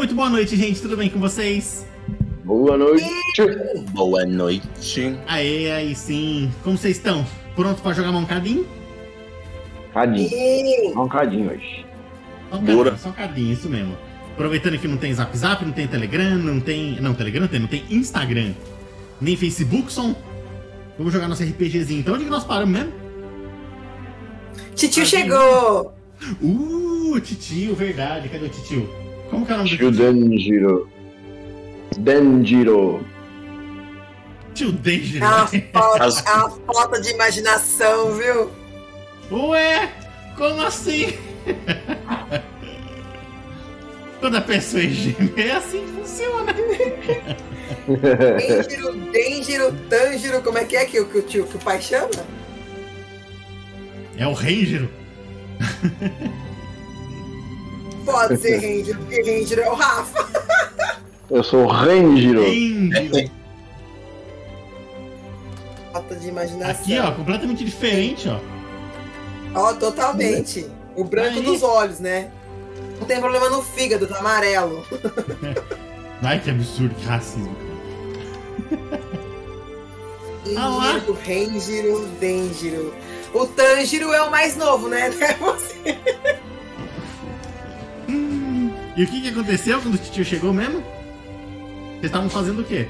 Muito boa noite, gente. Tudo bem com vocês? Boa noite. Boa noite. Aê, aí sim. Como vocês estão? Pronto pra jogar mancadinho? Cadinho. Só um cadinho hoje. Só um Bora. cadinho, só um cadinho, isso mesmo. Aproveitando que não tem Zap Zap, não tem Telegram, não tem. Não, Telegram tem, não tem Instagram, nem Facebook, som. Vamos jogar nosso RPGzinho. Então onde que nós paramos mesmo? Titio chegou! Uh, titio, verdade. Cadê o titio? Como que é o nome do Tio? Denjiro. Denjiro. Tio Danger. É uma, falta, As- é uma falta de imaginação, viu? Ué, como assim? Quando a pessoa é gêmea, é assim que funciona. Denjiro, Denjiro, Tanjiro, como é que é que, o- que, o tio, que o pai chama? É o Ranger. Pode ser Ranger, porque Ranger é o Rafa. Eu sou o. Ranger. Falta de imaginação. Aqui, ó, completamente diferente, ó. Ó, totalmente. O branco Aí. dos olhos, né? Não tem problema no fígado, tá amarelo. Ai, que absurdo, que racismo. Ah. Denjiro, Renjiro, Denjiro. O Tanjiro é o mais novo, né? É você. E o que, que aconteceu quando o tio chegou mesmo? Vocês estavam fazendo o quê?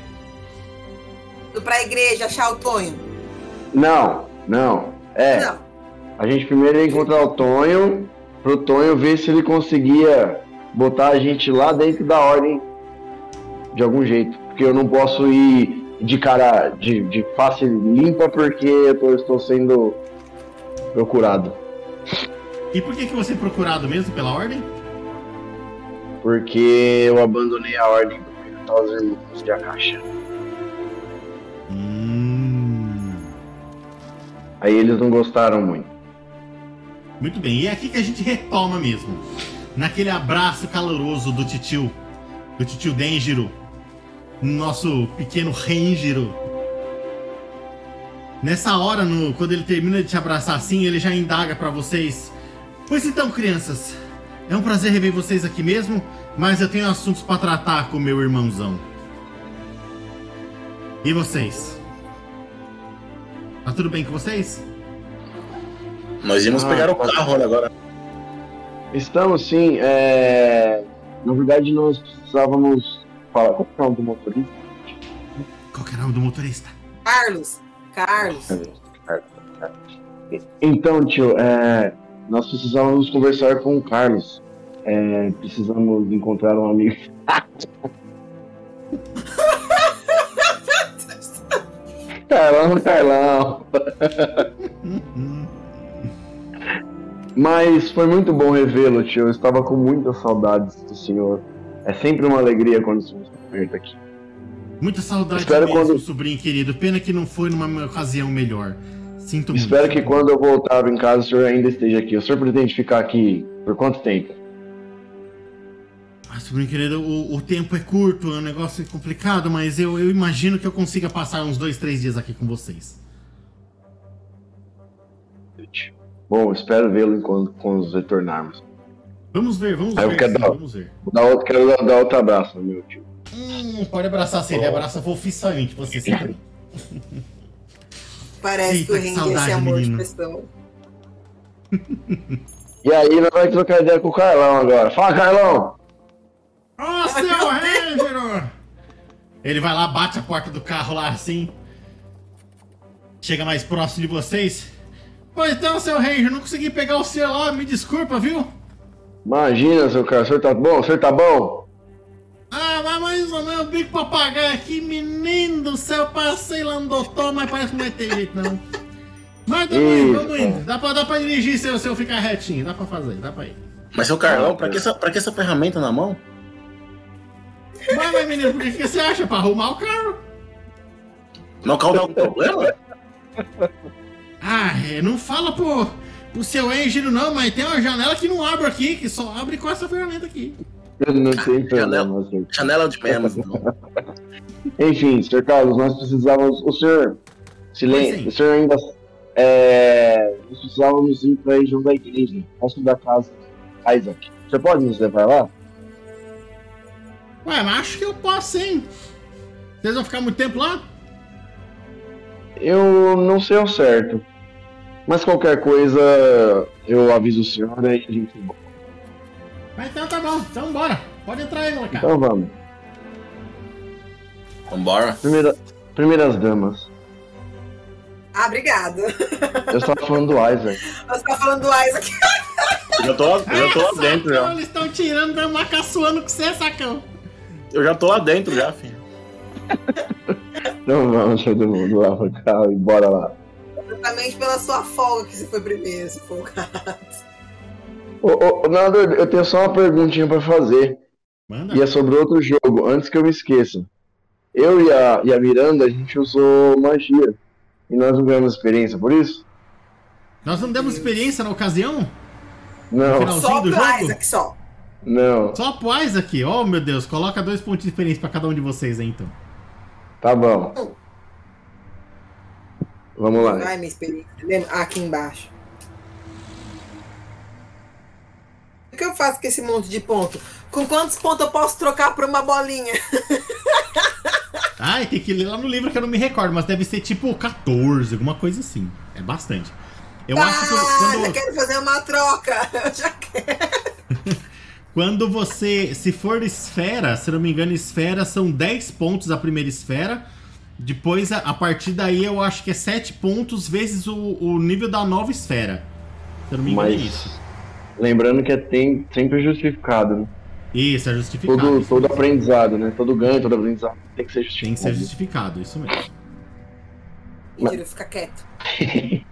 Indo pra igreja achar o Tonho. Não, não. É, Não. a gente primeiro ia encontrar o Tonho, pro Tonho ver se ele conseguia botar a gente lá dentro da ordem de algum jeito. Porque eu não posso ir de cara, de, de face limpa, porque eu tô- estou sendo procurado. E por que, que você é procurado mesmo pela ordem? Porque eu abandonei a ordem do Pimental dos Irmãos de Akasha. Hum. Aí eles não gostaram muito. Muito bem, e é aqui que a gente retoma mesmo. Naquele abraço caloroso do titio, do titio Denjiro, nosso pequeno Renjiro. Nessa hora, no, quando ele termina de te abraçar assim, ele já indaga pra vocês. Pois então, crianças, é um prazer rever vocês aqui mesmo, mas eu tenho assuntos pra tratar com meu irmãozão. E vocês? Tá tudo bem com vocês? Nós íamos Ah, pegar o carro olha, agora. Estamos sim, é... Na verdade nós precisávamos falar. Qual é o nome do motorista? Qual que é o nome do motorista? Carlos. Carlos. Então, tio, é... nós precisávamos conversar com o Carlos. É... Precisamos encontrar um amigo. Carlão, Carlão. Mas foi muito bom revê-lo, tio. Eu estava com muitas saudades do senhor. É sempre uma alegria quando o senhor se aperta aqui. Muita saudade Espero mesmo, quando- sobrinho querido. Pena que não foi numa ocasião melhor. Sinto muito. Espero que quando eu voltar em casa o senhor ainda esteja aqui. O senhor pretende ficar aqui por quanto tempo? Ah, sobrinho querido, o, o tempo é curto, é um negócio complicado, mas eu, eu imagino que eu consiga passar uns dois, três dias aqui com vocês. Bom, espero vê-lo enquanto quando nos retornarmos. Vamos ver, vamos Ah, eu ver. quero sim, dar- vamos ver. Dar outro, quero dar, dar outro abraço meu tio. Hum, pode abraçar se ele abraça fofiçamente você sempre. Parece Eita, que o Ranger é esse amor menino. de pessoa. E aí, nós vamos trocar ideia com o Carlão agora. Fala, Carlão! Ô, seu Ranger! Ele vai lá, bate a porta do carro lá assim. Chega mais próximo de vocês. Pois então, seu Ranger, não consegui pegar o seu lá, me desculpa, viu? Imagina, seu cara. O senhor tá bom? O senhor tá bom? Ah, mas mais ou menos, o bico papagaio aqui, menino do céu, passei lá no doutor, mas parece que não vai ter jeito não. Mas tamo indo, tamo indo. Dá pra, dá pra dirigir se eu, se eu ficar retinho, dá pra fazer, dá pra ir. Mas seu Carlão, pra que, essa, pra que essa ferramenta na mão? Mas, mas menino, por que, que você acha? Pra arrumar o carro? Não causa algum problema? Ah, é, não fala pro, pro seu Angelo não, mas tem uma janela que não abre aqui, que só abre com essa ferramenta aqui. Não tem problema, senhor. Janela de menos, então. Enfim, senhor Carlos, nós precisávamos. O senhor. Silêncio. O senhor ainda. É, nós precisávamos ir para a região da igreja, próximo da casa Isaac. Você pode nos levar lá? Ué, mas acho que eu posso, hein? Vocês vão ficar muito tempo lá? Eu não sei ao certo. Mas qualquer coisa, eu aviso o senhor e a gente volta. Mas então tá bom, então bora. Pode entrar aí, molecada. Então vamos. Vambora. Primeira, primeiras damas. Ah, obrigado. Eu estava falando do Isaac. Você tá falando do Isaac. Eu já tô, eu já tô lá dentro já. Eles estão tirando, dando uma caçoando com você, sacão. Eu já tô lá dentro já, filho. Então vamos todo mundo lá pra cá e bora lá. Exatamente pela sua folga que você foi primeiro, se for o caso. Ô, ô, Nada, eu tenho só uma perguntinha pra fazer. Manda. E é sobre outro jogo, antes que eu me esqueça. Eu e a, e a Miranda, a gente usou magia. E nós não ganhamos experiência por isso? Nós não demos experiência na ocasião? Não, Só do pro jogo? Isaac, só. não. Só pro Isaac? Oh, meu Deus, coloca dois pontos de experiência pra cada um de vocês aí, então. Tá bom. Vamos lá. Ai, minha experiência. Ah, aqui embaixo. O que eu faço com esse monte de ponto? Com quantos pontos eu posso trocar por uma bolinha? Ai, tem que ler lá no livro que eu não me recordo, mas deve ser tipo 14, alguma coisa assim. É bastante. Eu acho que ah, quando, já quero fazer uma troca. Eu já quero. quando você. Se for esfera, se não me engano, esfera são 10 pontos a primeira esfera. Depois, a, a partir daí, eu acho que é 7 pontos vezes o, o nível da nova esfera. Se eu não me engano, é isso. Lembrando que é tem, sempre justificado, né? Isso, é justificado. Todo, isso todo mesmo. aprendizado, né? Todo ganho, todo aprendizado tem que ser Tem que ser justificado. justificado, isso mesmo. Mentira, fica quieto.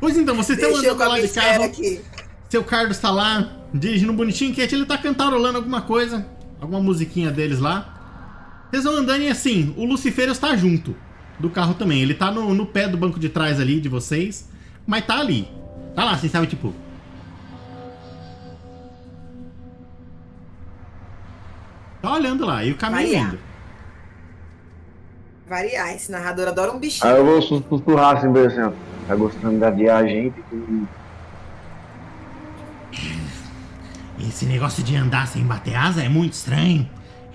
Pois então, vocês estão andando lá de carro. aqui. Seu Carlos tá lá, dirigindo bonitinho, quieto, ele tá cantarolando alguma coisa, alguma musiquinha deles lá. Vocês vão andando e assim, o Lucifero está junto do carro também. Ele tá no, no pé do banco de trás ali de vocês, mas tá ali. Tá lá, vocês sabem, tipo. Tá olhando lá, e o caminho Variar. indo. Variar, esse narrador adora um bichinho. Aí eu vou sussurrar assim, por exemplo. Tá gostando da viagem? Que- Esse negócio de andar sem bater asa é muito estranho.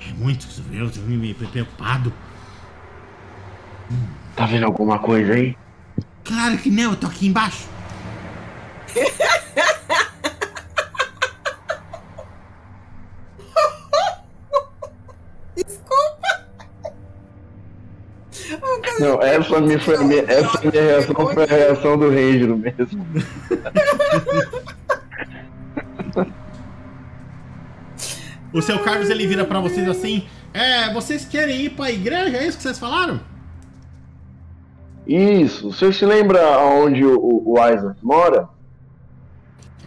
É muito. Eu tô me preocupado. Tá vendo alguma coisa aí? Claro que não, eu tô aqui embaixo. Não, essa, minha foi, a minha, essa minha reação foi a reação do Ranger mesmo. O seu Carlos ele vira pra vocês assim: É, vocês querem ir pra igreja? É isso que vocês falaram? Isso, senhor se lembra onde o, o, o Isaac mora?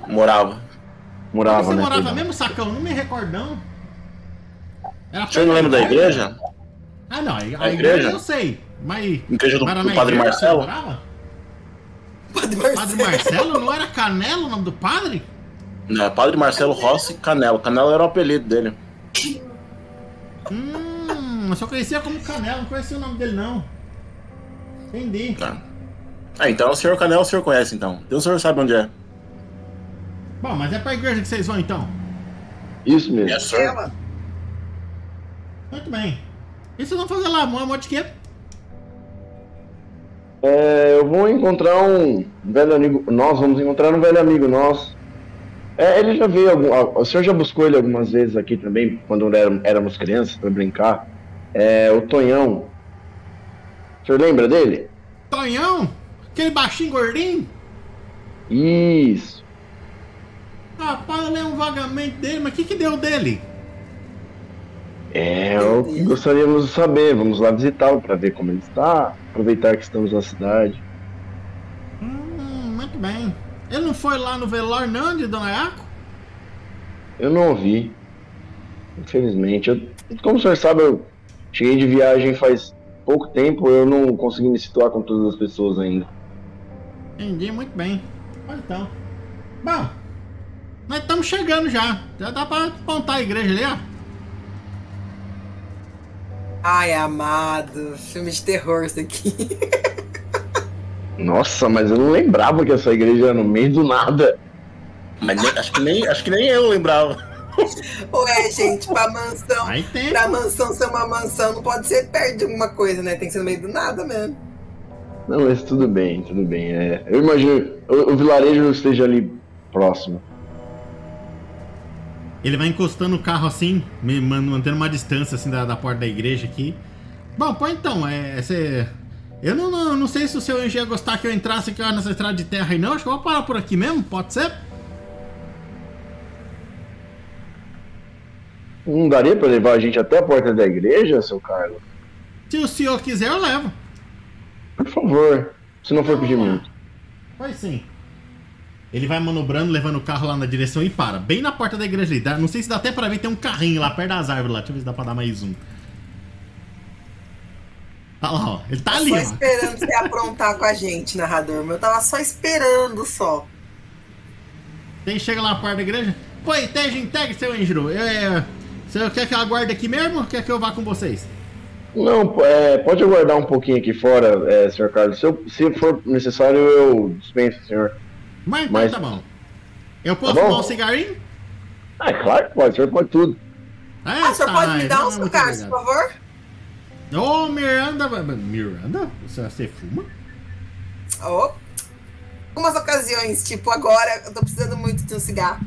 Morava. Morava, Você né? morava mesmo, sacão? Não me recordo, não. Era O senhor não lembra da igreja? Ah, não, a, a A igreja? igreja? eu sei. Mas. Igreja do, do Padre igreja que você Marcelo? morava? Padre Padre Marcelo? Não era Canelo o nome do padre? Não, é Padre Marcelo Rossi Canelo. Canelo era o apelido dele. Hum, eu só conhecia como Canelo, não conhecia o nome dele, não. Entendi. Ah, Ah, então o senhor Canelo o senhor conhece então. Então o senhor sabe onde é. Bom, mas é pra igreja que vocês vão então. Isso mesmo. Yes, sir. Ela. Muito bem. E vocês vão fazer lá, Moa de quê? É, eu vou encontrar um velho amigo. Nós vamos encontrar um velho amigo nosso. É, ele já veio. Algum, ah, o senhor já buscou ele algumas vezes aqui também, quando era- éramos crianças, pra brincar. É, o Tonhão. O senhor lembra dele? Tonhão? Aquele baixinho gordinho? Isso. Rapaz, eu lembro vagamente dele, mas o que que deu dele? É, o que gostaríamos de saber. Vamos lá visitá-lo para ver como ele está. Aproveitar que estamos na cidade. Hum, muito bem. Ele não foi lá no velório não, de Dona Yaco? Eu não ouvi. Infelizmente. Eu- como o senhor sabe, eu cheguei de viagem faz pouco tempo. Eu não consegui me situar com todas as pessoas ainda. Entendi, muito bem. Olha então. Bom, nós estamos chegando já. Já dá pra apontar a igreja ali, ó. Ai, amado. Filme de terror isso aqui. Nossa, mas eu não lembrava que essa igreja era no meio do nada. Mas nem- acho, que nem, acho que nem eu lembrava. Ué, gente, pra mansão. Aí tem. Pra mansão ser uma mansão, não pode ser perto de alguma coisa, né? Tem que ser no meio do nada mesmo. Não, mas tudo bem, tudo bem. É, eu imagino o, o vilarejo esteja ali próximo. Ele vai encostando o carro assim, mantendo uma distância assim da, da porta da igreja aqui. Bom, pô, então, é. Você. Eu não, não, não sei se o seu anjo ia gostar que eu entrasse aqui nessa estrada de terra aí, não. Acho que eu vou parar por aqui mesmo, pode ser? Não daria pra levar a gente até a porta da igreja, seu Carlos? Se o senhor quiser, eu levo. Por favor, se não for pedir muito. Pois sim. Ele vai manobrando, levando o carro lá na direção e para. Bem na porta da igreja ali. Dá- não sei se dá até pra ver, tem um carrinho lá perto das árvores lá. Deixa eu ver se dá pra dar mais um. Olha lá, ó. Ele tá ali, só ó. esperando você aprontar com a gente, narrador. Meu, eu tava só esperando só. Quem chega lá na porta da igreja? Pô, Iteja, integre seu Angelo. É, você quer que eu aguarde aqui mesmo ou quer que eu vá com vocês? Não, é, pode aguardar um pouquinho aqui fora, é, senhor Carlos. Se, eu- se for necessário, eu dispenso, senhor. Mas, então Mas- tá bom. Eu posso Tá fumar um cigarrinho? Ah, é claro que pode, o senhor pode tudo. Ah, o senhor pode me dar um, muito Carlos, por favor? Ô, Miranda. Miranda? Você, você fuma? Oh. Algumas ocasiões, tipo agora, eu tô precisando muito de um cigarro.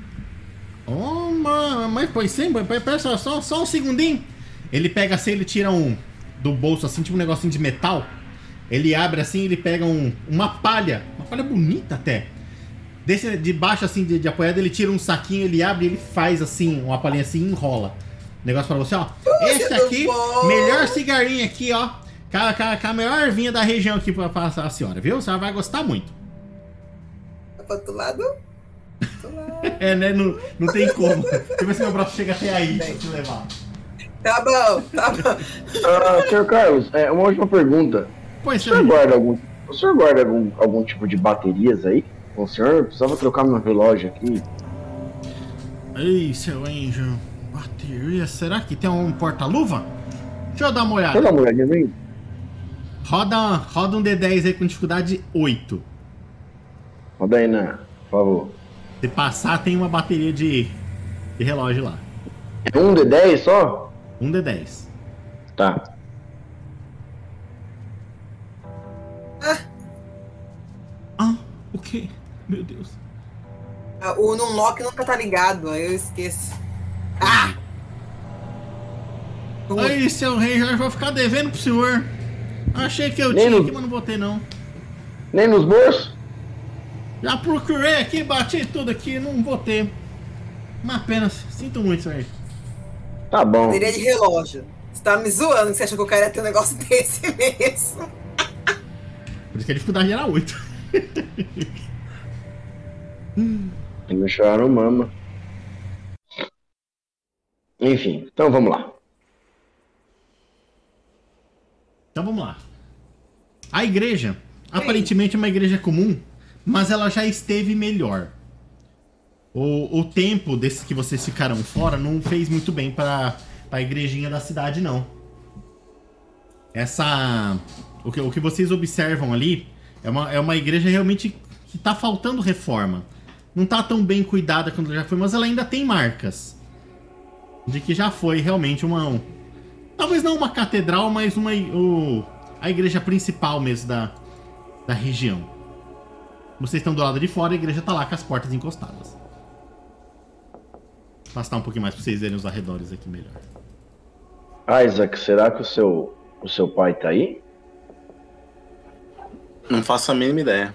Ô, mano, mas pois sim, só, só, só um segundinho. Ele pega assim, ele tira um do bolso assim, tipo um negocinho de metal. Ele abre assim, ele pega um, uma palha, uma palha bonita até. Desse de baixo assim de, de apoiado, ele tira um saquinho, ele abre e ele faz assim, uma palhinha assim e enrola. Negócio pra você, ó. Esse tudo aqui, bom? melhor cigarrinho aqui, ó. Com a, com a- melhor vinha da região aqui pra, pra a senhora, viu? A senhora vai gostar muito. Tá pro outro lado? É, né? Não, não tem como. Deixa eu ver se meu braço chega até aí pra te levar. Tá bom, tá bom. Ah, senhor Carlos, é, uma última pergunta. Pois O senhor é. guarda algum, o senhor guarda algum, algum tipo de baterias aí? O senhor precisava trocar meu relógio aqui. Ei, seu Angel. Bateria, será que tem um porta-luva? Deixa eu dar uma Deixa eu olhada. dar uma olhadinha aí. Roda, roda um D10 aí com dificuldade 8. Roda aí, né? Por favor. Se passar, tem uma bateria de, de relógio lá. É um D10 só? Um D10. Tá. Ah, o quê? Meu Deus. Ah, O Nunlock nunca tá ligado, aí eu esqueço. Ah! Aí, seu Ranger, eu vou ficar devendo pro senhor. Achei que eu Nem tinha no- aqui, mas não botei não. Nem nos bolsos? Já procurei aqui, bati tudo aqui, não botei. Uma pena, sinto muito, senhor. Tá bom. Bateria de relógio. Você tá me zoando que você achou que eu queria ter um negócio desse mesmo. Por isso que a dificuldade era 8. Me chamaram mama. Enfim, então vamos lá. Então vamos lá. A igreja, aparentemente é uma igreja comum, mas ela já esteve melhor. O, o tempo desses que vocês ficaram fora não fez muito bem para a igrejinha da cidade, não. Essa. O que, o que vocês observam ali é uma, é uma igreja realmente que tá faltando reforma. Não tá tão bem cuidada quanto já foi, mas ela ainda tem marcas. De que já foi realmente uma, um, Talvez não uma catedral, mas uma o, a igreja principal mesmo da, da região. Vocês estão do lado de fora, a igreja tá lá com as portas encostadas. Vou Afastar um pouquinho mais pra vocês verem os arredores aqui melhor. Isaac, será que o seu, o seu pai tá aí? Não faço a mínima ideia.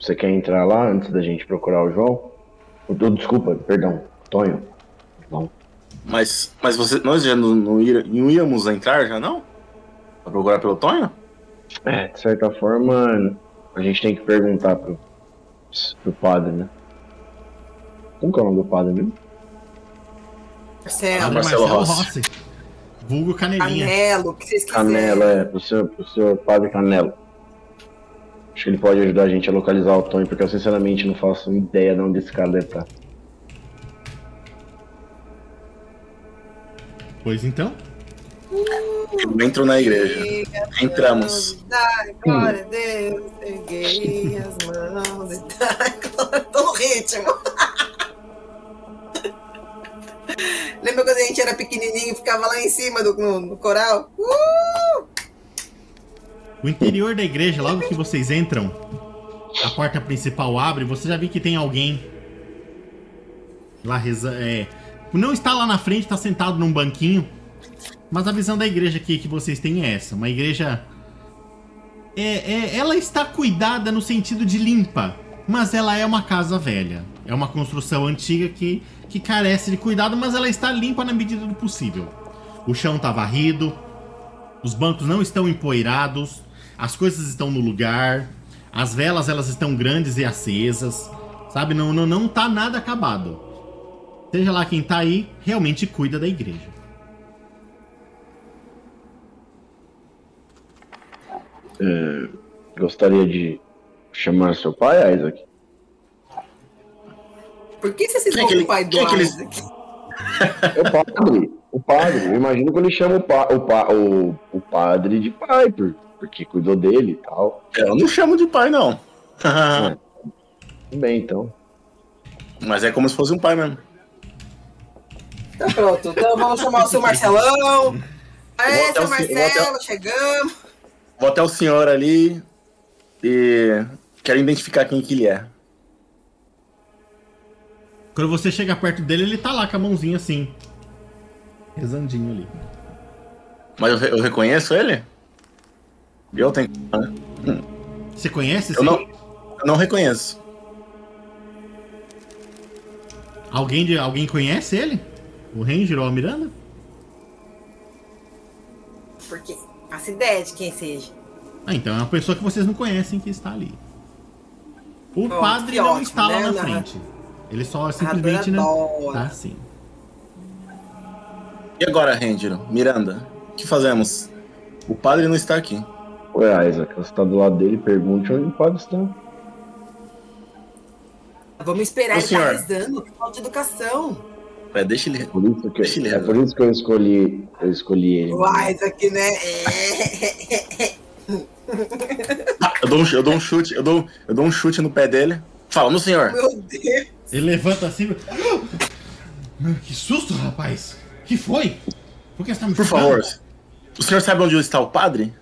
Você quer entrar lá antes da gente procurar o João? O- o- Desculpa, perdão, Tonho. Bom, Mas, mas você, nós já não, não, não íamos entrar já não? Pra procurar pelo Tonho? é, de certa forma, a gente tem que perguntar pro, pro padre, né? Como que é o nome do padre mesmo? Marcelo, Ah, Marcelo Rossi. Vulgo Canelinha. Canelo, o que vocês quiserem. Canelo, é, pro senhor, pro senhor padre Canelo. Acho que ele pode ajudar a gente a localizar o Tonho, porque eu sinceramente não faço ideia de onde esse cara deve estar. Pois então. Eu entro na igreja. Entramos. Dai glória a Deus, erguei as mãos e dai glória. Tô no ritmo. Lembra quando a gente era pequenininho e ficava lá em cima do, no, no coral? Uh! O interior da igreja, logo que vocês entram, a porta principal abre, você já viu que tem alguém lá rezando. É, não está lá na frente, está sentado num banquinho. Mas a visão da igreja aqui que vocês têm é essa: uma igreja. É, é, ela está cuidada no sentido de limpa, mas ela é uma casa velha. É uma construção antiga que, que carece de cuidado, mas ela está limpa na medida do possível. O chão está varrido, os bancos não estão empoeirados, as coisas estão no lugar, as velas elas estão grandes e acesas, sabe? Não, não, não tá nada acabado. Seja lá quem tá aí, realmente cuida da igreja. É, gostaria de chamar seu pai, Isaac? Por que você se é ele- o pai do é que ele- Isaac? É o padre. O padre. Eu imagino que ele chama o, pa, o, pa, o, o padre de pai, por- porque cuidou dele e tal. Eu não chamo de pai, não. Tudo bem, então. Mas é como se fosse um pai mesmo. Tá pronto. Então vamos chamar o seu Marcelão. Aê, seu o- vou até Marcelo, o- chegamos. Vou até o senhor ali e quero identificar quem que ele é. Quando você chega perto dele, ele tá lá com a mãozinha assim. Rezandinho ali. Mas eu, re- eu reconheço ele? Eu tenho. né? Você conhece? Eu sim? não, eu não reconheço. Alguém, de, alguém conhece ele? O Ranger ou a Miranda? Porque faço ideia de quem seja. Ah, então é uma pessoa que vocês não conhecem que está ali. O padre não ótimo, está lá né, na frente. Ele só simplesmente não. Adoro. Tá assim. E agora, Ranger? Miranda, o que fazemos? O padre não está aqui. Ué, Isaac, você tá do lado dele, pergunte onde o padre está. Vamos esperar Ô, ele senhor. tá rezando. Que falta de educação. É, deixa ele. Por isso que, Deixa ele é por isso que eu escolhi, eu escolhi ele. O Isaac, né? É. Ah, eu, dou um, eu dou um chute, eu dou, eu dou um chute no pé dele. Fala, meu senhor. Meu Deus. Ele levanta assim. Meu, Que susto, rapaz! Que foi? Por que você tá me Por chutando? favor. O senhor sabe onde está o padre?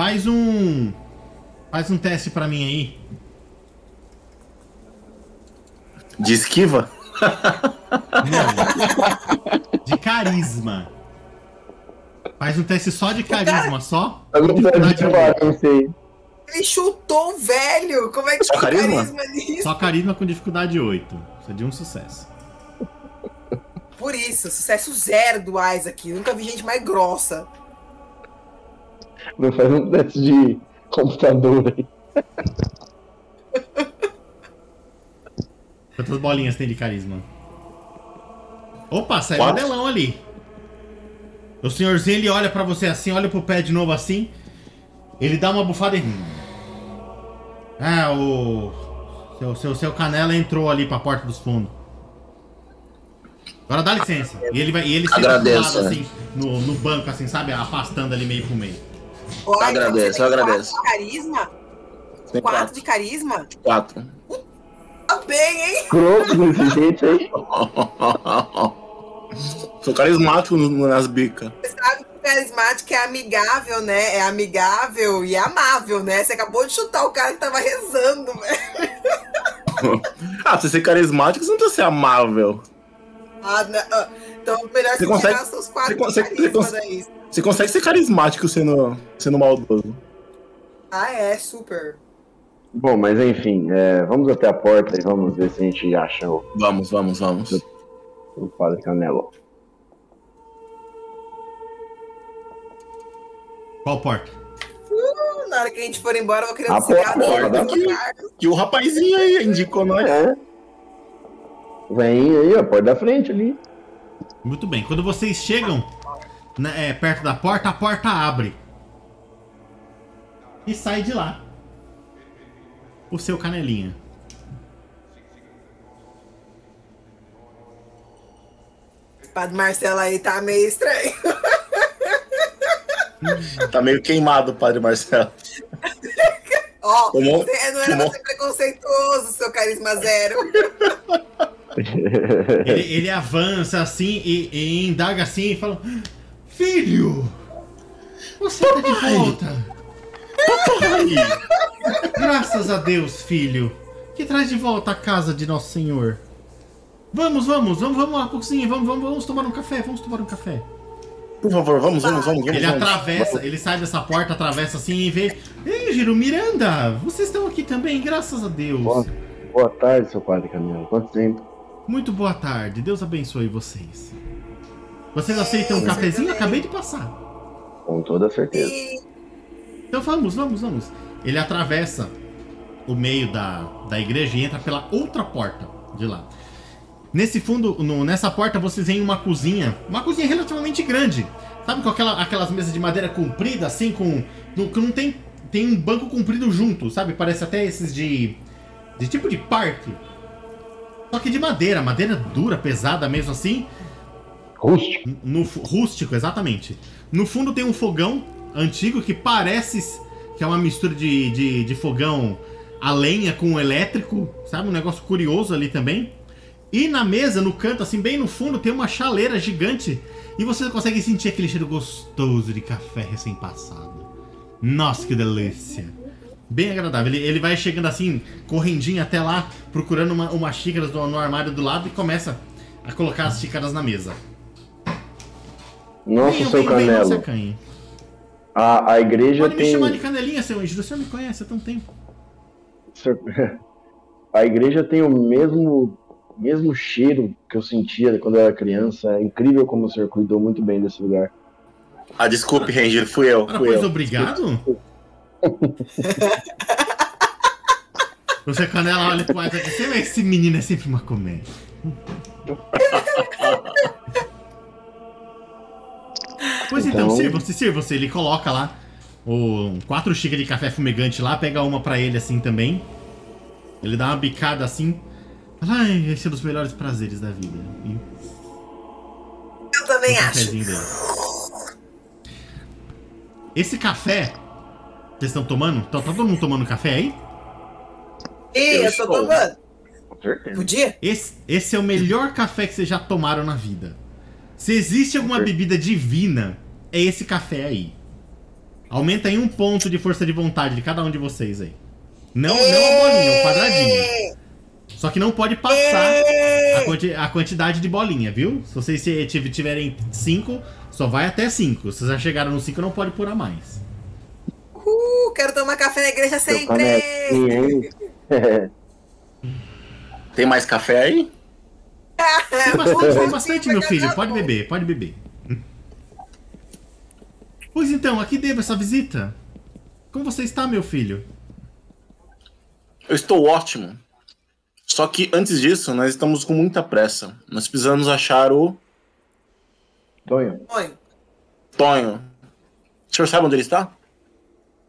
Faz um. Faz um teste pra mim aí. De esquiva? Não. De carisma. Faz um teste só de carisma, só. Eu não Dificuldade sei de não sei. Ele chutou o velho. Como é que Só carisma? carisma nisso? Só carisma com dificuldade 8. Isso é de um sucesso. Por isso, sucesso zero do Isaac. Nunca vi gente mais grossa. Não faz um teste de computador aí. Quantas bolinhas tem de carisma? Opa, saiu o Quatro. modelão ali. O senhorzinho ele olha pra você assim, olha pro pé de novo assim. Ele dá uma bufada e. Ah, o. Seu, seu, seu canela entrou ali pra porta dos fundos. Agora dá licença. E ele vai. E ele senta do Agradeço, lado, né? assim, no, no banco, assim, sabe? Afastando ali meio pro meio. Ô, Isaac, agradeço, você tem eu agradeço. Quatro de carisma? Tem Quatro quatro. de carisma? Quatro. Tá bem, hein? Croco desse jeito aí. Sou carismático nas bicas. Você sabe que carismático é amigável, né? É amigável e amável, né? Você acabou de chutar o cara que tava rezando, velho. Ah, pra você ser carismático, você não precisa ser amável. Ah, não, então melhor Você você consegue- tirar seus quatro você carisma você daí. Você consegue ser carismático sendo, sendo maldoso. Ah, é, super. Bom, mas enfim, é, vamos até a porta e vamos ver se a gente acha o, Vamos, vamos, vamos. o padre Canelo. Qual porta? Uh, Na hora que a gente for embora, eu vou querer A um cigarro. porta, do da Roberto porta. Carlos. E o rapazinho aí indicou nós. É. Vem aí, a porta da frente ali. Muito bem. Quando vocês chegam é, perto da porta, a porta abre. E sai de lá. O seu canelinha. O Padre Marcelo aí tá meio estranho. Tá meio queimado o padre Marcelo. Ó, Tomou- você não era tomou- pra ser preconceituoso, seu carisma zero. Ele, ele avança assim e, e indaga assim e fala: Filho! Você tá de volta! Graças a Deus, filho! Que traz de volta a casa de Nosso Senhor. Vamos, vamos, vamos, vamos lá, cozinha, vamos, vamos, vamos tomar um café, vamos tomar um café. Por favor, vamos, vamos, vamos. vamos Ele vamos. atravessa, ele sai dessa porta, atravessa assim e vê. Ei, Giro, Miranda, vocês estão aqui também, graças a Deus. Boa, boa tarde, seu padre Camilo. Quanto tempo? Muito boa tarde, Deus abençoe vocês. Vocês aceitam um cafezinho? Acabei de passar. Com toda certeza. Então vamos, vamos, vamos. Ele atravessa o meio da, da igreja e entra pela outra porta de lá. Nesse fundo, no- nessa porta, vocês veem uma cozinha, uma cozinha relativamente grande. Sabe com aquela, aquelas mesas de madeira comprida, assim, com. no- que não tem. Tem um banco comprido junto, sabe? Parece até esses de. de tipo de parque. Só que de madeira, madeira dura, pesada mesmo assim. Rústico. No, rústico, exatamente. No fundo tem um fogão antigo que parece que é uma mistura de, de, de fogão a lenha com o elétrico, sabe? Um negócio curioso ali também. E na mesa, no canto, assim, bem no fundo, tem uma chaleira gigante. E você consegue sentir aquele cheiro gostoso de café recém-passado. Nossa, que delícia! Bem agradável. Ele, ele vai chegando assim, correndinho até lá, procurando uma, umas xícaras no, no armário do lado e começa a colocar as xícaras na mesa. Nossa, seu Canelo. acanhe. A, a igreja Pode me tem. chamar de canelinha, seu Ângelo. O senhor me conhece há tanto tempo. A igreja tem o mesmo, mesmo cheiro que eu sentia quando eu era criança. É incrível como o senhor cuidou muito bem desse lugar. Ah, desculpe, Ranger, fui eu. Ora, Fui pois eu. obrigado. o seu canela olha pro Isaac e diz, esse menino é sempre uma comédia. Pois então, Então- sirva-se, sirva-se. Ele coloca lá o, quatro xícaras de café fumegante lá, pega uma pra ele assim também. Ele dá uma bicada assim. Fala, ai, esse é um dos melhores prazeres da vida. E eu também um acho. dele. Esse café vocês estão tomando? Tá, tá todo mundo tomando café aí? Ih, Eu eu tô estou. tomando. Com certeza. Podia? Esse, esse é o melhor café que vocês já tomaram na vida. Se existe alguma bebida divina, é esse café aí. Aumenta aí um ponto de força de vontade de cada um de vocês aí. Não, não a bolinha, o quadradinho. Só que não pode passar a, quanti- a quantidade de bolinha, viu? Se vocês tiverem 5, só vai até 5. Se vocês já chegaram no 5, não pode pôr a mais. Uh, quero tomar café na igreja sempre. Tem mais café aí? Tem bastante, tem bastante, meu filho. Pode beber, pode beber. Pois então, aqui devo essa visita. Como você está, meu filho? Eu estou ótimo. Só que antes disso, nós estamos com muita pressa. Nós precisamos achar o Tonho, Oi. Tonho. O senhor sabe onde ele está?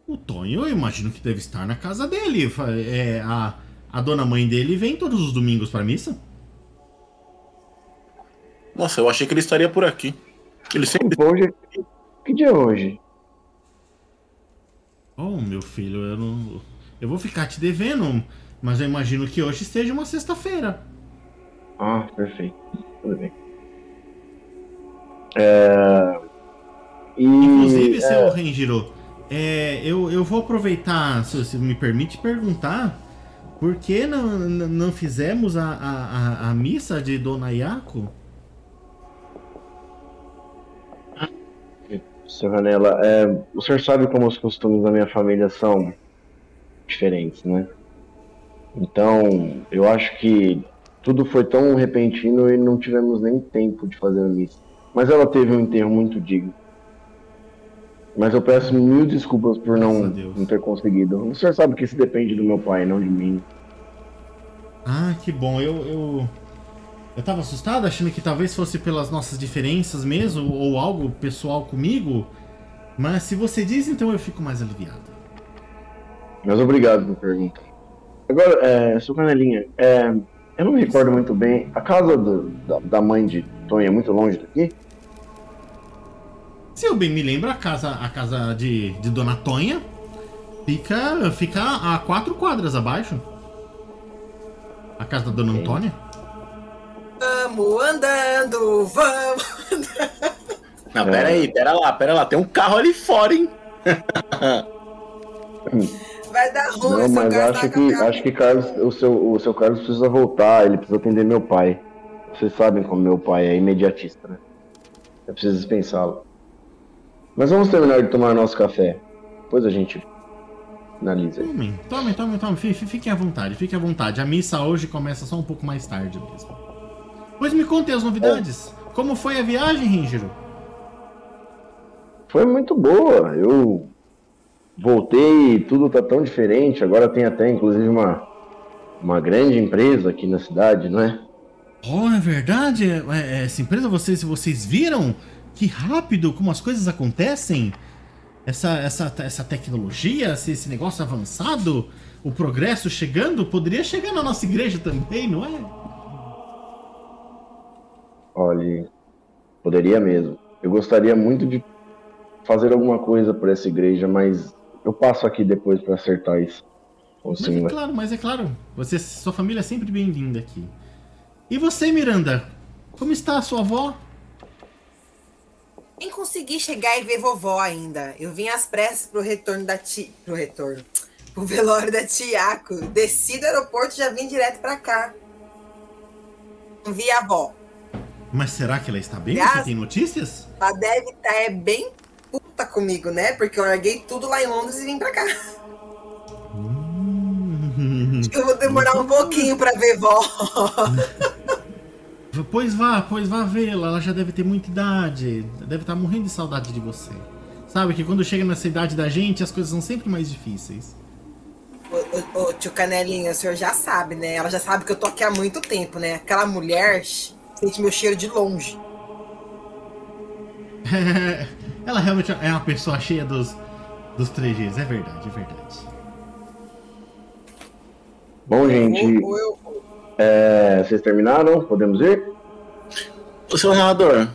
O Tonho, eu imagino que deve estar na casa dele. É, a, a dona mãe dele vem todos os domingos para missa. Nossa, eu achei que ele estaria por aqui. Ele sempre. hoje. Que dia é hoje? Oh, meu filho, eu não. Eu vou ficar te devendo, mas eu imagino que hoje esteja uma sexta-feira. Ah, perfeito. Tudo bem. É... E... Inclusive, é, seu Renjiro, é, eu, eu vou aproveitar, se você me permite, perguntar por que não, não fizemos a, a, a, a missa de Dona Yako? Seu Ranela, é, o senhor sabe como os costumes da minha família são diferentes, né? Então, eu acho que tudo foi tão repentino e não tivemos nem tempo de fazer a missa. Mas ela teve um enterro muito digno. Mas eu peço mil desculpas por não, não ter conseguido. O senhor sabe que isso depende do meu pai, não de mim. Ah, que bom, eu, eu. Eu tava assustado, achando que talvez fosse pelas nossas diferenças mesmo, ou algo pessoal comigo. Mas se você diz, então eu fico mais aliviado. Mas obrigado por perguntar. Agora, é, seu Canelinha, é, eu não me recordo muito bem. A casa do- da, da mãe de Tony é muito longe daqui? Se eu bem me lembro, a casa, a casa de, de Dona Tonha fica, fica a quatro quadras abaixo. A casa da Dona Ok. Antônia. Vamos andando, vamos andando. Não, pera aí, pera lá, pera lá. Tem um carro ali fora, hein? Vai dar ruim, Não, mas acho tá que, acho que Carlos, o, seu, o seu Carlos precisa voltar, ele precisa atender meu pai. Vocês sabem como meu pai é imediatista, né? Eu preciso dispensá-lo. Mas vamos terminar de tomar nosso café. Depois a gente analisa. aí. Tomem, tomem, tomem, tomem. Fi- fi- Fiquem à vontade, fiquem à vontade. A missa hoje começa só um pouco mais tarde mesmo. Pois me contem as novidades. Como foi a viagem, Rígiro? Foi muito boa. Eu voltei, tudo tá tão diferente. Agora tem até, inclusive, uma, uma grande empresa aqui na cidade, não é? Oh, é verdade? É- é- Essa empresa, vocês, vocês viram? Que rápido como as coisas acontecem? Essa, essa, essa tecnologia, esse negócio avançado, o progresso chegando, poderia chegar na nossa igreja também, não é? Olha, poderia mesmo. Eu gostaria muito de fazer alguma coisa por essa igreja, mas eu passo aqui depois para acertar isso Mas é claro, mas é claro. Você, sua família é sempre bem-vinda aqui. E você, Miranda? Como está a sua avó? Nem consegui chegar e ver vovó ainda. Eu vim às pressas pro retorno da ti... Pro retorno. Pro velório da Tiaco. Desci do aeroporto e já vim direto pra cá. Não vi a avó. Mas será que ela está bem? Graças- Você tem notícias? Ela deve estar é bem puta comigo, né? Porque eu larguei tudo lá em Londres e vim pra cá. Hum. Eu vou demorar um pouquinho pra ver vó. Pois vá, pois vá vê-la. Ela já deve ter muita idade. Deve estar morrendo de saudade de você. Sabe que quando chega nessa idade da gente, as coisas são sempre mais difíceis. Ô, ô, ô, tio Canelinha, o senhor já sabe, né? Ela já sabe que eu tô aqui há muito tempo, né? Aquela mulher sente meu cheiro de longe. Ela realmente é uma pessoa cheia dos, dos trejeitos. É verdade, é verdade. Bom, gente, Ou- eu- é, vocês terminaram? Podemos ir? Ô, seu narrador,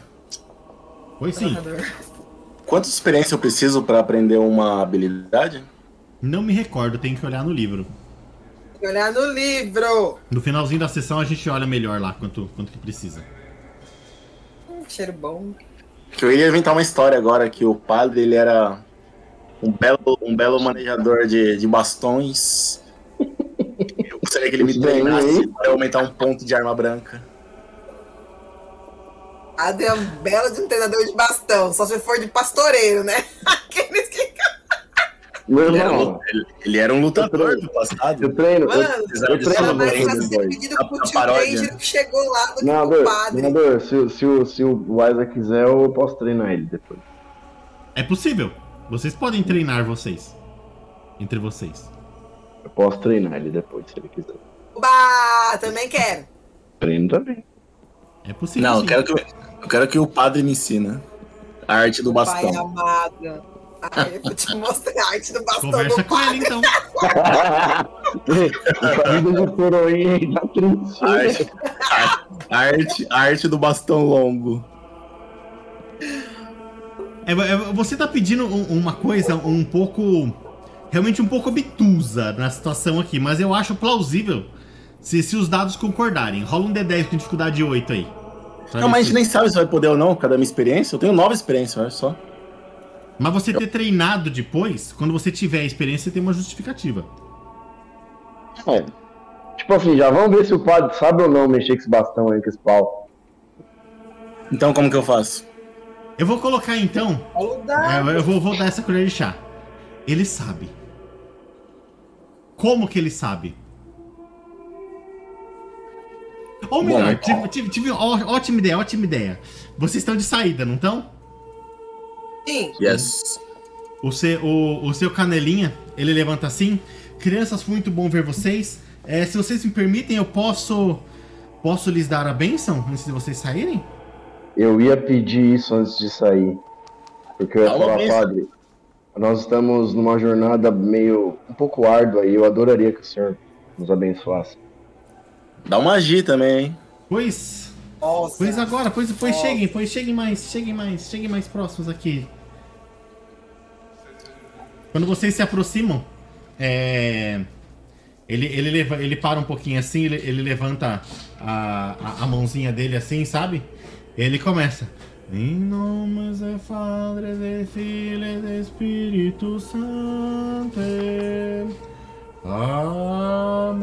Pois sim. quanta experiência eu preciso pra aprender uma habilidade? Não me recordo, tenho que olhar no livro. Tem que olhar no livro. No finalzinho da sessão a gente olha melhor lá quanto, quanto que precisa. Hum, cheiro bom. Eu ia inventar uma história agora que o padre ele era um belo, um belo manejador de, de bastões. Eu gostaria que ele me treinasse para aumentar um ponto de arma branca. Adri é um belo de um treinador de bastão. Só se for de pastoreiro, né? Aqueles Não, Ele era, um, não. lu- ele, ele era um lutador do Eu passado. treino, eu, Mano, eu treino Era mais ser dois. pedido A- pro a tio paródia. Ranger que chegou lá do que pro Senador, padre. se, se, o- se o Isaac quiser, eu posso treinar ele depois. É possível. Vocês podem treinar vocês. Entre vocês. Eu posso treinar ele depois, se ele quiser. Oba! Também quero. Treino também. É possível. Não, eu quero, que, eu quero que o padre me ensine a arte do Pai bastão. amado. Ai, eu vou te mostrar a arte do bastão Conversa do com ele então. Vida de coroinha aí tá triste. A arte, arte, do bastão longo. É, é, você tá pedindo um- uma coisa um pouco. Realmente um pouco obtusa na situação aqui, mas eu acho plausível se, se os dados concordarem. Rola um D10 com dificuldade 8 aí. Não, mas a gente nem sabe se vai poder ou não, por causa da minha experiência. Eu tenho nova experiência, olha só. Mas você ter treinado depois, quando você tiver a experiência, você tem uma justificativa. É. Tipo assim, já vamos ver se o padre sabe ou não mexer com esse bastão aí, com esse pau. Então como que eu faço? Eu vou colocar então. Dado. eu vou, vou dar essa colher de chá. Ele sabe. Como que ele sabe? Ou Bom, melhor, mas- tive, tive- tive ó- ótima ideia, ótima ideia. Vocês estão de saída, não estão? Sim. Yes. O seu, o, o seu canelinha, ele levanta assim. Crianças, foi muito bom ver vocês. É, se vocês me permitem, eu posso. Posso lhes dar a bênção antes de vocês saírem? Eu ia pedir isso antes de sair. Porque eu ia Dá falar, benção. padre, nós estamos numa jornada meio um pouco árdua e eu adoraria que o senhor nos abençoasse. Dá uma magia também, hein? Pois. Nossa. Pois agora, pois, pois Nossa. cheguem, pois cheguem mais, cheguem mais, cheguem mais próximos aqui. Quando vocês se aproximam, é, Ele, ele, leva, ele para um pouquinho assim, ele, ele levanta a, a, a mãozinha dele assim, sabe? Ele começa. Em nome do Padre, do Filho e do Espírito Santo. Amém.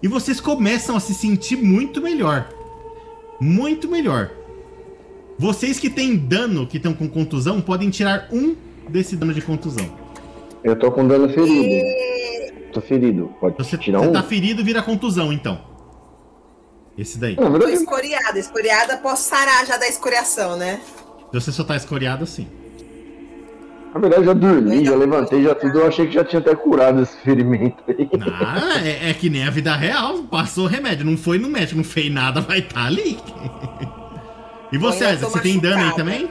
E vocês começam a se sentir muito melhor. Muito melhor. Vocês que têm dano, que estão com contusão, podem tirar um desse dano de contusão. Eu tô com dano ferido. Tô ferido. Pode Você, tirar você um? tá ferido, vira contusão, então. Esse daí. Na Tô escoriada. Escoriada, posso sarar já da escoriação, né? Se você só tá escoriado, sim. na verdade, já dormi, já levantei, já tudo. Eu achei que já tinha até curado esse ferimento aí. Ah, é, é que nem a vida real. Passou remédio. Não foi no médico, não fez nada, vai estar ali. E você, tô você tem dano aí também?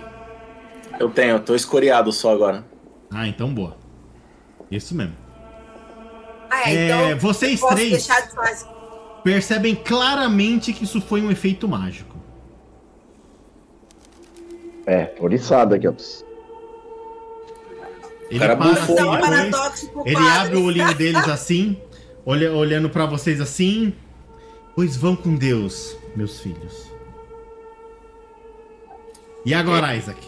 Eu tenho, eu tô escoriado só agora. Ah, então boa. Isso mesmo. Ah, é, É, então. vocês três de percebem claramente que isso foi um efeito mágico. É, oriçado aqui, ó. Ele Cara, para assim né? depois, ele padre. abre o olhinho deles assim, olha, olhando pra vocês assim. Pois vão com Deus, meus filhos. E agora, Isaac?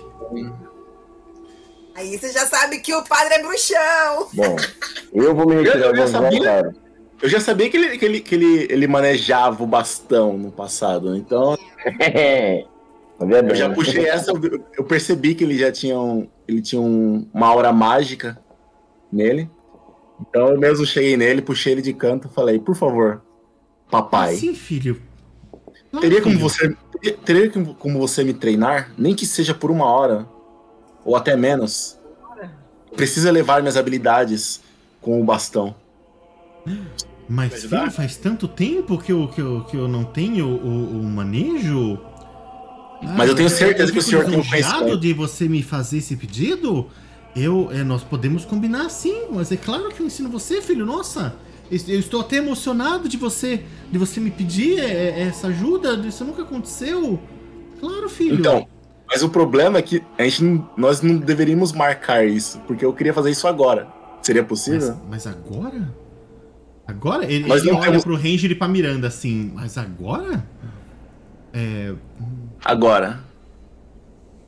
Aí você já sabe que o padre é bruxão. Bom, eu vou me Eu- retirar eu já do sabia. Eu já sabia que ele, que ele, que ele, ele manejava o bastão no passado, então Sabia bem, eu já né? puxei essa, eu, eu percebi que ele já tinha, um, ele tinha um- uma aura mágica nele. Então eu mesmo cheguei nele, puxei ele de canto e falei, por favor, papai, Sim, filho. Claro, teria como filho. você teria- como- como você me treinar, nem que seja por uma hora ou até menos. Precisa levar minhas habilidades com o bastão. Mas, filho, faz tanto tempo que eu, que eu, que eu não tenho o, o manejo. Mas eu tenho certeza eu que o senhor tem um lisonjeado conhecimento. de você me fazer esse pedido. Eu, é, nós podemos combinar sim, mas é claro que eu ensino você, filho. Nossa, eu estou até emocionado de você, de você me pedir é, é, essa ajuda. Isso nunca aconteceu. Claro, filho. Então, mas o problema é que a gente não- nós não deveríamos marcar isso, porque eu queria fazer isso agora. Seria mas, possível? mas agora? Agora? Ele, Nós ele não olha temos- pro Ranger e pra Miranda assim, mas agora? É, Agora.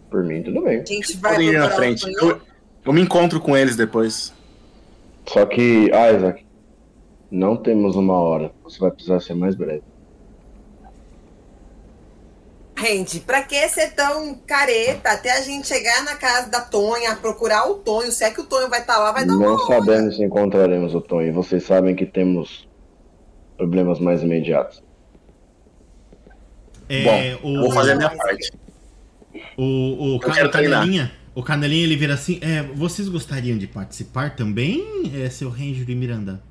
Por mim, tudo bem. A gente vai Podem ir na frente. Eu, eu me encontro com eles depois. Só que, Isaac, não temos uma hora. Você vai precisar ser mais breve. Gente, pra que ser tão careta até a gente chegar na casa da Tonha, procurar o Tonho? Se é que o Tonho vai estar lá, vai dar não uma sabemos se encontraremos o. E vocês sabem que temos problemas mais imediatos. é, Bom, o, vou fazer a minha parte. O, o, ca- quero o Canelinha, o Canelinha ele vira assim, é, vocês gostariam de participar também, é, seu Ranger e Miranda?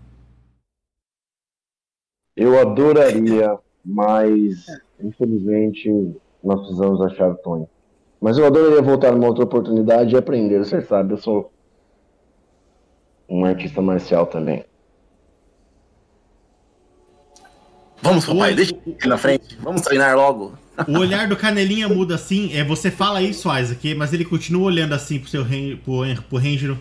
Eu adoraria, mas infelizmente nós precisamos achar o Tony. Mas eu adoraria voltar numa outra oportunidade e aprender. Você sabe, eu sou um artista marcial também. Vamos, papai, deixa ele na frente. Vamos treinar logo. O olhar do Canelinha muda assim, é, você fala isso, Isaac, mas ele continua olhando assim pro seu pro, pro Ranger.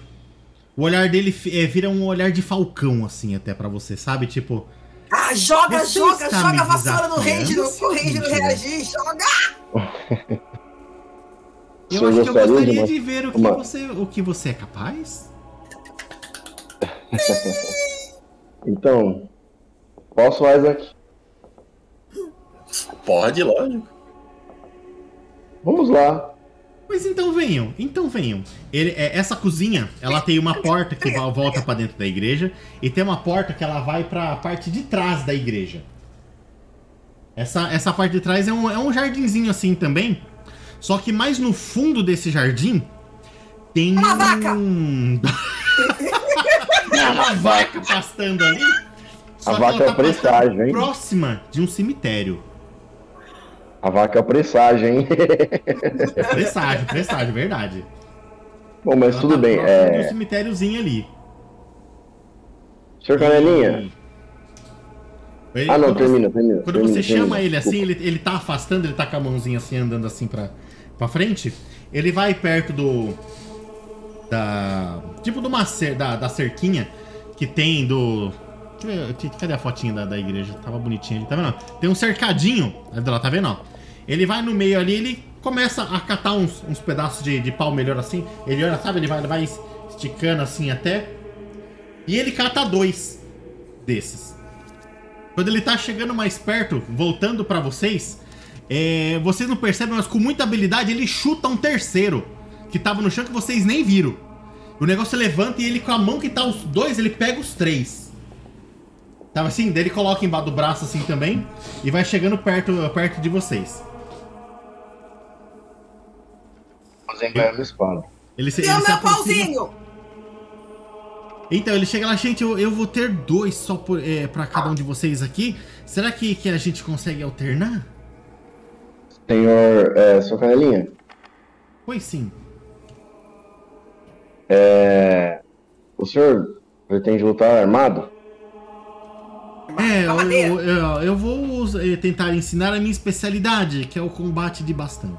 O olhar dele é, vira um olhar de falcão, assim, até pra você, sabe? Tipo, Ah, joga, Você joga, joga a vassoura no Ranger, pro Ranger Ranger? reagir, joga! eu acho que eu gostaria de uma- de ver o que, uma- você, o que você é capaz. Então, posso, Isaac? Pode, lógico. Vamos lá. Pois então venham, então venham. Ele, é, essa cozinha, ela tem uma porta que volta pra dentro da igreja e tem uma porta que ela vai pra parte de trás da igreja. Essa, essa parte de trás é um, é um jardinzinho assim também. Só que mais no fundo desse jardim tem Uma vaca! um... uma vaca pastando ali. Só A vaca é tá o presságio, pastando hein? próxima de um cemitério. A vaca é o presságio, hein? Presságio, presságio, verdade. Bom, mas Ela tudo tá bem. de um É... cemitériozinho ali. Senhor Canelinha? Ele- Ah, não, quando você- termina, termina. Quando termina, você chama termina. ele assim, ele, ele tá afastando, ele tá com a mãozinha assim, andando assim pra, pra frente. Ele vai perto do. da. Tipo de uma cer da, da cerquinha que tem do. Deixa eu ver, cadê a fotinha da, da igreja? Tava bonitinha ali, tá vendo? Tem um cercadinho. Tá vendo? Ele vai no meio ali, ele começa a catar uns, uns pedaços de, de pau melhor assim. Ele olha, sabe? Ele vai, ele vai esticando assim até. E ele cata dois desses. Quando ele tá chegando mais perto, voltando pra vocês, é, vocês não percebem, mas com muita habilidade ele chuta um terceiro que tava no chão que vocês nem viram. O negócio levanta e ele com a mão que tá os dois, ele pega os três. Tava assim, daí ele coloca embaixo do braço assim também e vai chegando perto, perto de vocês. Fazendo espada. Ele se, ele se meu aproxima- pauzinho! Então, ele chega lá, gente, eu, eu vou ter dois só por, é, pra cada um de vocês aqui. Será que, que a gente consegue alternar? Senhor, é, sua canelinha, Pois sim. é, o senhor pretende lutar armado? É, eu, eu, eu- eu vou eh, tentar ensinar a minha especialidade, que é o combate de bastão.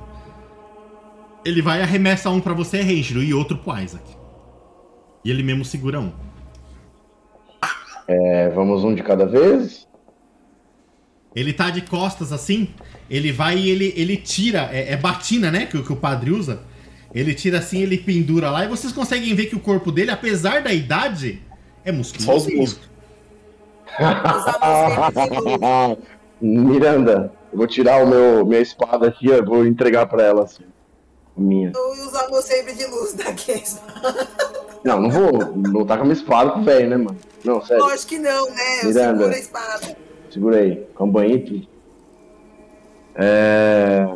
Ele vai e arremessa um pra você, Renjiro, e outro pro Isaac. E ele mesmo segura um. É, vamos um de cada vez? Ele tá de costas assim, ele vai e ele, ele tira, é, é batina, né, que, o- que o padre usa. Ele tira assim, ele pendura lá, e vocês conseguem ver que o corpo dele, apesar da idade, é Só os musculoso. músculos. Miranda, eu vou tirar o meu minha espada aqui, eu vou entregar pra ela assim. Minha. Eu ia usar meu sabre de luz daqui. Não, não vou lutar com a minha espada com o velho, né, mano? Não, sério. Lógico que não, né? Eu Miranda. seguro a espada. Segura aí, com a banho e tudo. É...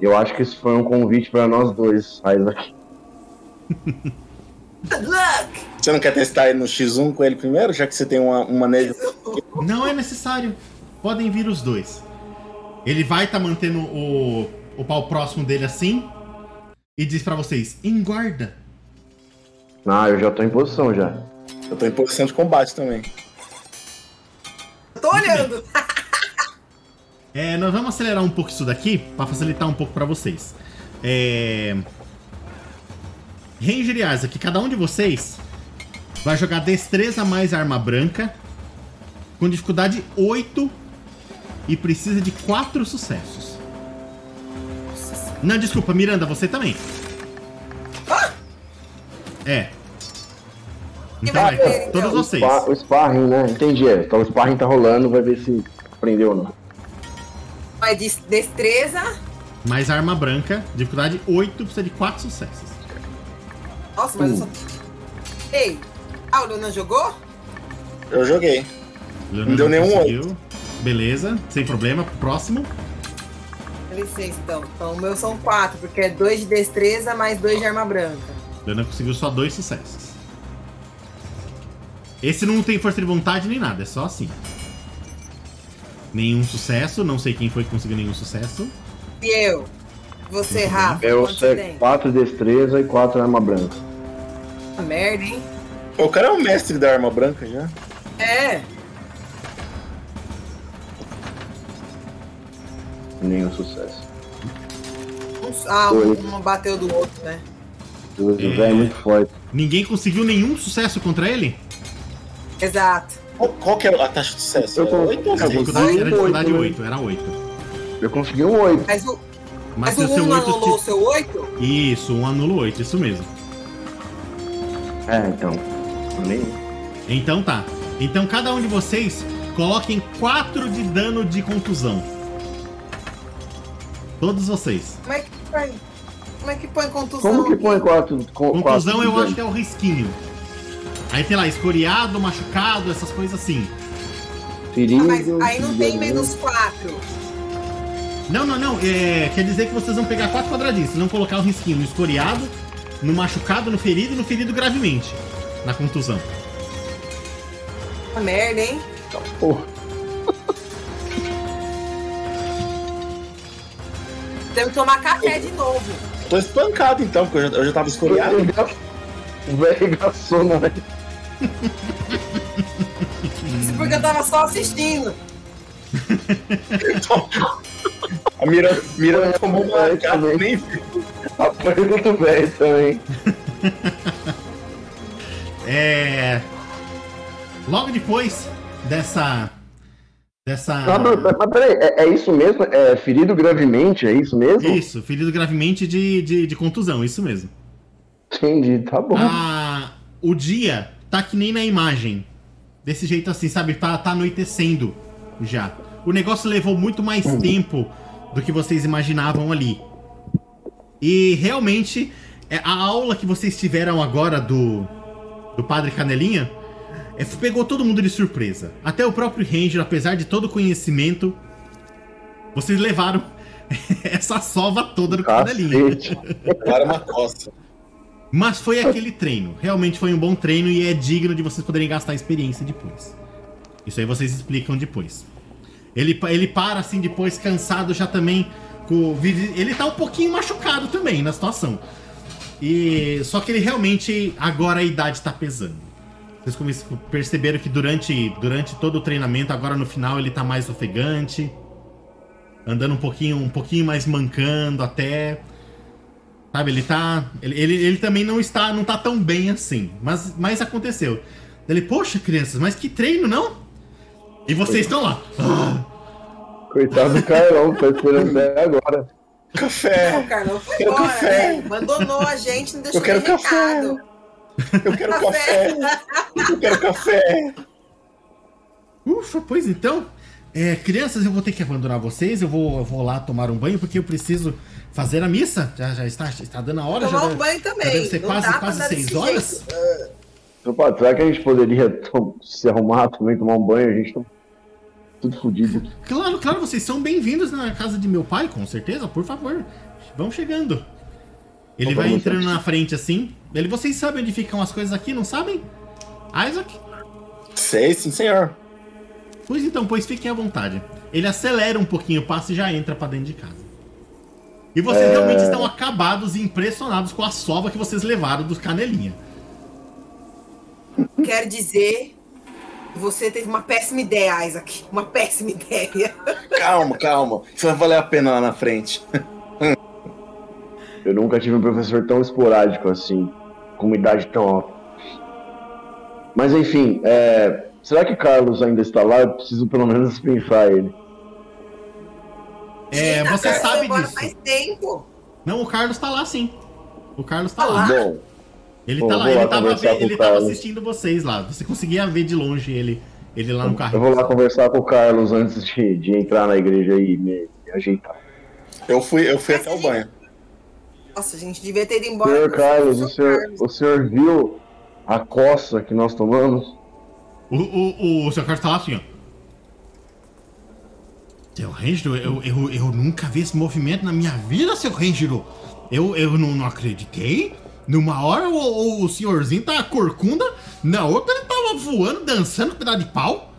Eu acho que isso foi um convite pra nós dois, Isaac. Você não quer testar ele no X1 com ele primeiro, já que você tem uma, um manejo? Não é necessário. Podem vir os dois. Ele vai estar mantendo o, o pau próximo dele assim. E diz pra vocês: engorda. Ah, eu já tô em posição já. Eu tô em posição de combate também. Eu tô olhando. É, nós vamos acelerar um pouco isso daqui pra facilitar um pouco pra vocês. É. Ranger e Isaac, cada um de vocês vai jogar destreza mais arma branca com dificuldade 8 e precisa de 4 sucessos. Não, desculpa, Miranda, você também. É. Então vai vai, ver, então? todos O, vocês. spa- o sparring, né? Entendi. é. Então o sparring tá rolando, vai ver se prendeu ou não. Mas de destreza. Mais arma branca, dificuldade 8, precisa de 4 sucessos. Nossa, mas eu só. Ei! Ah, o Leonan jogou? Eu joguei. Não deu nenhum. Beleza, sem problema. Próximo. Licença, então. Então, o meu são quatro, porque é dois de destreza mais dois de arma branca. Leonardo conseguiu só dois sucessos. Esse não tem força de vontade nem nada, é só assim. Nenhum sucesso, não sei quem foi que conseguiu nenhum sucesso. E eu? Você, Rafa? Eu sei? 4 destreza e 4 arma branca. Ah, Merda, hein? O cara é o mestre da arma branca já. É. Nenhum sucesso. Um, ah, um, um bateu do outro, né? O velho é muito forte. Ninguém conseguiu nenhum sucesso contra ele? Exato. Qual, qual que é a taxa de sucesso? Eu É eu A seis? dificuldade era Oito, dificuldade né? 8, era 8. Eu consegui um 8. Mas o, Mas, mas o o seu 1 não 8. anulou o seu 8? Isso, um anula o 8, isso mesmo. É, então. Nem. Então tá. Então cada um de vocês coloquem 4 de dano de contusão. Todos vocês. Como é que põe? Como é que põe contusão? Como que põe 4? Contusão eu acho que é o risquinho. Aí tem lá, escoriado, machucado, essas coisas assim. Ferido. Ah, mas aí não tem menos 4. Não, não, não. É, quer dizer que vocês vão pegar quatro quadradinhos. Vocês vão colocar o risquinho no escoriado, no machucado, no ferido e no ferido gravemente. Na contusão. Ah, merda, hein? Porra. Temos que tomar café de novo. Tô espancado então, porque eu já, eu já tava escoriado. O velho gastou, né? Isso porque eu tava só assistindo. A Miranda, Miranda tomou uma É, cara, nem viu. A perda do velho também. é. Logo depois dessa. Dessa. Ah, mas, mas peraí, é, é isso mesmo? É ferido gravemente, é isso mesmo? Isso, ferido gravemente de, de, de contusão, isso mesmo. Entendi, tá bom. Ah, o dia tá que nem na imagem. Desse jeito assim, sabe? Tá, tá anoitecendo já. O negócio levou muito mais tempo do que vocês imaginavam ali. E realmente, é, a aula que vocês tiveram agora do, do Padre Canelinha pegou todo mundo de surpresa. Até o próprio Ranger, apesar de todo o conhecimento, vocês levaram essa sova toda do. Agora é uma coça. Mas foi aquele treino. Realmente foi um bom treino e é digno de vocês poderem gastar experiência depois. Isso aí vocês explicam depois. Ele, ele para assim depois, cansado já também. Com, ele tá um pouquinho machucado também na situação. E só que ele realmente agora a idade tá pesando. Vocês perceberam que durante, durante todo o treinamento, agora no final ele tá mais ofegante, andando um pouquinho, um pouquinho mais mancando até. Sabe, ele tá. Ele, ele, ele também não está. não tá tão bem assim. Mas, mas aconteceu. Ele, poxa, crianças, mas que treino, não? E vocês estão lá. Ah, Coitado do Carlão, tá esperando até agora. Café! O Carlão foi embora, café. né? Abandonou a gente, não deixou Eu quero nem café. Eu quero café! Eu quero café! Ufa, pois então. É, crianças, eu vou ter que abandonar vocês. Eu vou, eu vou lá tomar um banho porque eu preciso fazer a missa. Já, já está, está dando a hora. Tomar já um deve- banho já também. deve ser Não quase, quase seis horas. jeito. Seu padre, será que a gente poderia se arrumar também, tomar um banho? A gente tá tudo fodido. Claro, claro, vocês são bem-vindos na casa de meu pai, com certeza, por favor. Vão chegando. Ele vai entrando na frente assim. Ele, vocês sabem onde ficam as coisas aqui, não sabem? Isaac? Sei, sim, senhor. Pois então, pois fiquem à vontade. Ele acelera um pouquinho o passo e já entra pra dentro de casa. E vocês É. realmente estão acabados e impressionados com a sova que vocês levaram dos canelinha. Quero dizer, você teve uma péssima ideia, Isaac. Uma péssima ideia. Calma, calma. Isso vai valer a pena lá na frente. Eu nunca tive um professor tão esporádico assim, com uma idade tão alta. Mas enfim, é, será que Carlos ainda está lá? Eu preciso pelo menos dispensar ele. É, Sim, você Carlos sabe disso. Faz tempo. Não, o Carlos tá lá sim. O Carlos tá Tá lá. lá? Bom, Ele tá eu lá, ele lá tava, ele tava assistindo vocês lá. Você conseguia ver de longe ele, ele lá no carro. eu vou lá conversar com o Carlos antes de, de entrar na igreja e me, me ajeitar. Eu fui, eu fui até o banho. Nossa, a gente devia ter ido embora. Senhor Carlos, o senhor, Carlos. o senhor viu a coça que nós tomamos? O, o, o seu Carlos tá lá assim, ó. Seu Ranger, eu, eu, eu nunca vi esse movimento na minha vida, seu Ranger. Eu, eu não, não acreditei. Numa hora o, o senhorzinho tá corcunda, na outra ele tava voando, dançando com pedaço de pau.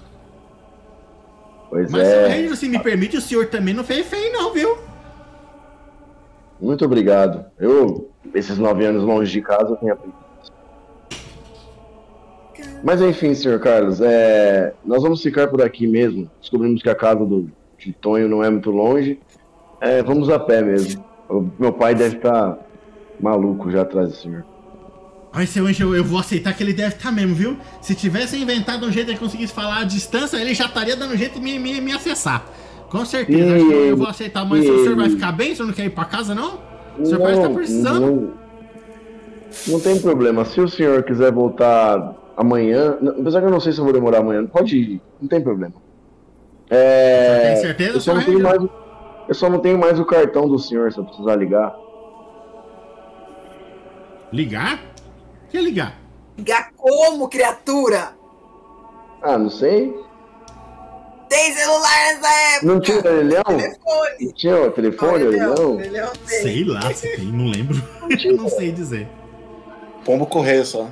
Pois Mas, seu é. Ranger, se me permite, o senhor também não fez feio, não, viu? Muito obrigado. Eu, esses nove anos longe de casa, eu tenho aprendido. Mas enfim, senhor Carlos, é, nós vamos ficar por aqui mesmo. Descobrimos que a casa do de Tonho não é muito longe. É, vamos a pé mesmo. O meu pai deve estar maluco já atrás do senhor. Ai, seu Anjo, eu vou aceitar que ele deve estar mesmo, viu? Se tivesse inventado um jeito de ele conseguisse falar à distância, ele já estaria dando jeito de me, me, me acessar. Com certeza, E acho que eu vou aceitar, mas e o senhor vai ficar bem? O senhor não quer ir pra casa, não? O senhor parece estar precisando. Não, não tem problema. Se o senhor quiser voltar amanhã, não, apesar que eu não sei se eu vou demorar amanhã, pode ir, não tem problema. É, Tem certeza, eu só, não senhor tenho mais, o- eu só não tenho mais o cartão do senhor, se eu precisar ligar. Ligar? Que ligar? Ligar como, criatura? Ah, não sei. Tem celular nessa época. Não tinha orelhão? Telefone. Não tinha o telefone, orelhão? Orelhão tem. Sei lá se tem, não lembro. Eu não sei dizer. Pombo correio só.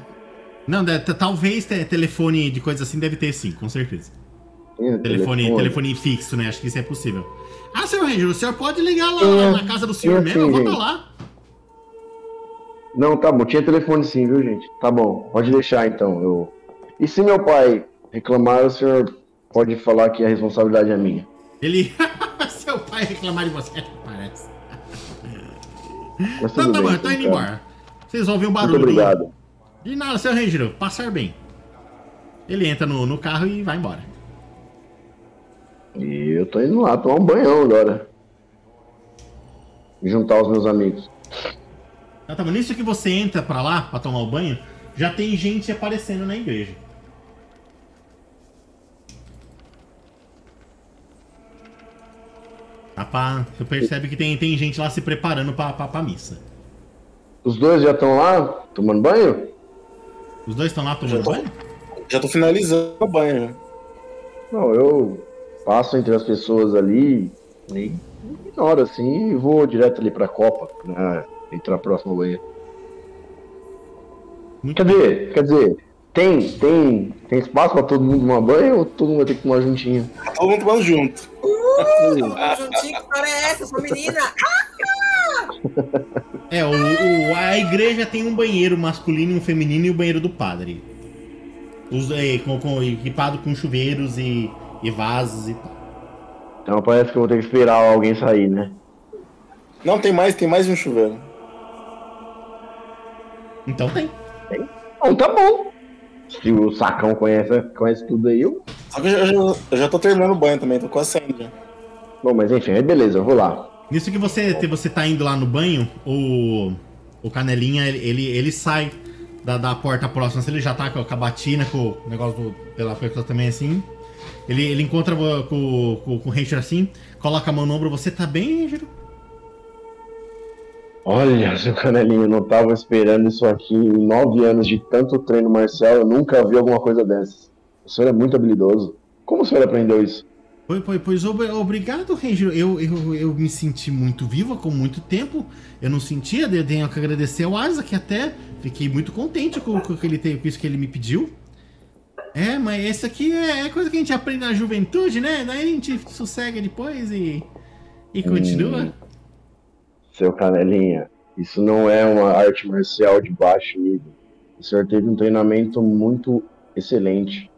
Não, talvez te- telefone de coisa assim deve ter sim, com certeza. Telefone, telefone fixo, né? Acho que isso é possível. Ah, seu Ranger, o senhor pode ligar lá Tinha- na casa do senhor mesmo? Eu vou sim, pra lá. Não, tá bom. Tinha telefone sim, viu, gente? Tá bom. Pode deixar então. Eu... E se meu pai reclamar, o senhor pode falar que a responsabilidade é minha. Ele. seu pai reclamar de você, parece. Mas Tá, tá bem, bom, então, indo cara. embora. Vocês ouvem um Muito barulho. do- obrigado. De nada, seu Ranger, passar bem. Ele entra no, no carro e vai embora. E eu tô indo lá tomar um banhão agora. Juntar os meus amigos. Então, tá bom. Nisso que você entra pra lá, pra tomar o banho, já tem gente aparecendo na igreja. Tá pra, você percebe que tem, tem gente lá se preparando pra, pra, pra missa. Os dois já estão lá tomando banho? Os dois estão lá Já tomando tô, banho? já tô finalizando o banho. já. Não, eu passo entre as pessoas ali, e ignoro assim e vou direto ali pra Copa, né? Entrar próximo ao banheiro. Muito Quer dizer, quer dizer, tem, tem, tem espaço pra todo mundo tomar banho ou todo mundo vai ter que tomar juntinho? Tá todo mundo tomando junto. Juntinho, que história é essa? Sou menina. É, o, o- a igreja tem um banheiro masculino e um feminino e o banheiro do padre. Os, é, com, com- equipado com chuveiros e, e vasos e tal. Então parece que eu vou ter que esperar alguém sair, né? Não, tem mais, tem mais de um chuveiro. Então tem. Então tá bom. Se o sacão conhece, conhece tudo aí, eu. Só que eu já, eu já- eu já tô terminando o banho também, tô quase saindo já. Bom, mas enfim, aí beleza, eu vou lá. Nisso que você, você tá indo lá no banho, o, o Canelinha, ele, ele, sai da, da porta próxima, assim, ele já tá com a batina, com o negócio do, pela pessoa também assim. Ele, ele encontra com, com, com o Ranger assim, coloca a mão no ombro, você tá bem, Ranger? Olha, seu canelinho, eu não tava esperando isso aqui em nove anos de tanto treino marcial, eu nunca vi alguma coisa dessas. O senhor é muito habilidoso. Como o senhor aprendeu isso? Pois, pois, pois ob- obrigado, Ranger. Eu, eu, eu me senti muito viva com muito tempo. Eu não sentia, de- tenho que agradecer ao Isaac até. Fiquei muito contente com, com, que ele com isso que ele me pediu. É, mas esse aqui é, é coisa que a gente aprende na juventude, né? Daí a gente sossega depois e, e continua. Seu canelinha, isso não é uma arte marcial de baixo nível. O senhor teve um treinamento muito excelente.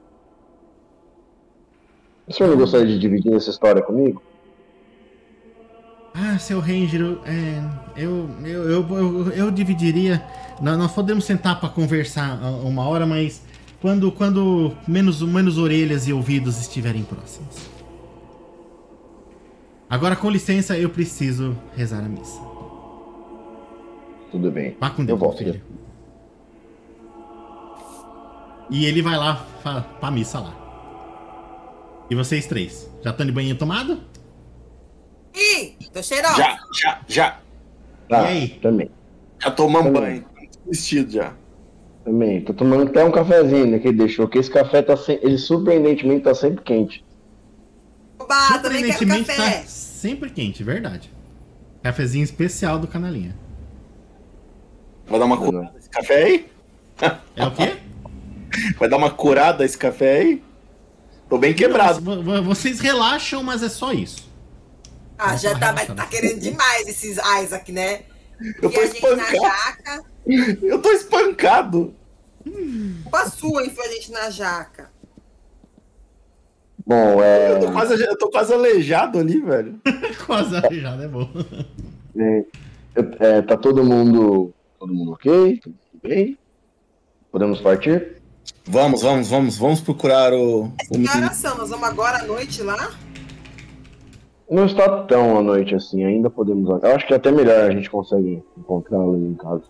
O senhor não gostaria de dividir essa história comigo? Ah, seu Ranger, eu- é, eu, eu, eu, eu, eu dividiria. Nós, nós podemos sentar para conversar uma hora, mas quando, quando menos, menos orelhas e ouvidos estiverem próximos. Agora, com licença, eu preciso rezar a missa. Tudo bem. Vá com Eu Deus, meu volto. filho. E ele vai lá fa- pra missa lá. E vocês três? Já estão de banho tomado? Ih, tô cheirosa. Já, já, já. Tá, E aí? também. Já tomamos Também. banho. Vestido já. Também. Tô tomando até um cafezinho né, que ele deixou, que esse café tá sem... ele surpreendentemente tá sempre quente. Oba, também quero Surpreendentemente café. tá sempre quente, verdade. Cafezinho especial do Canalinha. Vai dar uma curada esse café aí? É o quê? Vai dar uma curada esse café aí? Tô bem quebrado. Vo- vo- Vocês relaxam, mas é só isso. Ah, já tá, mas Nossa, tá né? querendo demais esses Isaac, né? Eu E tô a gente na espancado. jaca. Eu tô espancado. Culpa sua a gente na jaca. Bom, é. Eu tô quase, eu tô quase aleijado ali, velho. Quase arejado, é bom. é, é, tá todo mundo. Todo mundo ok? Tudo bem? Podemos partir? Vamos, vamos, vamos, vamos procurar o, o Que menino. horas são? Nós vamos agora à noite lá? Não está tão à noite assim, ainda podemos. Eu acho que é até melhor a gente consegue encontrá-lo em casa.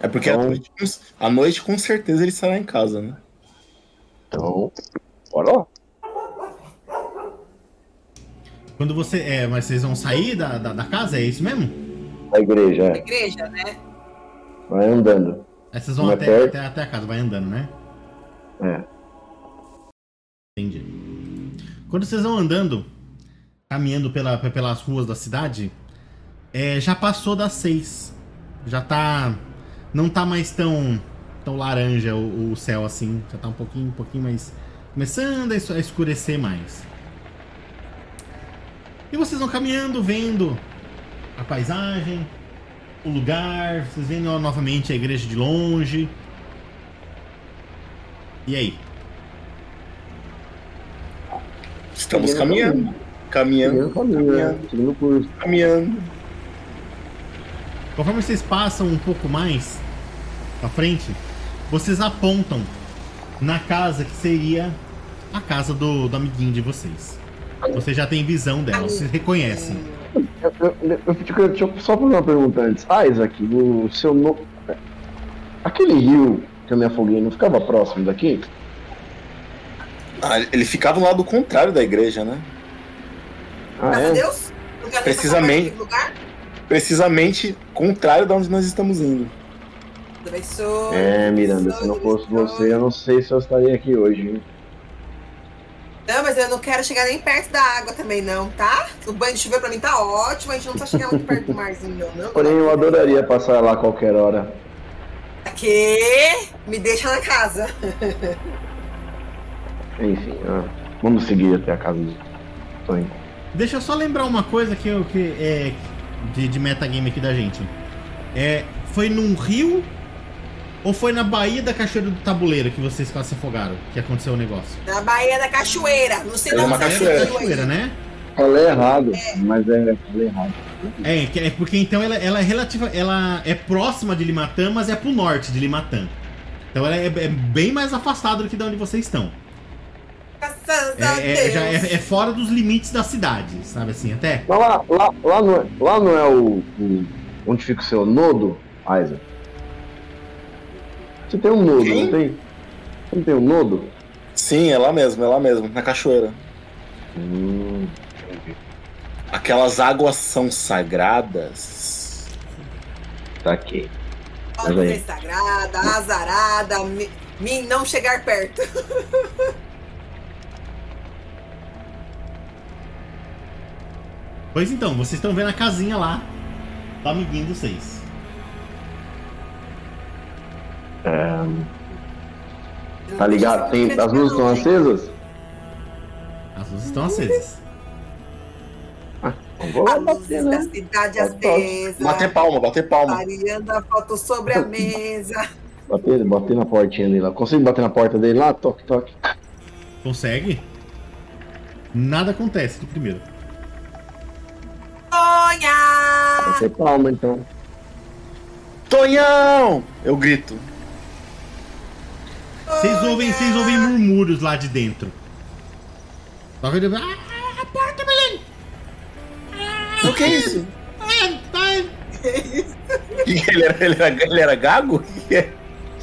É porque à Então- noite, à noite com certeza ele estará em casa, né? Então, bora lá. Quando você. É, mas vocês vão sair da, da, da casa, é isso mesmo? Da igreja, é. igreja, né? Vai andando. Aí vocês vão é até, até, até a casa, vai andando, né? É. Entendi. Quando vocês vão andando, caminhando pela, pelas ruas da cidade, é, já passou das seis. Já tá. Não tá mais tão, tão laranja o, o céu assim. Já tá um pouquinho, um pouquinho mais. Começando a escurecer mais. E vocês vão caminhando, vendo a paisagem, o lugar. Vocês veem no- novamente a igreja de longe. E aí? Estamos caminhando. Caminhando, Seguindo o caminho, né? Seguindo o curso. caminhando. Conforme vocês passam um pouco mais pra frente, vocês apontam na casa que seria a casa do, do amiguinho de vocês. Você já tem visão dela, vocês reconhecem. Eu, eu, eu, eu, deixa eu só fazer uma pergunta antes. Ah, Isaac, o seu nome. Aquele rio que eu me afoguei não ficava próximo daqui? Ah, ele ficava no lado contrário da igreja, né? Ah, é? Deus. Precisamente. Precisamente contrário de onde nós estamos indo. Abençoe, É, Miranda, se não fosse você, eu não sei se eu estaria aqui hoje. hein? Não, mas eu não quero chegar nem perto da água também, não, tá? O banho de chuveiro pra mim tá ótimo, a gente não precisa chegar muito perto do marzinho, não. não Porém, eu adoraria passar lá a qualquer hora. Que? Me deixa na casa. Enfim, ah, vamos seguir até a casa do Tonho. Deixa eu só lembrar uma coisa que, que é de, de metagame aqui da gente. É, foi num rio ou foi na Baía da Cachoeira do Tabuleiro que vocês quase se afogaram? Que aconteceu o negócio? Na Baía da Cachoeira. Não sei É uma onde você cachoeira. aí. Cachoeira, né? Falei errado, mas é, falei errado. É, é porque então ela, ela é relativa. Ela é próxima de Limatã, mas é pro norte de Limatã. Então ela é, é bem mais afastada do que de onde vocês estão. É, é- já é, é fora dos limites da cidade, sabe assim, até. Lá, lá, lá, não, é, lá não é o, o- onde fica o seu nodo, Isaac? Você tem um nodo, Quem? não tem? Você não tem um nodo? Sim, é lá mesmo, é lá mesmo, na cachoeira. Hum, Aquelas águas são sagradas. tá aqui. Pode ser sagrada, azarada, mi- mim não chegar perto. Pois então, vocês estão vendo a casinha lá do amiguinho de vocês. É, tá ligado? Tem, as luzes estão acesas? As luzes estão acesas. Não vou A lá bater, da né? cidade Pode, acesa. Bater palma, bater palma. Variando a foto sobre a mesa. Bater, bater na portinha dele lá. Consigo bater na porta dele lá? Toque, toque. Consegue? Nada acontece de primeiro. Sonha! Bater palma, então. Tonhão! Eu grito. Vocês ouvem, vocês ouvem murmúrios lá de dentro. Só que ele- Ah, a porta, menino! O que é isso? Ai, ai. Ele era, ele era, ele era gago? É?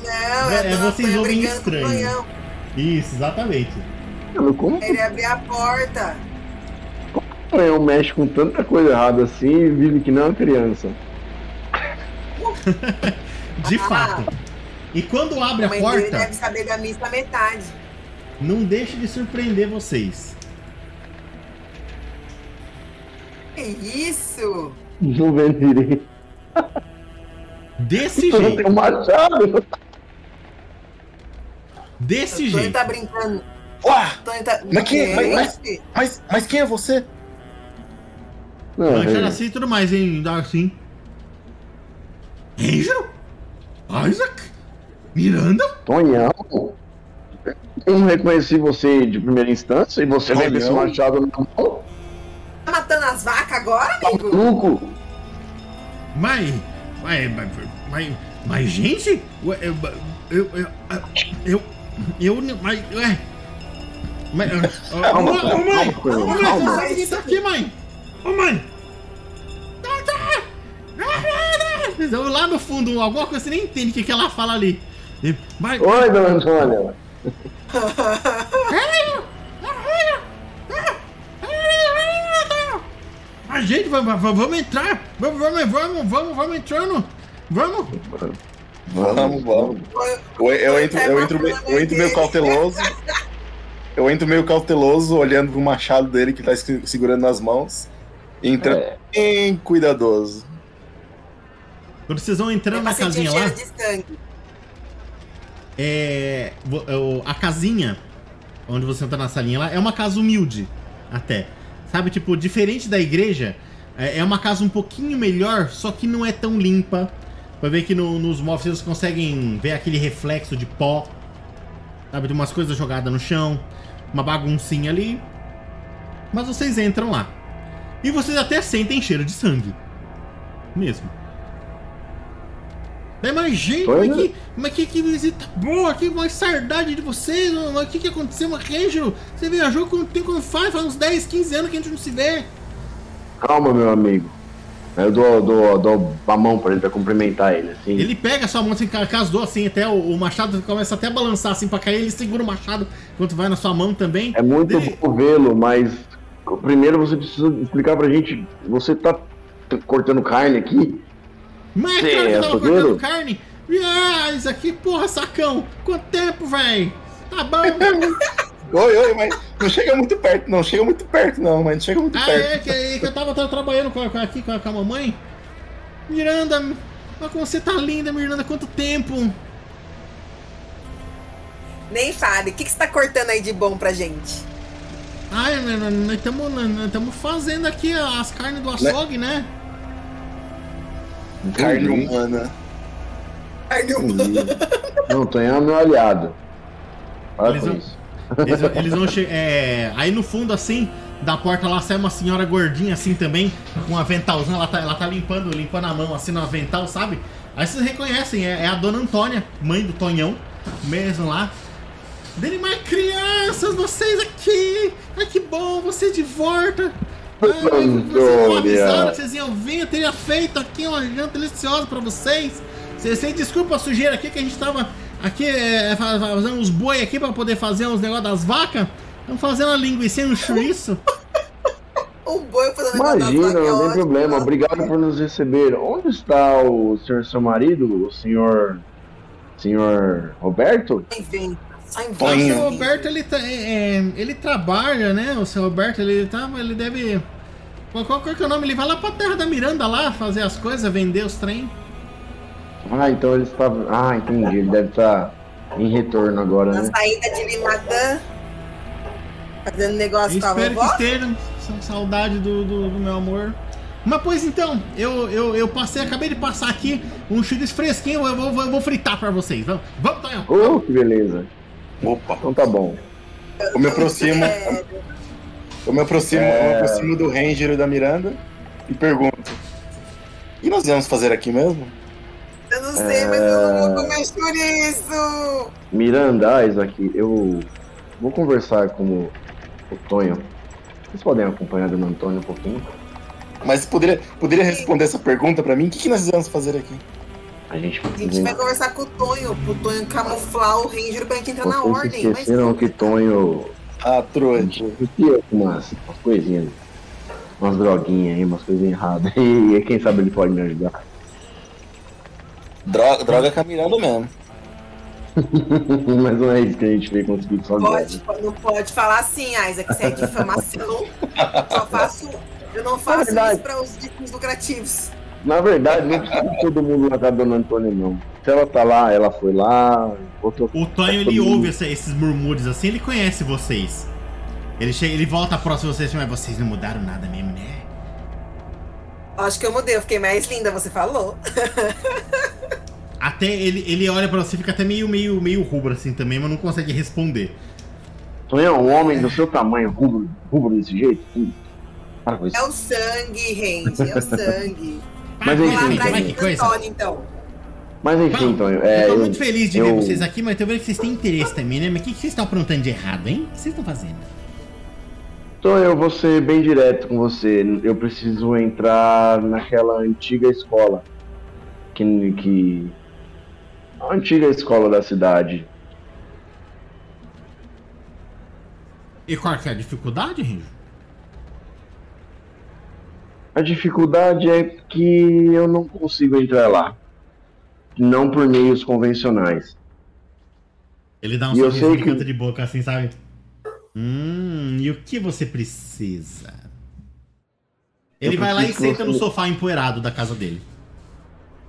Não, É, é, vocês ouvem estranho. Isso, exatamente. Como Ele abriu a porta. o Tonhão mexe com tanta coisa errada assim e vive que não é uma criança? De Ah. fato. E quando abre A a porta, deve saber da missa metade. não deixe de surpreender vocês. Que isso? Direito. Desse Tem jeito, um machado. desse jeito. tá brincando. Uá! O Tonho tá. Mas que- mas- mas- Mas, mas quem é você? Não, é- assim e tudo mais, hein? Assim. Angel? Isaac? Miranda? Tonhão. Eu não reconheci você de primeira instância e você veio com esse Tonhão? machado na mão. Tá matando as vacas agora, Tá amigo? maluco? Mas. Mas. Mas. Mas, mas, gente? Ué, Eu. Eu. Eu. Eu. mas. Ué. Mas. ó, Calma, Ô, calma, mãe! calma, Ô, mãe! calma. Quem tá aqui, mãe? Ô, mãe! Tá, tá. Lá no fundo, alguma coisa você nem entende o que, que ela fala ali. Mas. Oi, dona Antônia. A gente, vamos, vamos, vamos entrar! Vamos, vamos, vamos, vamos, vamos entrando! Vamos! Vamos, vamos. Eu, eu entro, eu, entro, meio- eu entro meio cauteloso. Eu entro meio cauteloso, olhando pro machado dele que tá se- segurando nas mãos. E entrando É, bem cuidadoso. Quando vocês vão entrando na casinha lá, de sangue. É, é a casinha onde você entra na salinha lá é uma casa humilde, até. Sabe, tipo, diferente da igreja, é, é uma casa um pouquinho melhor, só que não é tão limpa. Vai ver que no- nos móveis vocês conseguem ver aquele reflexo de pó. Sabe, tem umas coisas jogadas no chão, uma baguncinha ali. Mas vocês entram lá. E vocês até sentem cheiro de sangue. Mesmo. Daí, mas gente, Foi, mas, né? que, mas que, que visita boa, que mais saudade de vocês, mas o que, que aconteceu, mas? Você viajou quanto tempo não faz? Faz uns 10, 15 anos que a gente não se vê. Calma, meu amigo. Eu dou, dou, dou a mão pra ele pra cumprimentar ele, assim. Ele pega a sua mão assim, ca- casou assim, até o, o machado começa até a balançar assim pra cair, ele segura o machado enquanto vai na sua mão também. É muito Ele- bom vê-lo, mas primeiro você precisa explicar pra gente. Você tá cortando carne aqui? Mas Sim, cara que é tava cortando carne. Ah, isso aqui, porra, sacão. Quanto tempo, véi? Tá bom. Oi, oi, mas não chega muito perto, não. Chega muito perto, não, mas não chega muito ah, perto. é que, que eu tava, tava trabalhando com, aqui com a, com a mamãe. Miranda, olha como você tá linda, Miranda, quanto tempo. Nem fale. O que, que você tá cortando aí de bom pra gente? Ai, nós- nós estamos fazendo aqui as carnes do açougue, né? Carne Entendi. humana. Carne Entendi. Não, Tonhão é meu aliado. Para Eles vão- isso. Eles, vão- eles vão chegar. aí no fundo, assim, da porta lá sai uma senhora gordinha, assim também, com um aventalzão. Ela tá, ela tá limpando, limpando a mão, assim, no avental, sabe? Aí vocês reconhecem, é, é a dona Antônia, mãe do Tonhão, mesmo lá. Dele, mas crianças, vocês aqui! Ai que bom, vocês de volta! Ai, vocês iam vir, eu teria feito aqui uma janta deliciosa pra vocês. Vocês, vocês desculpa a sujeira aqui que a gente tava aqui é, fa- fazendo uns boi aqui pra poder fazer uns negócios das vacas. Estamos fazendo uma linguiça e um chouriço. O boi fazendo Imagina, é não tem problema. Obrigado por nos receber. Onde está o senhor seu marido, o senhor. Senhor Roberto? Só O seu Roberto, ele, tá, é, é, ele trabalha, né? O seu Roberto, ele, tá, ele deve... Qual, qual que é o nome? Ele vai lá pra terra da Miranda lá, fazer as coisas, vender os trem. Ah, então ele está. Ah, entendi. Ele deve estar em retorno agora, Na né? saída de Limadã. Fazendo negócio Eu com a espero vovó. que estejam. Sa- Saudade do, do, do meu amor. Mas pois então, eu, eu, eu passei, acabei de passar aqui um chouriço fresquinho, eu vou, vou, eu vou fritar pra vocês. Vamos, vamos Tonhão. Oh, que beleza. Opa. Então tá bom. Eu me aproximo. É, Eu me aproximo, eu me aproximo do Ranger e da Miranda e pergunto. O que nós vamos fazer aqui mesmo? eu não sei, mas eu não vou comer chouriço. Mirandais aqui, eu vou conversar com o, o Tonho. Vocês podem acompanhar a Dona Antônia um pouquinho? Mas poderia, poderia responder essa pergunta pra mim? O que, que nós vamos fazer aqui? A gente. A gente vai conversar com o Tonho, pro Tonho camuflar o Ranger pra gente entrar na Vocês ordem. Mas esqueceram que Tonho Ah, trouxa. Umas, umas coisinhas, umas droguinhas aí, umas coisinhas erradas. E quem sabe ele pode me ajudar. Droga, droga Miranda mesmo. Mas não é isso que a gente veio conseguir só pode, não pode falar assim, Isaac, isso é difamação. Só faço. Eu não faço verdade. isso para os fins lucrativos. Na verdade, não precisa de todo mundo lá com a Dona Antônia, não. Se ela tá lá, ela foi lá, botou. O Tonho, ele ouve essa- esses murmúrios assim, ele conhece vocês. Ele, chega, ele volta próximo de vocês e mas vocês não mudaram nada mesmo, né? Acho que eu mudei, eu fiquei mais linda, você falou. Até ele, ele olha pra você e fica até meio, meio, meio rubro assim também, mas não consegue responder. Tonhão, um homem do seu tamanho, rubro, rubro desse jeito? Para com isso. É o sangue, gente, é o sangue. Mas enfim, atrás que coisa. Então. Mas enfim, Bom, Tonho, é. eu tô eu- muito feliz de ver eu- vocês aqui, mas tô vendo que vocês têm interesse também, né? Mas o que, que vocês estão aprontando de errado, hein? O que vocês estão fazendo? Então eu vou ser bem direto com você. Eu preciso entrar naquela antiga escola. Que. que... A antiga escola da cidade. E qual que é a dificuldade, Rinjo? A dificuldade é que eu não consigo entrar lá. Não por meios convencionais. Ele dá um E sorriso que- canto de boca assim, sabe? Hum, e o que você precisa? Ele Eu vai lá e senta no sofá empoeirado da casa dele.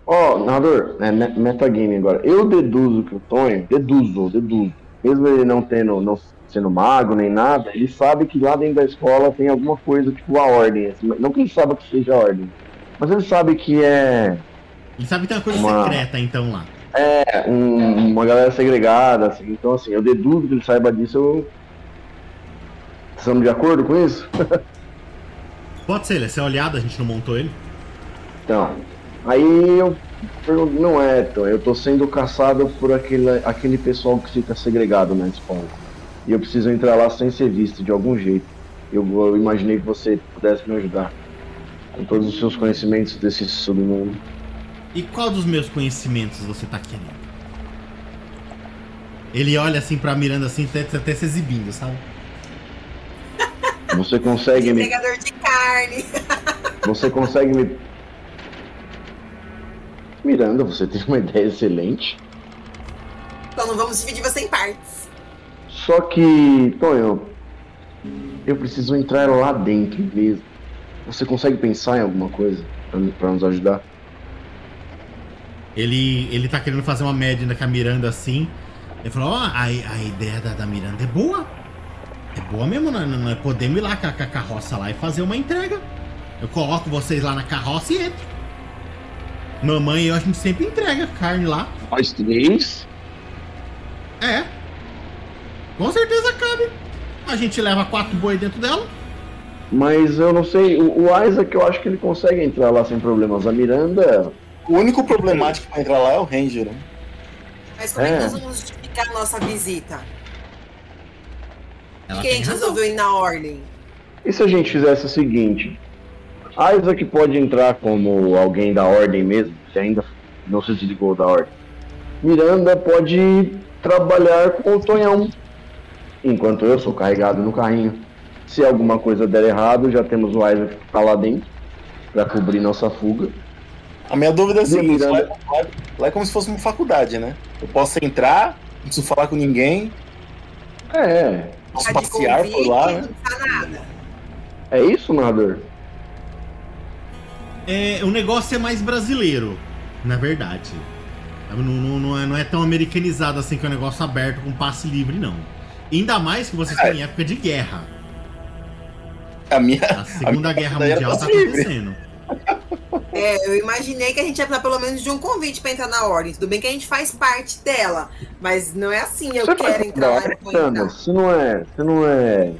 Ó, narrador, é me- metagame agora. Eu deduzo que o Tonho, deduzo, deduzo. Mesmo ele não tendo, não sendo mago nem nada, ele sabe que lá dentro da escola tem alguma coisa, tipo a ordem. assim, não que ele saiba que seja a ordem. Mas ele sabe que é, Ele sabe que tem uma coisa Uma- secreta, então, lá. é um- uma galera segregada, assim. Então, assim, eu deduzo que ele saiba disso. Eu... Estamos de acordo com isso? Pode ser, ele é ser olhado, a gente não montou ele. Então, Aí eu pergunto, não é, então, eu tô sendo caçado por aquele, aquele pessoal que fica segregado na escola. E eu preciso entrar lá sem ser visto de algum jeito. Eu, eu imaginei que você pudesse me ajudar. Com todos os seus conhecimentos desse submundo. E qual dos meus conhecimentos você tá querendo? Ele olha assim pra Miranda assim, até, até se exibindo, sabe? Você consegue me. Entregador de carne. Você consegue me. Miranda, você tem uma ideia excelente. Então não vamos dividir você em partes. Só que, Tonho, eu preciso entrar lá dentro mesmo. Você consegue pensar em alguma coisa pra, pra nos ajudar? Ele, ele tá querendo fazer uma média com a Miranda assim. Ele falou: Ó, a, a ideia da, da Miranda é boa. É boa mesmo, nós, nós podemos ir lá com a, com a carroça lá e fazer uma entrega. Eu coloco vocês lá na carroça e entro. Mamãe e eu a gente sempre entrega carne lá. Nós três? É. Com certeza cabe. A gente leva quatro boi dentro dela. Mas eu não sei, o, o Isaac eu acho que ele consegue entrar lá sem problemas. A Miranda. O único problemático pra entrar lá é o Ranger. né? Mas como é, É. que nós vamos justificar a nossa visita? Ela Por que a tem gente razão. resolveu ir na ordem? E se a gente fizesse o seguinte? Isaac pode entrar como alguém da ordem mesmo, se ainda não se desligou da ordem. Miranda pode trabalhar com o Tonhão, enquanto eu sou carregado no carrinho. Se alguma coisa der errado, já temos o Isaac que tá lá dentro para cobrir nossa fuga. A minha dúvida é a E a seguinte: lá, Miranda? lá- lá é como se fosse uma faculdade, né? Eu posso entrar, não preciso falar com ninguém, É, posso Tá passear por lá, né? Nada. é isso, narrador? É, o negócio é mais brasileiro, na verdade. Não, não- não é, não é tão americanizado assim que é um negócio aberto com passe livre, não. Ainda mais que vocês É. estão em época de guerra. A minha. A Segunda a minha Guerra Mundial tá acontecendo. É, eu imaginei que a gente ia precisar pelo menos de um convite pra entrar na ordem. Tudo bem que a gente faz parte dela, mas não é assim, eu Você quero entrar lá e entrar. Você não é, você não é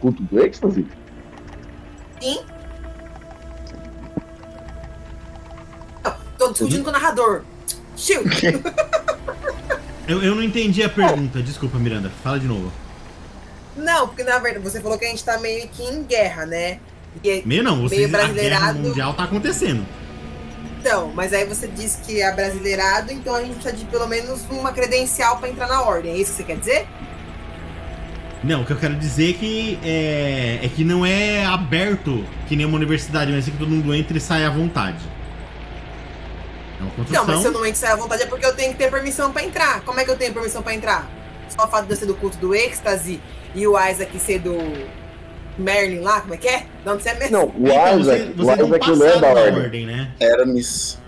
culto do êxtase? Sim? Tô discutindo com o narrador. Shield! Eu, eu não entendi a pergunta, desculpa, Miranda. Fala de novo. Não, porque na verdade você falou que a gente tá meio que em guerra, né? E- Meio não, vocês, Meio a Guerra brasileirado. Mundial tá acontecendo. Então, mas aí você disse que é brasileirado, então a gente precisa de pelo menos uma credencial pra entrar na ordem. É isso que você quer dizer? Não, o que eu quero dizer é que é, é que não é aberto que nem uma universidade, mas é que todo mundo entra e sai à vontade. É uma Não, construção. mas se eu não entro sair à vontade é porque eu tenho que ter permissão pra entrar. Como é que eu tenho permissão pra entrar? Só o fato de eu ser do culto do êxtase e o Isaac ser do Merlin lá, como é que é? Não, você é mesmo. Não, o Então, Isaac, vocês, o vocês não Isaac não é da na ordem. ordem, né? Hermes.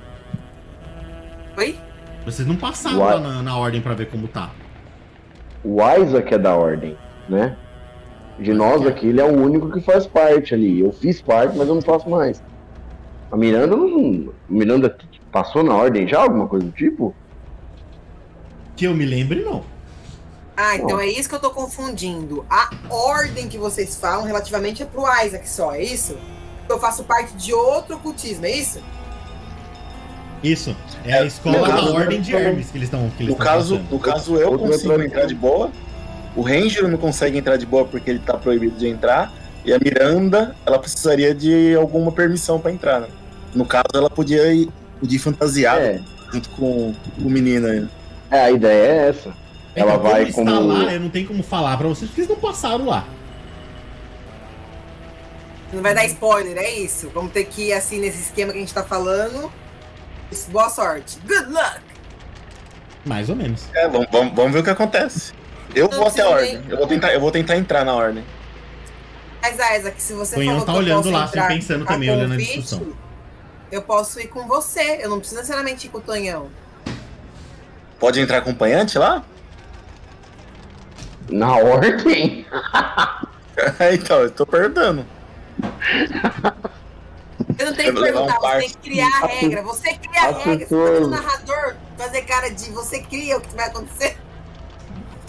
Oi? Vocês não passaram lá na, na ordem pra ver como tá. O Isaac é da ordem, né? De nós é. aqui, ele é o único que faz parte ali. Eu fiz parte, mas eu não faço mais. A Miranda não. A Miranda passou na ordem já, alguma coisa do tipo? Que eu me lembre, não. Ah, então é isso que eu tô confundindo. A ordem que vocês falam relativamente é pro Isaac só, é isso? Eu faço parte de outro ocultismo, é isso? Isso. É a É, escola no da caso- Ordem de Hermes que eles estão No tão caso, no caso, eu Outro consigo entrar de boa. O Ranger não consegue entrar de boa porque ele tá proibido de entrar. E a Miranda, ela precisaria de alguma permissão pra entrar, né? No caso, ela podia ir, podia ir fantasiada É, junto com o menino aí. é, a ideia é essa. É que Ela como vai está como. lá, eu não tenho como falar pra vocês porque eles não passaram lá. Não vai dar spoiler, é isso? Vamos ter que ir assim nesse esquema que a gente tá falando. Boa sorte. Good luck! Mais ou menos. É, vamos, vamos, vamos ver o que acontece. Eu Não vou até a ordem. nem- Eu vou, tentar, eu vou tentar entrar na ordem. Mas, Isaac, se você Tonhão falou tá que eu olhando posso lá, assim, entrar pensando também, olhando a convite, discussão. Eu posso ir com você. Eu não preciso necessariamente ir com o Tonhão. Pode entrar acompanhante lá? Na ordem? então, eu tô perguntando. Eu não tenho que levar um perguntar, você tem que criar a regra. Você cria a as regra. Você o narrador fazer cara de você cria o que vai acontecer.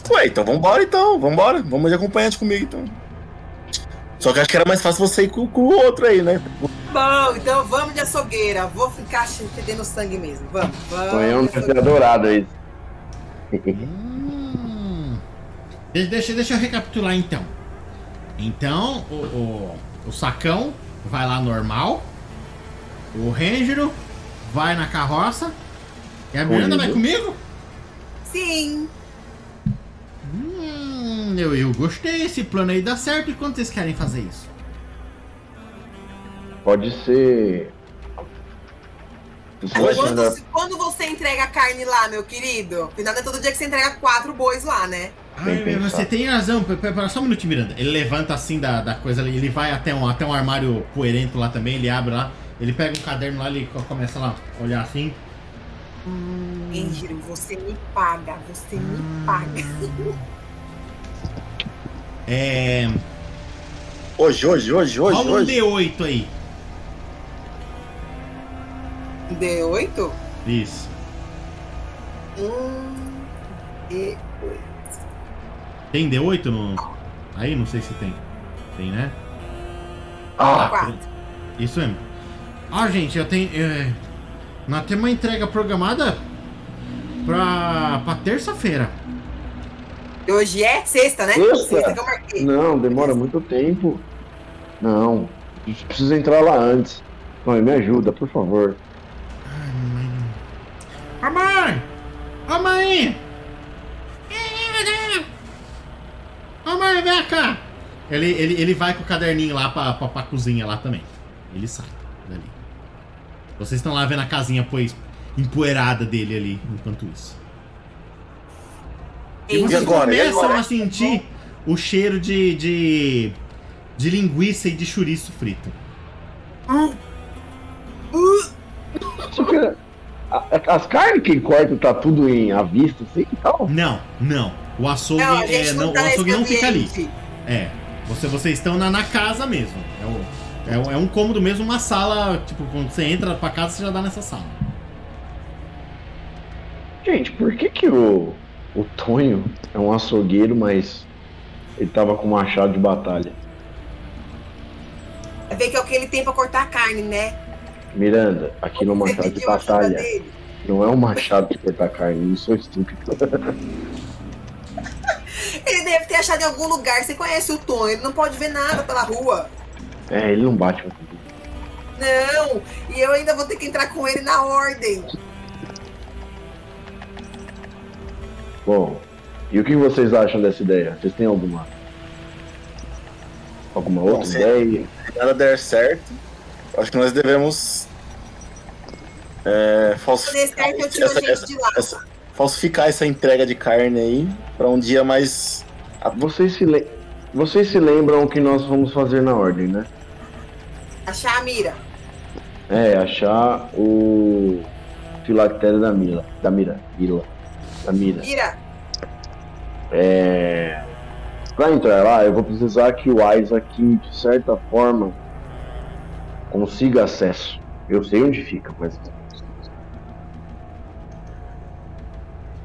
Ué, então vambora então, vambora. Vamos de acompanhante comigo então. Só que acho que era mais fácil você ir com, com o outro aí, né? Bom, então vamos de açougueira. Vou ficar fedendo sangue mesmo. Vamos, vamos. Tonhão de deve ter açougueira. adorado isso. Hum. De- Deixa, deixa eu recapitular então. Então, o, o, o sacão vai lá normal. O Ranger vai na carroça. E a Miranda vai comigo? Sim. Hum, eu, eu gostei. Esse plano aí dá certo. E quando vocês querem fazer isso? Pode ser. Quando, você- quando você entrega a carne lá, meu querido? Afinal, é todo dia que você entrega quatro bois lá, né? Ai, pensado. você tem razão. Pe- pe- Pera só um minutinho, Miranda. Ele levanta assim da, da coisa ali. Ele vai até um, até um armário poerento lá também. Ele abre lá. Ele pega um caderno lá. Ele co- começa lá a olhar assim. Enjiro, você me paga. Você me paga. É. Hoje, hoje, hoje, hoje, Rola um hoje. D8 aí. D8? Isso. Um. D8. Tem D8 no. Aí? Não sei se tem. Tem, né? Ah, Quatro. Isso mesmo. Ó, gente, eu tenho. É... Nós temos uma entrega programada pra, pra terça-feira. Hoje é sexta, né? Sexta? que eu marquei. não, demora muito tempo. Não, a gente precisa entrar lá antes. Tonho, me ajuda, por favor. Ô mãe! Ô mãe! Ô mãe, vem cá! Ele, ele, ele vai com o caderninho lá pra, pra, pra cozinha lá também. Ele sai dali. Vocês estão lá vendo a casinha, pois, empoeirada dele ali, enquanto isso. E vocês agora? Começam agora? a sentir o cheiro de, de, de linguiça e de chouriço frito. A- as carnes que corta tá tudo em à vista, assim e tal. Não, não. O açougue, Não, é, não, não, o tá açougue não fica ali. É. Você, vocês estão na, na casa mesmo. É, o- é, é um cômodo mesmo, uma sala. Tipo, quando você entra pra casa, você já dá nessa sala. Gente, por que que o, o Tonho é um açougueiro, mas ele tava com machado de batalha? É ver que é o que ele tem pra cortar a carne, né? Miranda, aqui no machado de batalha não é um machado de cortar carne, não sou estúpido. Ele deve ter achado em algum lugar. Você conhece o Tom, ele não pode ver nada pela rua. É, ele não bate muito. Não, e eu ainda vou ter que entrar com ele na ordem. Bom, e o que vocês acham dessa ideia? Vocês têm alguma alguma outra sim. ideia? Se nada der certo, acho que nós devemos é, Fazer falsificar, essa, essa- de lá. essa- falsificar essa entrega de carne aí pra um dia mais. Vocês se, le- vocês se lembram o que nós vamos fazer na ordem, né? Achar a mira. É, achar o filactério da Mila. Da Mira. Mila. Da Mira. Mira, É. Pra entrar lá, eu vou precisar que o Isaac, de certa forma, consiga acesso. Eu sei onde fica, mas.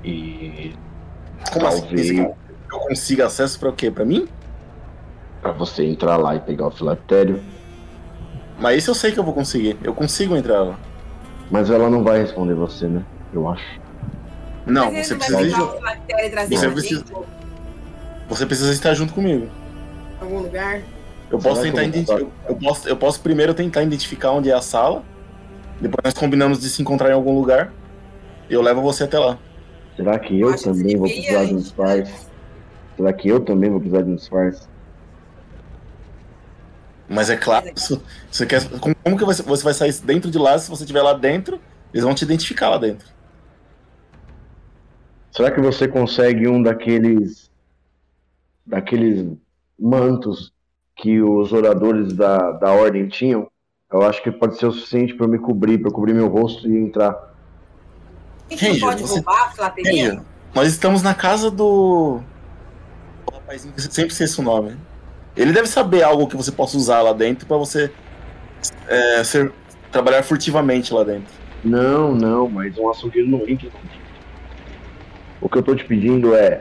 E. Como assim? Talvez. Eu consiga acesso pra o quê? Pra mim? Pra você entrar lá e pegar o filactério. Mas isso eu sei que eu vou conseguir. Eu consigo entrar lá. Mas ela não vai responder você, né? Eu acho. Não, mas você precisa, Você precisa- em você precisa estar junto comigo. algum lugar. Eu posso que tentar eu vou identi- eu, eu posso, eu posso primeiro tentar identificar onde é a sala. Depois nós combinamos de se encontrar em algum lugar. E eu levo você até lá. Será que eu Acho que também vou devia precisar de um disfarce? Será que eu também vou precisar de um disfarce? Mas é claro, isso- você quer, como, como que você, você vai sair dentro de lá se você estiver lá dentro? Eles vão te identificar lá dentro. Será que você consegue um daqueles daqueles mantos que os oradores da, da ordem tinham? Eu acho que pode ser o suficiente para me cobrir, para cobrir meu rosto e entrar. Ranger, pode você- roubar? Ranger. Nós estamos na casa do. O rapazinho que sempre sei o nome. Ele deve saber algo que você possa usar lá dentro pra você é, ser, trabalhar furtivamente lá dentro. Não, não, mas um açougueiro não entra contigo. O que eu tô te pedindo é,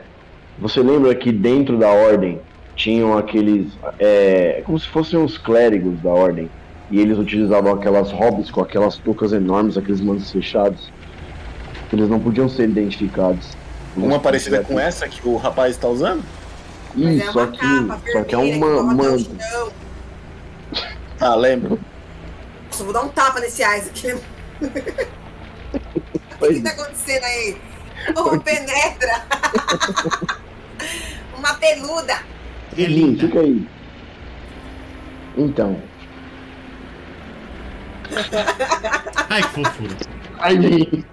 você lembra que dentro da ordem tinham aqueles. É, como se fossem os clérigos da ordem. E eles utilizavam aquelas hobbies com aquelas toucas enormes, aqueles mantos fechados. Eles não podiam ser identificados. Uma parecida com essa que o rapaz está usando? Ih, é só, que, só que é uma manta. Ah, lembro. Só vou dar um tapa nesse Isaac. o que, que tá acontecendo aí? Oh, penetra! uma peluda! Elinho, fica aí. Então. Ai, que fofura. Ai,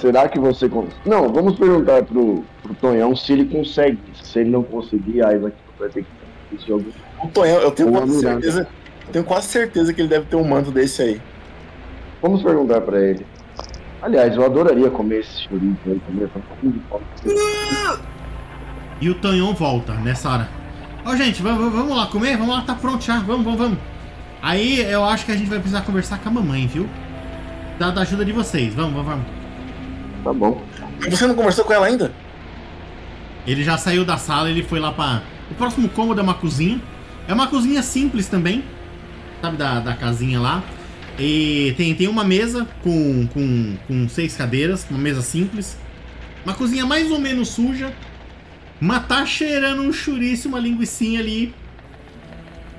Será que você consegue? Não, vamos perguntar pro, pro Tonhão se ele consegue. Se ele não conseguir, aí vai ter que esse jogo. O Tonhão, eu tenho quase certeza. Tenho quase certeza que ele deve ter um manto desse aí. Vamos perguntar pra ele. Aliás, eu adoraria comer esse chorinho aí também. E o Tonhão volta nessa hora. Ó, oh, gente, vamos, vamos lá comer? Vamos lá, tá pronto já. Vamos, vamos, vamos. Aí eu acho que a gente vai precisar conversar com a mamãe, viu? Da, da ajuda de vocês. Vamos, vamos, vamos. Tá bom. Você não conversou com ela ainda? Ele já saiu da sala, ele foi lá para O próximo cômodo é uma cozinha. É uma cozinha simples também. Sabe, da, da casinha lá. E tem, tem uma mesa com, com, com seis cadeiras, uma mesa simples. Uma cozinha mais ou menos suja. Mas tá cheirando um chouriço, uma linguiçinha ali.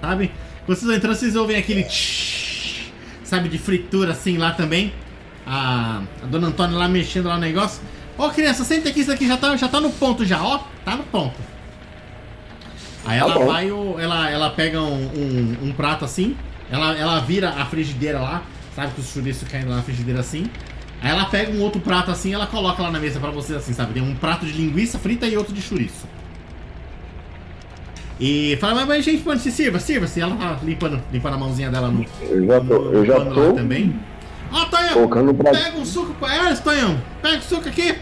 Sabe? Quando vocês entrando, vocês ouvem aquele tsh, sabe, de fritura assim lá também a, a dona Antônia lá mexendo lá no negócio. Ô criança, senta aqui, isso aqui já tá, já tá no ponto já, ó. Tá no ponto. Aí ela tá vai, ela, ela pega um, um, um, prato assim, ela, ela vira a frigideira lá, sabe que os chouriços caem lá na frigideira assim. Aí ela pega um outro prato assim e ela coloca lá na mesa pra vocês assim, sabe? Tem um prato de linguiça frita e outro de chouriço. E fala, mas, gente, pode se sirva, sirva-se. Ela tá limpando, limpando a mãozinha dela no. Eu já tô, eu já tô também. Ó, Tonhão, pega um suco pra elas, Tonhão. Pega o suco aqui.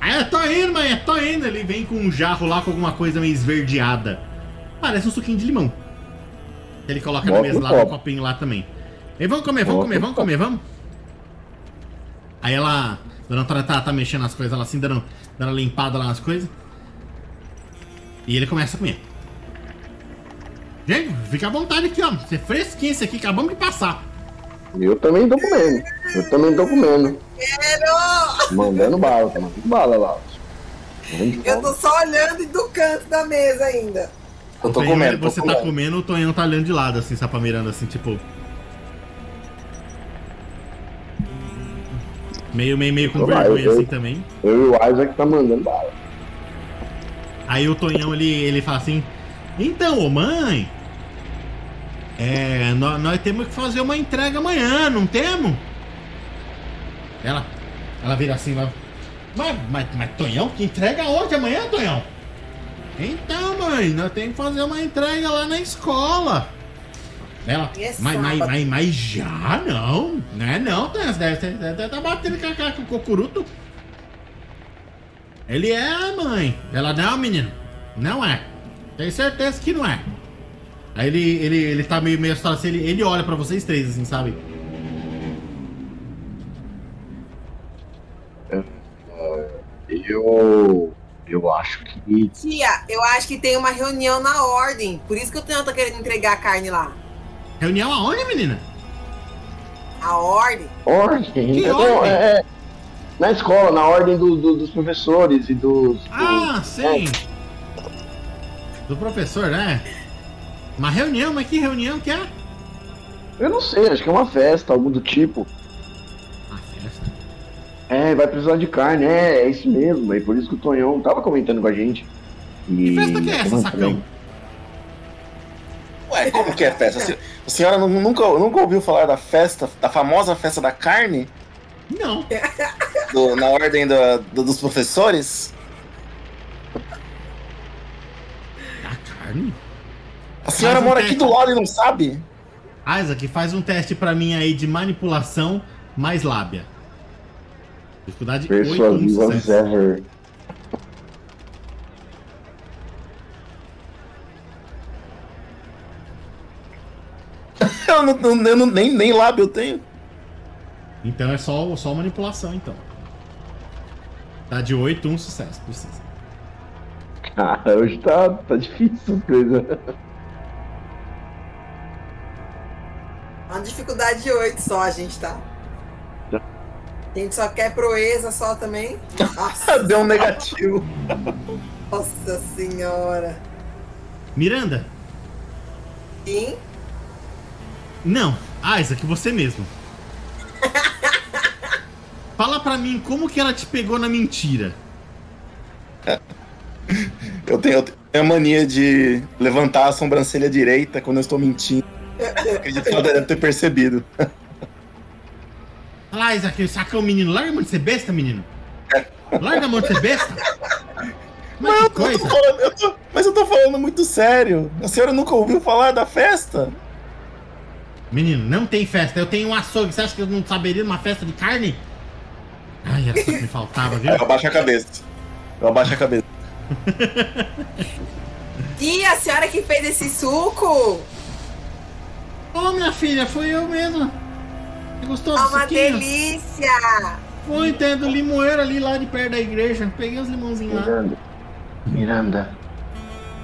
Aí eu tô indo, mãe, tô indo. Ele vem com um jarro lá com alguma coisa meio esverdeada. Parece um suquinho de limão. Ele coloca Bota na mesa lá, no copinho lá também. E vamos comer, vamos Bota comer, vamos comer, vamos. Aí ela. Dona Antônia tá, tá mexendo as coisas lá assim, dando, dando limpada lá nas coisas. E ele começa a comer. Gente, fica à vontade aqui, ó. Você é fresquinho esse aqui, acabamos de passar. Eu também tô comendo. Eu também tô comendo. Quero! Mandando bala, tá mandando bala lá. Eu tô só olhando do canto da mesa ainda. Eu tô comendo. Você tô tá comendo. comendo, o Tonhão tá olhando de lado, assim, só mirando assim, tipo. Meio, meio, meio com vergonha eu, assim também. Eu e o Isaac tá mandando bala. Aí o Tonhão ele, ele fala assim: Então, ô mãe, é, nós, nós, temos que fazer uma entrega amanhã, não temos? Ela, ela vira assim lá. Mas, mas, mas Tonhão, que entrega hoje, amanhã, Tonhão? Então, mãe, nós temos que fazer uma entrega lá na escola. Ela, mas, mas, mas, mas, já não, né? Não, Tonhão, você deve estar tá batendo cacá com o cocuruto. Ele é, mãe. Ela, não, menino, não é. Tenho certeza que não é. Aí ele, ele, ele tá meio, meio assustado assim, ele, ele olha pra vocês três, assim, sabe? Eu. Eu acho que. Tia, eu acho que tem uma reunião na ordem. Por isso que o Tenho tá querendo entregar a carne lá. Reunião aonde, menina? A ordem. Ordem? Que então, ordem? É, é, na escola, na ordem do, do, dos professores e dos. Ah, sim! É. Do professor, né? Uma reunião? Mas que reunião que é? Eu não sei, acho que é uma festa, algo do tipo. É, vai precisar de carne, é, é isso mesmo. É por isso que o Tonhão tava comentando com a gente. E... Que festa que é essa, sacão? Ué, como que é festa? A senhora nunca, nunca ouviu falar da festa, da famosa festa da carne? Não. Do, na ordem do, do, dos professores? Da carne? A senhora um mora teste. aqui do lado e não sabe? Isaac, faz um teste para mim aí de manipulação mais lábia. Dificuldade 8 um sucesso. eu não, eu não, nem, nem lábio eu tenho. Então é só, só manipulação, então. Tá de 8, um sucesso, precisa. Ah, hoje tá, tá difícil as coisas. Uma dificuldade de 8 só a gente tá. A gente só quer proeza só também. Nossa, Deu um negativo. nossa senhora. Miranda? Sim? Não, Isaac, você mesmo. Fala pra mim como que ela te pegou na mentira. Eu tenho, eu tenho a mania de levantar a sobrancelha direita quando eu estou mentindo. Acredito que ela deve ter percebido. Fala, Isaac, saca o menino. Larga a mão de ser besta, menino. Larga a mão de ser besta. Mas que Eu coisa. falando- eu tô- mas eu tô falando muito sério. A senhora nunca ouviu falar da festa? Menino, não tem festa. Eu tenho um açougue. Você acha que eu não saberia numa festa de carne? Ai, era só que me faltava, viu? Eu abaixo a cabeça. Eu abaixo a cabeça. E a senhora que fez esse suco? Ô, minha filha, foi eu mesma. Você gostou É uma suquinho? delícia! Foi, tem do limoeiro ali lá de perto da igreja. Peguei os limãozinhos lá. Miranda. Miranda,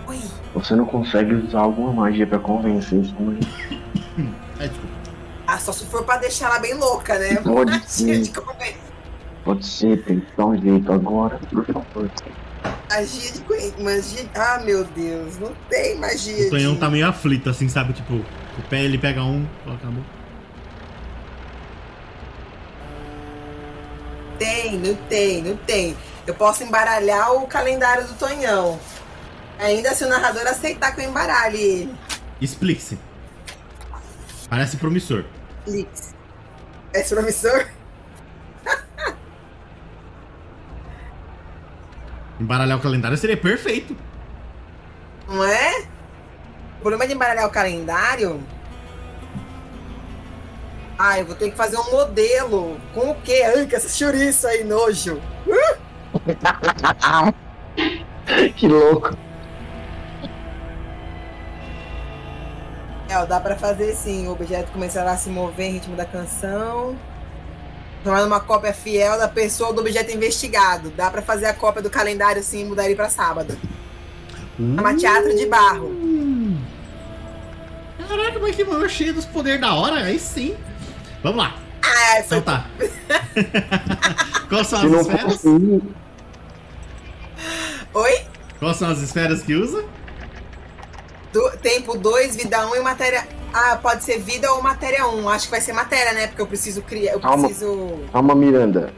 Oi. você não consegue usar alguma magia pra convencer esse homem? Ai, desculpa. Ah, só se for pra deixar ela bem louca, né? Pode Magia ser. Pode ser, tem que dar um jeito agora, por favor. Magia de conven- magia. Ah, meu Deus, não tem magia. O Tonhão de... tá meio aflito, assim, sabe? Tipo, o pé ele pega um, coloca na boca. Tem, não tem, não tem. Eu posso embaralhar o calendário do Tonhão. Ainda se o narrador aceitar que eu embaralhe ele. Explique-se. Parece promissor. Lix. É esse promissor? Embaralhar o calendário seria perfeito. Não é? O problema de embaralhar o calendário. Ah, eu vou ter que fazer um modelo. Com o quê? Ai, que essa chouriço aí, nojo. que louco. É, dá pra fazer sim. O objeto começará a se mover em ritmo da canção. Tornando uma cópia fiel da pessoa ou do objeto investigado. Dá pra fazer a cópia do calendário sim e mudar ele pra sábado. É uma teatro de barro. Hum. Caraca, mas que maior cheio dos poderes da hora. Aí sim. Vamos lá. Ah, foi Então tá. Quais são as não esferas? fosse Oi? Quais são as esferas que usa? Do- tempo 2, vida 1 um e matéria. Ah, pode ser vida ou matéria 1. Um. Acho que vai ser matéria, né? Porque eu preciso criar. Eu Calma. preciso. Calma, Miranda.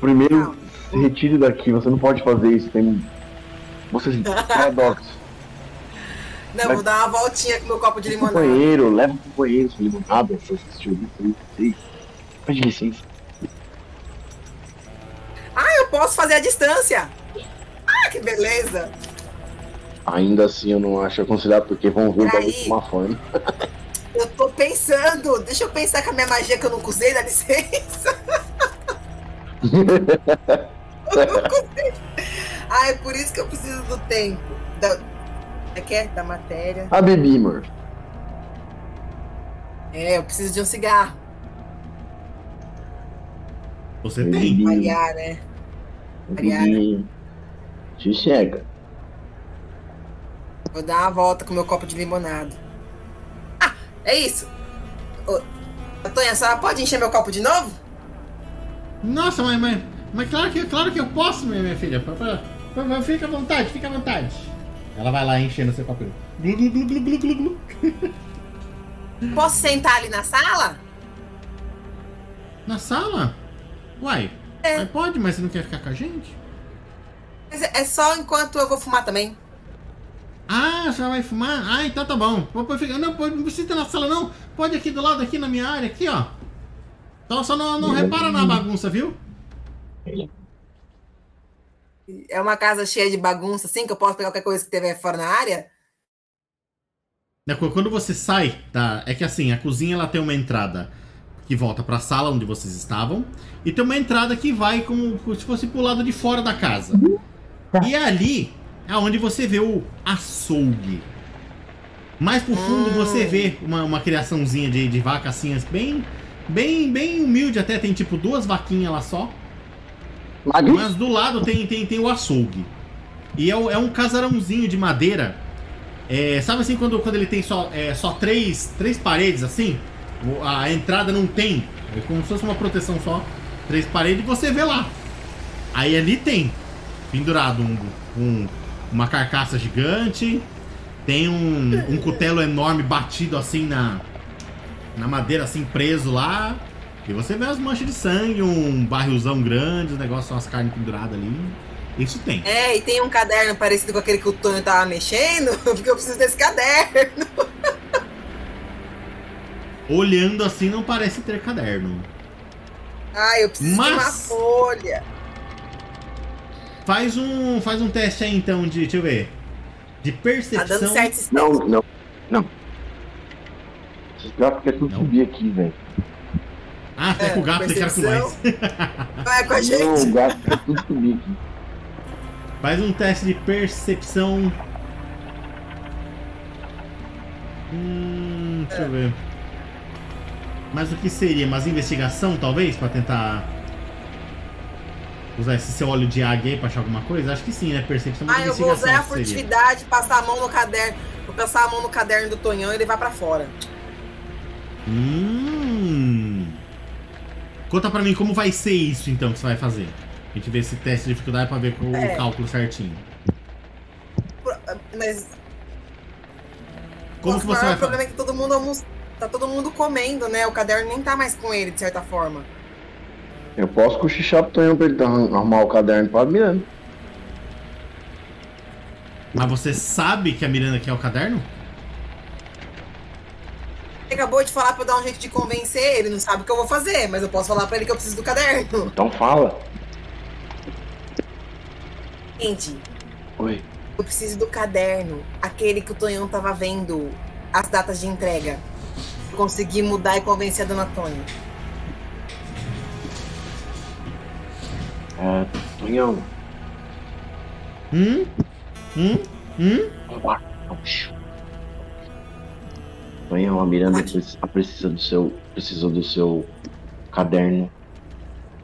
Primeiro, Calma. se retire daqui, você não pode fazer isso. Tem. Você paradoxo. Não, Mas- vou dar uma voltinha com meu copo de limonada. banheiro, leva pro banheiro sua limonada, chouriços. Pede licença. Ah, eu posso fazer a distância. Ah, que beleza. Ainda assim eu não acho aconselhável, porque vão ver Peraí. daí uma fome. Eu tô pensando. Deixa eu pensar com a minha magia que eu não usei, dá licença. Eu não usei. Ah, é por isso que eu preciso do tempo. Da... É que é? Da matéria. A Bibi, amor. É, eu preciso de um cigarro. Você tem. Bibi, Variar, né? Bibi. Te chega. Vou dar uma volta com meu copo de limonada. Ah, é isso. Ô, Antônia, a senhora pode encher meu copo de novo? Nossa, mas, mas, mas claro, que, claro que eu posso, minha, minha filha. Fica à vontade, fica à vontade. Ela vai lá enchendo seu papel. Glu, glu, glu, glu, glu, glu, glu. Posso sentar ali na sala? Na sala? Uai, É. mas pode, mas você não quer ficar com a gente? Mas É só enquanto eu vou fumar também. Ah, já vai fumar? Ah, então tá bom. Não, não precisa ir na sala, não. Pode aqui do lado, aqui na minha área, aqui, ó. Só, só não, não repara na bagunça, viu? É uma casa cheia de bagunça, assim, que eu posso pegar qualquer coisa que tiver fora na área? Qu- Quando você sai, tá? É que assim, a cozinha ela tem uma entrada que volta pra sala onde vocês estavam e tem uma entrada que vai como se fosse pro lado de fora da casa. E ali é onde você vê o açougue. Mais pro fundo Hum. você vê uma, uma criaçãozinha de, de vaca assim, bem, bem, bem humilde até, tem tipo duas vaquinhas lá só. Mas do lado tem, tem, tem o açougue. E é, é um casarãozinho de madeira. É, sabe assim quando, quando ele tem só, é, só três, três paredes assim? A entrada não tem. É como se fosse uma proteção só. Três paredes e você vê lá. Aí ali tem pendurado um, um uma carcaça gigante. Tem um, um cutelo enorme batido assim na, na madeira, assim, preso lá. E você vê as manchas de sangue, um barrilzão grande, os negócios, umas carnes penduradas ali. Isso tem. É, e tem um caderno parecido com aquele que o Tony tava mexendo, porque eu preciso desse caderno. Olhando assim, não parece ter caderno. Ah, eu preciso Mas... de uma folha. Faz um, faz um teste aí então de, deixa eu ver. De Tá percepção. dando certo Não, não, não. Gatos querem tudo Não? subir aqui, velho. Ah, até É, com o gato deixaram com nós. Vai com a Não, gente. o gato quer tudo aqui. Faz um teste de percepção. Hum, deixa eu ver. Mas o que seria? Mas investigação, talvez? Pra tentar. Usar esse seu olho de águia aí pra achar alguma coisa? Acho que sim, né? Percepção mas Ah, eu vou usar a furtividade, passar a mão no caderno. Vou passar a mão no caderno do Tonhão e levar pra fora. Hum. Conta pra mim como vai ser isso então que você vai fazer. A gente vê esse teste de dificuldade pra ver com É. o cálculo certinho. Mas Como nossa, que o você vai problema fazer? é que todo mundo almoça. Tá todo mundo comendo, né? O caderno nem tá mais com ele, de certa forma. Eu posso cochichar pro Tonhão pra ele arrum- arrumar o caderno pra Miranda. Mas você sabe que a Miranda quer o caderno? Ele acabou de falar pra eu dar um jeito de convencer ele, não sabe o que eu vou fazer, mas eu posso falar pra ele que eu preciso do caderno. Então fala. Gente, Oi. eu preciso do caderno, aquele que o Tonhão tava vendo as datas de entrega. Consegui mudar e convencer a dona Tônia. É, Tonhão. Hum? Hum? Hum? Tonhão, a Miranda preci- precisa do seu. Precisa do seu caderno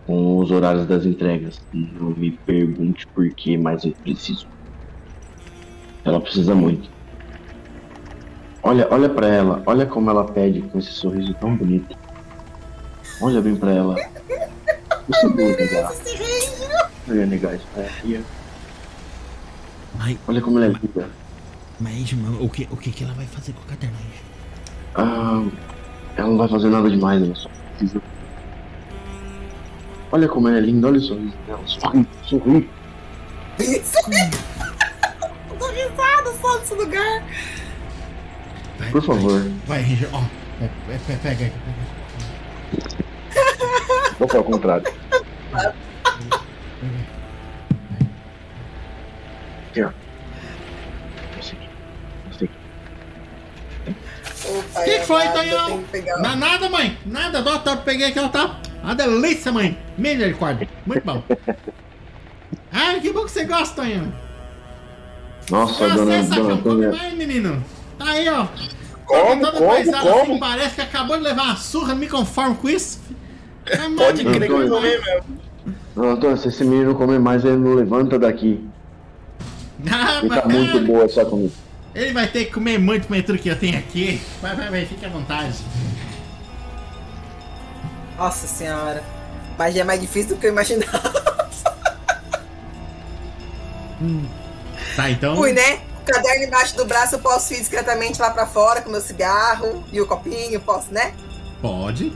com os horários das entregas. Não me pergunte por que, mas eu preciso. Ela precisa muito. Olha, olha para ela, olha como ela pede com esse sorriso tão bonito. Olha bem pra ela. Você vai negar. Eu ia negar isso pra ela. Ia. Ai, Olha como ela é linda. mas o que, o que, que ela vai fazer com o caderno? Ah, ela não vai fazer nada demais, ela só precisa. Olha como ela é linda, olha o sorriso dela. Sorri, sorri. Eu tô risada só nesse lugar. Vai, Por favor. Vai, Ranger, ó. Pe- pega aí. Vou falar o contrário. Aqui, ó. O que, que foi, Tonhão? Na, nada, mãe. Nada. Dó, tá, peguei aqui, ela tá. Uma delícia, mãe. Misericórdia. Muito bom. Ai, que bom que você gosta, Tonhão. Nossa, dona, dona come Antônia. mais, menino. Tá aí, ó. Como, Todo como, paisado como? Assim, parece que acabou de levar uma surra, não me conformo com isso. Ah, Pode crer que eu Antônio. comer mesmo. Dona Antônia, se esse menino comer mais, ele não levanta daqui. Ah, Fica mas, muito boa essa comida. Ele vai ter que comer muito tudo que eu tenho aqui. Vai, vai, vai, fique à vontade. Nossa senhora. Mas já é mais difícil do que eu imaginava. Tá, então. Fui, né? O caderno embaixo do braço eu posso ir discretamente lá pra fora com meu cigarro e o copinho, posso, né? Pode.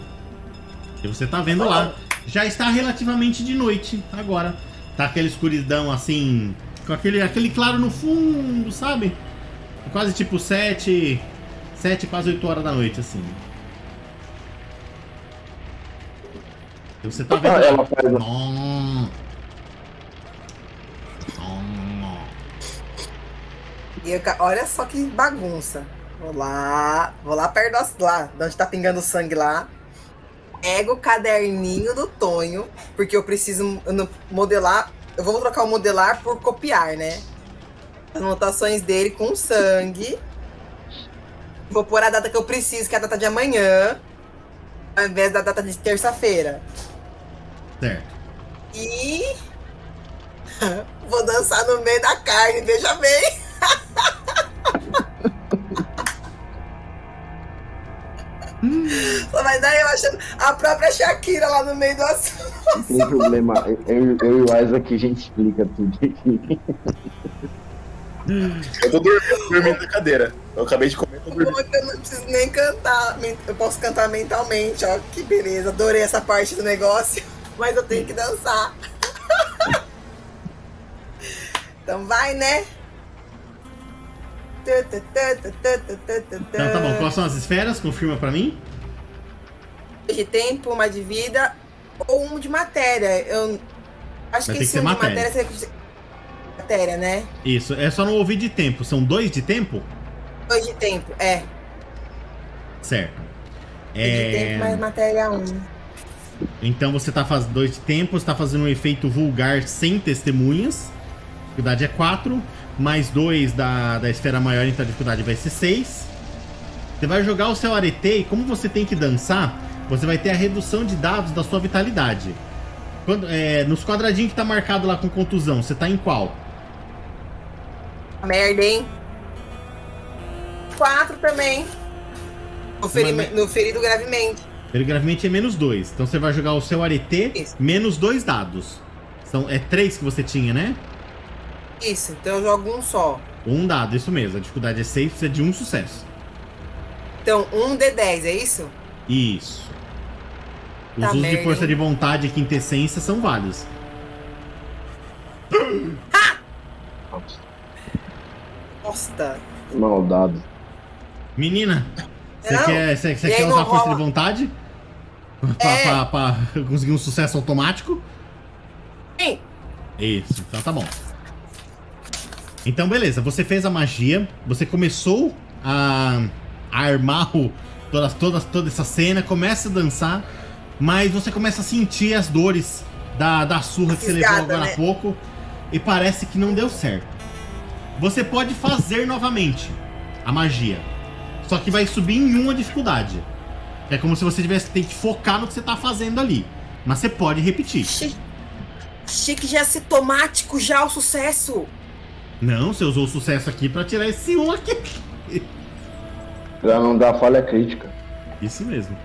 E você tá vendo lá. Já está relativamente de noite agora. Tá aquela escuridão assim. Com aquele, aquele claro no fundo, sabe? Quase tipo 7. 7, quase 8 horas da noite, assim. E você tá vendo. Ah, lá. ela faz- Nom. Nom. E eu olha só que bagunça. Vou lá, vou lá perto das, lá, de onde tá pingando sangue lá. Pego o caderninho do Tonho, porque eu preciso modelar. Eu vou trocar o modelar por copiar, né? As anotações dele com sangue. Vou pôr a data que eu preciso, que é a data de amanhã, ao invés da data de terça-feira. Certo. E Vou dançar no meio da carne, veja bem. Só vai dar eu achando a própria Shakira lá no meio do assunto. Não tem problema. Eu, eu e o Isaac a gente explica tudo aqui. Eu tô dormindo, dormindo na cadeira. Eu acabei de comer, tô dormindo. Eu não preciso nem cantar. Eu posso cantar mentalmente, ó. Que beleza. Adorei essa parte do negócio. Mas eu tenho que dançar. Então vai, né? Então tá bom, quais são as esferas? Confirma pra mim. De tempo, uma de vida ou um de matéria. Eu acho Vai que esse um de matéria. matéria matéria, né? Isso, é só não ouvir de tempo. São dois de tempo? Dois de tempo, é. Certo. Dois de tempo, mais É... matéria um. Então você tá fazendo dois de tempo, você tá fazendo um efeito vulgar sem testemunhas. A dificuldade é 4. Mais 2 da, da esfera maior, então a dificuldade vai ser 6. Você vai jogar o seu arete e como você tem que dançar, você vai ter a redução de dados da sua vitalidade. Quando, é, nos quadradinhos que tá marcado lá com contusão, você tá em qual? Merda, hein? Quatro também. No, Mas- no ferido gravemente. Ele gravemente é menos 2. Então você vai jogar o seu arete Isso. menos dois dados. São, é 3 que você tinha, né? Isso, então eu jogo um só. Um dado, isso mesmo. A dificuldade é 6, precisa de um sucesso. Então, um D10, é isso? Isso. Os Tá usos de merda, força hein? de vontade e quintessência são válidos. Nossa. Maldado. Menina, você quer, E aí quer usar a força rola. de vontade? Pra, É. pra- pra conseguir um sucesso automático? Sim. Isso, então tá bom. Então, beleza, você fez a magia, você começou a, a armar o, toda, toda, toda essa cena, começa a dançar, mas você começa a sentir as dores da, da surra que você levou Fisgada, agora né? há pouco e parece que não deu certo. Você pode fazer novamente a magia, só que vai subir em uma dificuldade. É como se você tivesse que ter que focar no que você tá fazendo ali. Mas você pode repetir. Achei, achei que já ia ser tomático já o sucesso. Não, você usou o sucesso aqui pra tirar esse um aqui. Pra não dar falha crítica. Isso mesmo.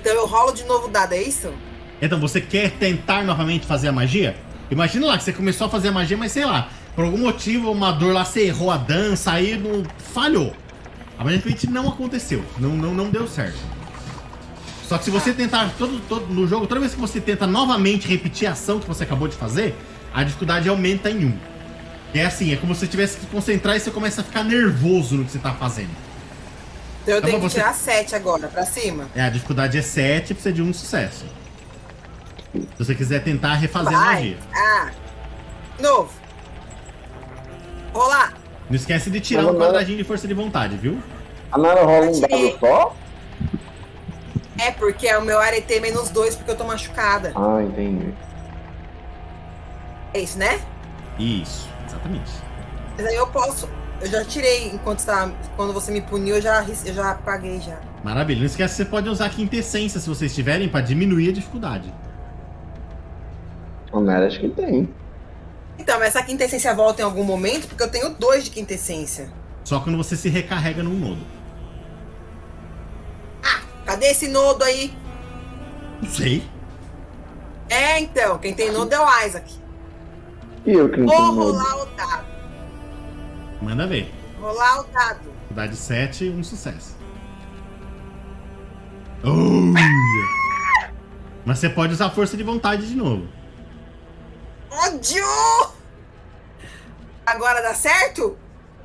Então eu rolo de novo o dado, é isso? Então, você quer tentar novamente fazer a magia? Imagina lá que você começou a fazer a magia, mas sei lá, por algum motivo, uma dor lá, você errou a dança, aí não, falhou. A repente não aconteceu, não, não, não deu certo. Só que se você tentar todo, todo, no jogo, toda vez que você tenta novamente repetir a ação que você acabou de fazer, a dificuldade aumenta em um. É assim, é como se você tivesse que concentrar e você começa a ficar nervoso no que você tá fazendo. Então eu Tá tenho que você- tirar sete agora, pra cima. É, a dificuldade é 7 precisa de um sucesso. Se você quiser tentar refazer a Vai. magia. Ah. Novo. Rolar. Não esquece de tirar Não, um quadradinho de força de vontade, viu? A Nara rola um dado só? É porque é o meu arete menos dois porque eu tô machucada. Ah, entendi. É isso, né? Isso, exatamente. Mas aí eu posso. Eu já tirei enquanto está. Quando você me puniu, eu já, eu já paguei já. Maravilha. Não esquece que você pode usar quintessência se vocês tiverem pra diminuir a dificuldade. A Nara acho que tem. Então, mas essa quintessência volta em algum momento, porque eu tenho dois de quintessência. Só quando você se recarrega num nodo. Cadê esse nodo aí? Não sei. É, então, quem tem nodo é o Isaac. E eu que não Vou rolar o dado. Manda ver. Rolar o dado. Dificuldade 7, um sucesso. Oh. Mas você pode usar força de vontade de novo. Ódio! Agora dá certo?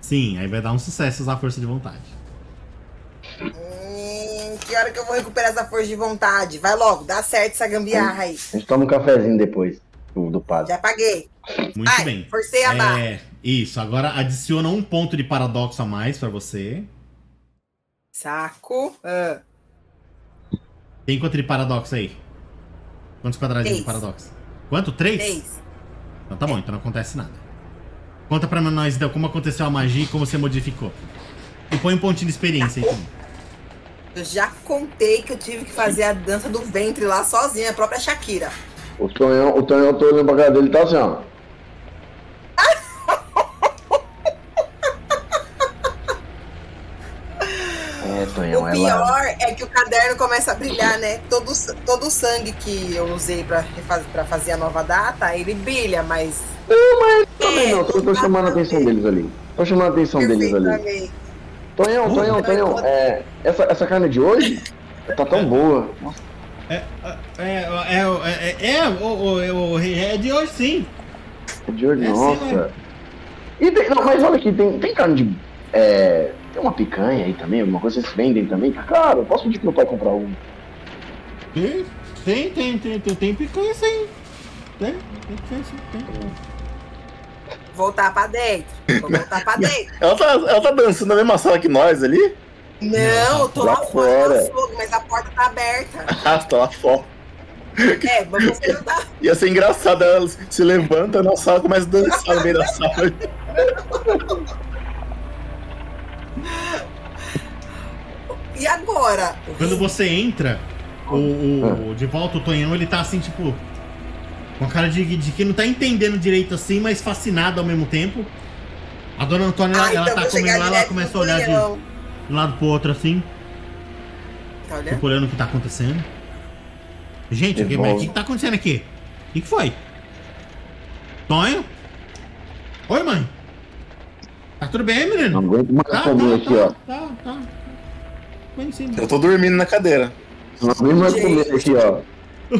Sim, aí vai dar um sucesso usar força de vontade. Hum, que hora que eu vou recuperar essa força de vontade? Vai logo, dá certo essa gambiarra aí. A gente toma um cafezinho depois do, do padre. Já paguei. Muito Ai, bem. forcei a barra. É, isso, agora adiciona um ponto de paradoxo a mais pra você. Saco. Ah, Tem quanto de paradoxo aí? Quantos quadradinhos de Três. paradoxo? Quanto? Três? três. Então tá bom, então não acontece nada. Conta pra nós, então, como aconteceu a magia e como você modificou. E põe um pontinho de experiência aí também. Eu já contei que eu tive que fazer a dança do ventre lá sozinha, a própria Shakira. O Tonhão, o Tonhão, eu tô olhando pra cara dele e tá assim, ó. É, Tonhão, o ela... pior é que o caderno começa a brilhar, né? Todo, todo o sangue que eu usei pra, pra fazer a nova data, ele brilha, mas. Também não, tô, tô chamando a atenção deles ali. Tô chamando a atenção deles ali. Tonhão, Tonhão, Tonhão, é, essa, essa carne de hoje tá tão boa. Nossa, É, é, é, é, é, é, o, é de hoje sim. de hoje, É nossa. E tem, não, mas olha aqui, tem, tem carne de. É, tem uma picanha aí também, alguma coisa vocês vendem também? Eu posso pedir pro meu pai comprar um. Tem, tem, tem, tem, tem, tem picanha sim. Tem, tem picanha sim, tem. Voltar pra dentro. Vou voltar pra dentro. Ela tá, ela tá dançando na mesma sala que nós ali? Não, eu tô Lá lá fora, fogo, mas a porta tá aberta. Ah, tá lá fora. É, mas você não tá. Ia ser engraçado, ela se levanta na sala e começa a dançar no meio da sala. E agora? Quando você entra, o, o- de volta o Tonhão, ele tá assim, tipo. Com a cara de, de que não tá entendendo direito assim, mas fascinado ao mesmo tempo. A dona Antônia, ela, Ah, ela então tá comendo lá, ela começa a olhar de, um lado pro outro assim, Tá olhando? tipo, olhando o que tá acontecendo. Gente, o que, mas o que que tá acontecendo aqui? O que, que foi? Tonho? Oi, mãe? Tá tudo bem, Não menino? aguento mais Tá, comer tá, aqui, ó. tá, tá, Eu tô dormindo na cadeira. Aguento mais comer aqui, ó.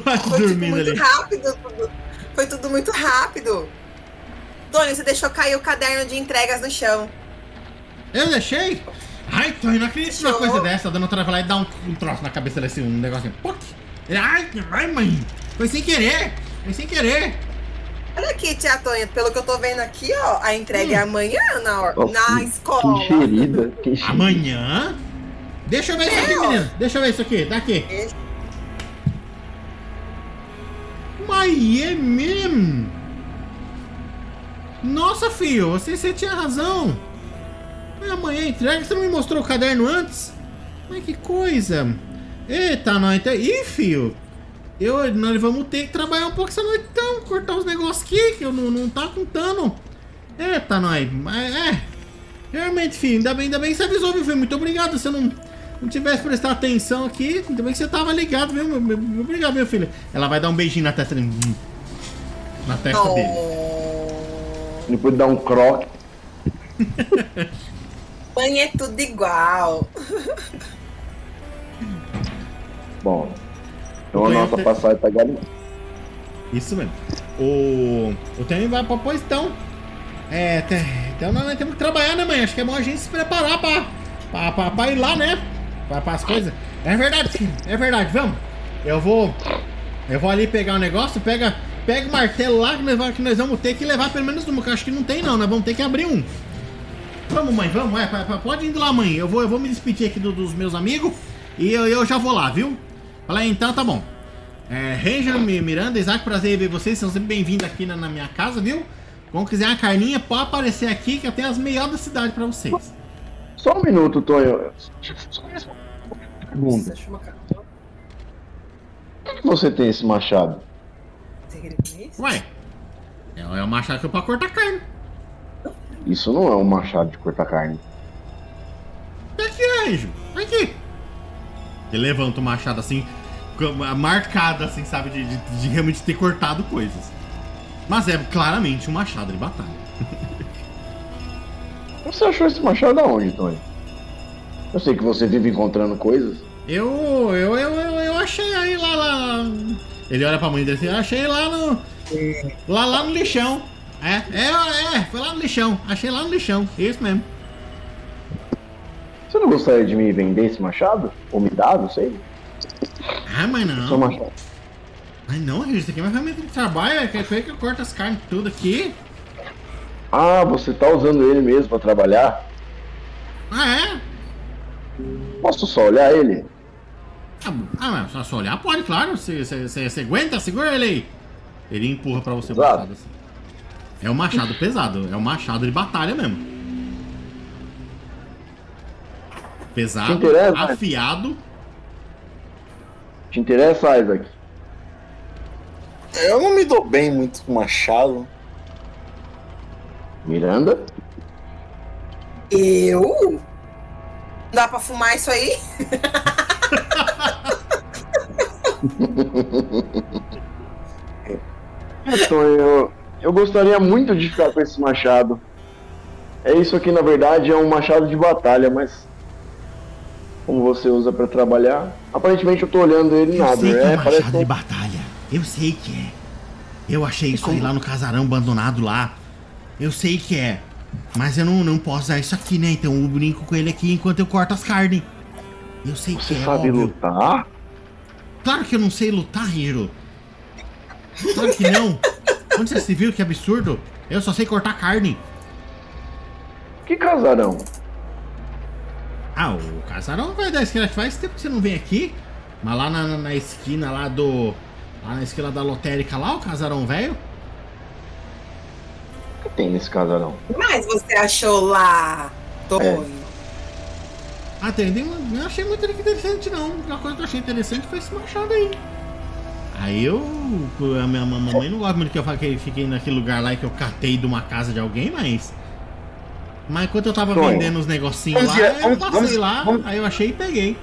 Vai Foi tudo dormindo muito ali. rápido. tudo. Foi tudo muito rápido. Tony, você deixou cair o caderno de entregas no chão. Eu deixei? Ai, Tonho, não acredito numa coisa dessa. A dona vai lá e dá um, um troço na cabeça desse, um negocinho. Poc! Ele, ai, ai, mãe. Foi sem querer. Foi sem querer. Olha aqui, tia Tônia, pelo que eu tô vendo aqui, ó, a entrega é amanhã na, hora, Ó, na escola. Que enxerida, que. Amanhã? Deixa eu ver isso aqui, ó. menino. Deixa eu ver isso aqui. Daqui. Esse- Mas é mesmo? Nossa, filho, você, você tinha razão. Mas amanhã entrega, você não me mostrou o caderno antes? Mas que coisa. Eita, nós. Então... Ih, filho. Eu, nós vamos ter que trabalhar um pouco essa noite então, cortar os negócios aqui, que eu não, não tá contando. Eita, nós. Mas é. Realmente, filho, ainda bem, ainda bem que você avisou, viu, filho? Muito obrigado. Eu não, não tivesse prestado atenção aqui, ainda bem que você tava ligado, viu? Obrigado, meu filho. Ela vai dar um beijinho na testa dele. Na testa dele. Oh, Depois de dar um croque. mãe é tudo igual. Bom. Então a Tonhão nossa passagem tá galinha. Isso mesmo. O. O Temi vai pra pois então. É, tem- então nós temos que trabalhar, né, mãe? Acho que é bom a gente se preparar pra, pra, pra, pra ir lá, né? Pra, pra as coisas. É verdade. É verdade, vamos. Eu vou. Eu vou ali pegar o negócio, pega, pega o martelo lá que nós, que nós vamos ter que levar pelo menos uma, que acho que não tem não, nós vamos ter que abrir um. Vamos, mãe, vamos, é, pode ir lá, mãe. Eu vou, eu vou me despedir aqui do- dos meus amigos e eu, eu já vou lá, viu? Falei, então tá bom. É, Ranger, Mi- Miranda, Isaac, prazer em ver vocês. São sempre bem-vindos aqui na, na minha casa, viu? Quando quiser uma carninha, pode aparecer aqui que eu tenho as melhores da cidade pra vocês. Só um minuto, Tonho. Só mais uma pergunta. Por que você tem esse machado? Ué, é, é o machado que eu pra cortar carne. Isso não é um machado de cortar carne. Aqui, Anjo. Aqui. Ele levanta o machado assim, marcado assim, sabe? De, de- de realmente ter cortado coisas. Mas é claramente um machado de batalha. Você achou esse machado aonde, Tonho? Eu sei que você vive encontrando coisas. Eu, eu, eu, eu, eu achei aí lá, lá. Ele olha pra mãe dele assim, eu achei lá no. Lá, lá no lixão. É, é, é, foi lá no lixão. Achei lá no lixão. Isso mesmo. Você não gostaria de me vender esse machado? Ou me dar, não sei. Ah, mas não. machado. Mas não, Regis, isso aqui é uma ferramenta de trabalho. É aí que eu corto as carnes tudo aqui. Ah, você tá usando ele mesmo pra trabalhar? Ah, é? Posso só olhar ele? Ah, ah, mas só, só olhar pode, claro. Você, você, você, você aguenta? Segura ele aí. Ele empurra pra você o Exato. machado assim. É um machado pesado. É um machado de batalha mesmo. Te Pesado, interessa? afiado. Te interessa, Isaac? Eu não me dou bem muito com machado. Miranda? Eu? Dá pra fumar isso aí? Então, eu, eu gostaria muito de ficar com esse machado. É isso aqui, na verdade, é um machado de batalha, mas como você usa para trabalhar, aparentemente eu tô olhando ele eu nada. Sei que é, é um machado de batalha. Eu sei que é. Eu achei isso como... aí lá no casarão abandonado lá. Eu sei que é. Mas eu não, não posso usar isso aqui, né? Então eu brinco com ele aqui enquanto eu corto as carnes. Eu sei você que é. sabe óbvio. lutar? Claro que eu não sei lutar, Hiro. Claro que não. Onde você se viu? Que absurdo. Eu só sei cortar carne. Que casarão? Ah, o casarão vai da esquina. Faz tempo que você não vem aqui. Mas lá na, na esquina lá do. Lá na esquina da lotérica lá, o casarão velho. Tem nesse casarão? Mas você achou lá, Tonho? É. Ah, tem, tem, não achei muito interessante não. A coisa que eu achei interessante foi esse machado aí. Aí eu. A minha mamãe não gosta muito que eu fiquei naquele lugar lá que eu catei de uma casa de alguém, mas. Mas enquanto eu tava vendendo os negocinhos lá, direto, eu passei vamos, lá, vamos, aí eu achei e peguei.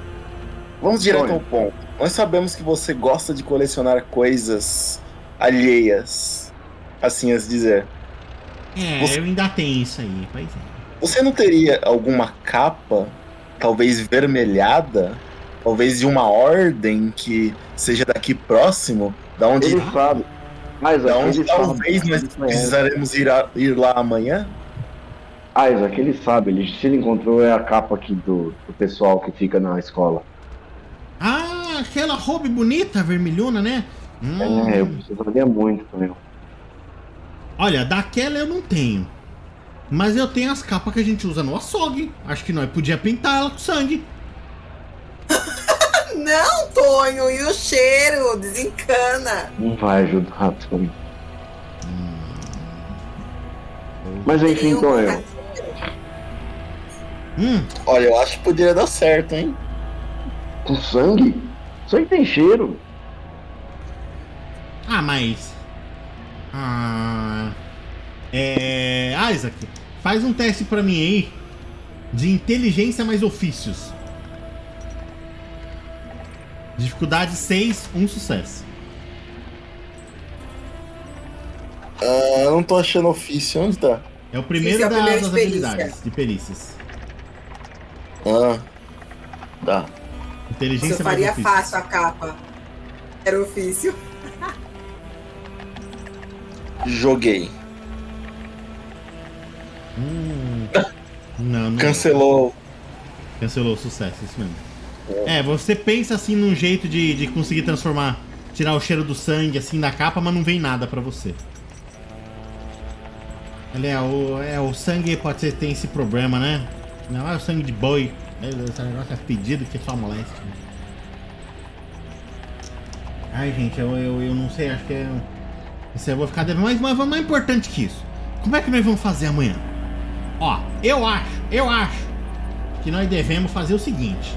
Vamos direto ao ponto. Nós sabemos que você gosta de colecionar coisas alheias, assim a dizer. É, você... eu ainda tenho isso aí, pois é. Você não teria alguma capa, talvez vermelhada, talvez de uma ordem que seja daqui próximo, da onde. Ele sabe. Mas da onde talvez nós precisaremos ir, a, ir lá amanhã? Ah, Isaac, ele sabe, ele, se ele encontrou é a capa aqui do, do pessoal que fica na escola. Ah, aquela robe bonita, vermelhona, né? Hum. É, eu precisaria muito também. Olha, daquela eu não tenho. Mas eu tenho as capas que a gente usa no açougue. Acho que nós podia pintar ela com sangue. não, Tonho, e o cheiro? Desencana. Não vai ajudar, Tonho. Hum. Mas enfim, Tonho. Hum. Olha, eu acho que poderia dar certo, hein? Com sangue? Sangue tem cheiro. Ah, mas. Ah. É. Isaac, faz um teste pra mim aí. De inteligência mais ofícios. Dificuldade 6, um sucesso. Ah, eu não tô achando ofício. Onde tá? É o primeiro é das, das habilidades de perícias. Ah. Dá. Inteligência Você faria fácil a capa. Era ofício. Joguei. Hum. Não, não. Cancelou. Cancelou o sucesso, isso mesmo. É. é, você pensa assim num jeito de, de conseguir transformar, tirar o cheiro do sangue assim da capa, mas não vem nada para você. Ele é o, é, o sangue pode ser tem esse problema, né? Não é o sangue de boi. Esse negócio é pedido que só moleste. Ai, gente, eu, eu, eu não sei, acho que é. Isso eu vou ficar devendo. Mas, mas mais importante que isso. Como é que nós vamos fazer amanhã? Ó, eu acho, eu acho que nós devemos fazer o seguinte.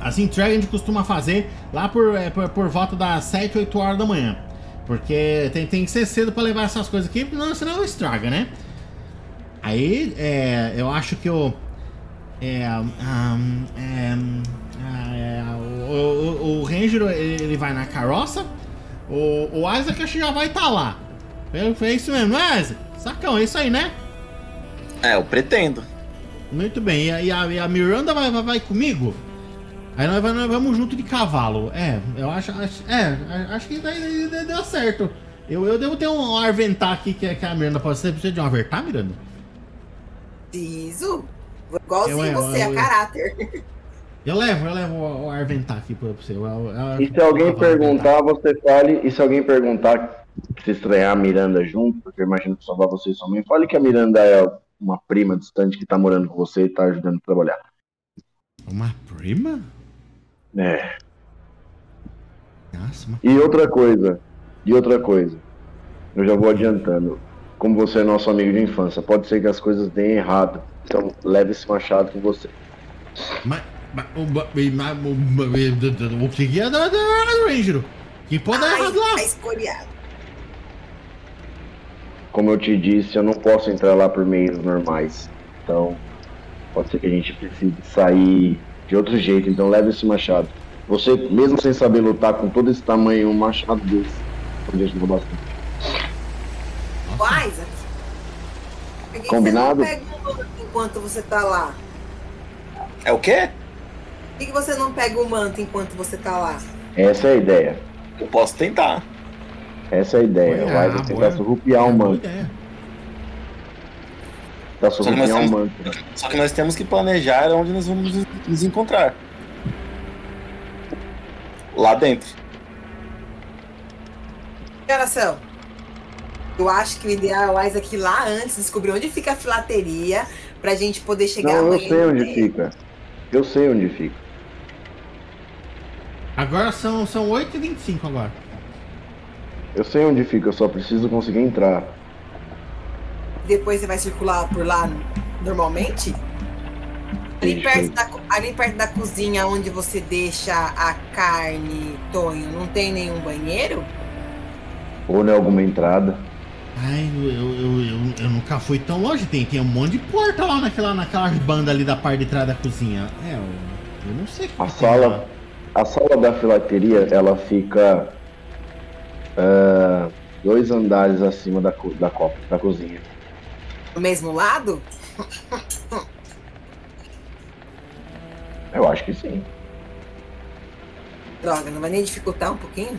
As entregas a gente costuma fazer lá por, é, por, por, volta das 7, 8 horas da manhã. Porque tem, tem que ser cedo para levar essas coisas aqui, senão, senão estraga, né? Aí, é, eu acho que eu. É, um, é, é, o, o, o, Ranger ele vai na carroça, o, o Isaac acho que já vai estar tá lá. É, é isso mesmo, não é Isaac? Sacão, é isso aí, né? É, eu pretendo. Muito bem, e a, e a, a Miranda vai, vai, vai, comigo? Aí nós, nós, vamos junto de cavalo. É, eu acho. acho é, acho que daí, daí deu certo. Eu, eu devo ter um Arventar aqui que, que a Miranda pode ser. Precisa de um Arventar, Miranda? Preciso. Igualzinho eu, você, eu, a caráter. Eu levo, eu levo o Arventar aqui pra você. Eu, eu, e se alguém perguntar, você fale. E se alguém perguntar se estranhar a Miranda junto, porque eu imagino que só vai você e sua mãe, fale que a Miranda é uma prima distante que tá morando com você e tá ajudando a trabalhar. Uma prima? É. Nossa, uma... E outra coisa, e outra coisa, eu já vou adiantando. Como você é nosso amigo de infância, pode ser que as coisas deem errado. Então leve esse machado com você. Mas, o, que é da Ranger? Que pode dar errado lá? Tá escoriado. Como eu te disse, eu não posso entrar lá por meios normais. Então, Pode ser que a gente precise sair de outro jeito, então leve esse machado. Você, mesmo sem saber lutar com todo esse tamanho, um machado desse, pode ajudar bastante. Que Combinado? Você enquanto você tá lá? É o quê? Por que você não pega o manto enquanto você tá lá? Essa é a ideia. Eu posso tentar. Essa é a ideia. Boa, Vai boa. tentar surrupiar um Boa manto. ideia. Tentar Só que nós surrupiar um temos- manto. Só que nós temos que planejar onde nós vamos nos- encontrar. Lá dentro. São? Eu acho que o ideal é o ir lá antes, descobrir onde fica a filateria, pra gente poder chegar Não, eu sei onde fica. Eu sei onde fica. Agora são, são 8h25 agora. Eu sei onde fica, eu só preciso conseguir entrar. Depois você vai circular por lá normalmente? Ali perto, da, ali perto da cozinha onde você deixa a carne, Tonho, não tem nenhum banheiro? Ou não é alguma entrada. Ai, eu, eu, eu, eu- nunca fui tão longe. Tem, tem um monte de porta lá naquela, naquela banda ali da parte de trás da cozinha. É, eu, eu não sei A sala, lá. A sala da filateria, ela fica ah, dois andares acima da, co- da copa, da cozinha. Do mesmo lado? Eu acho que sim. Droga, não vai nem dificultar um pouquinho?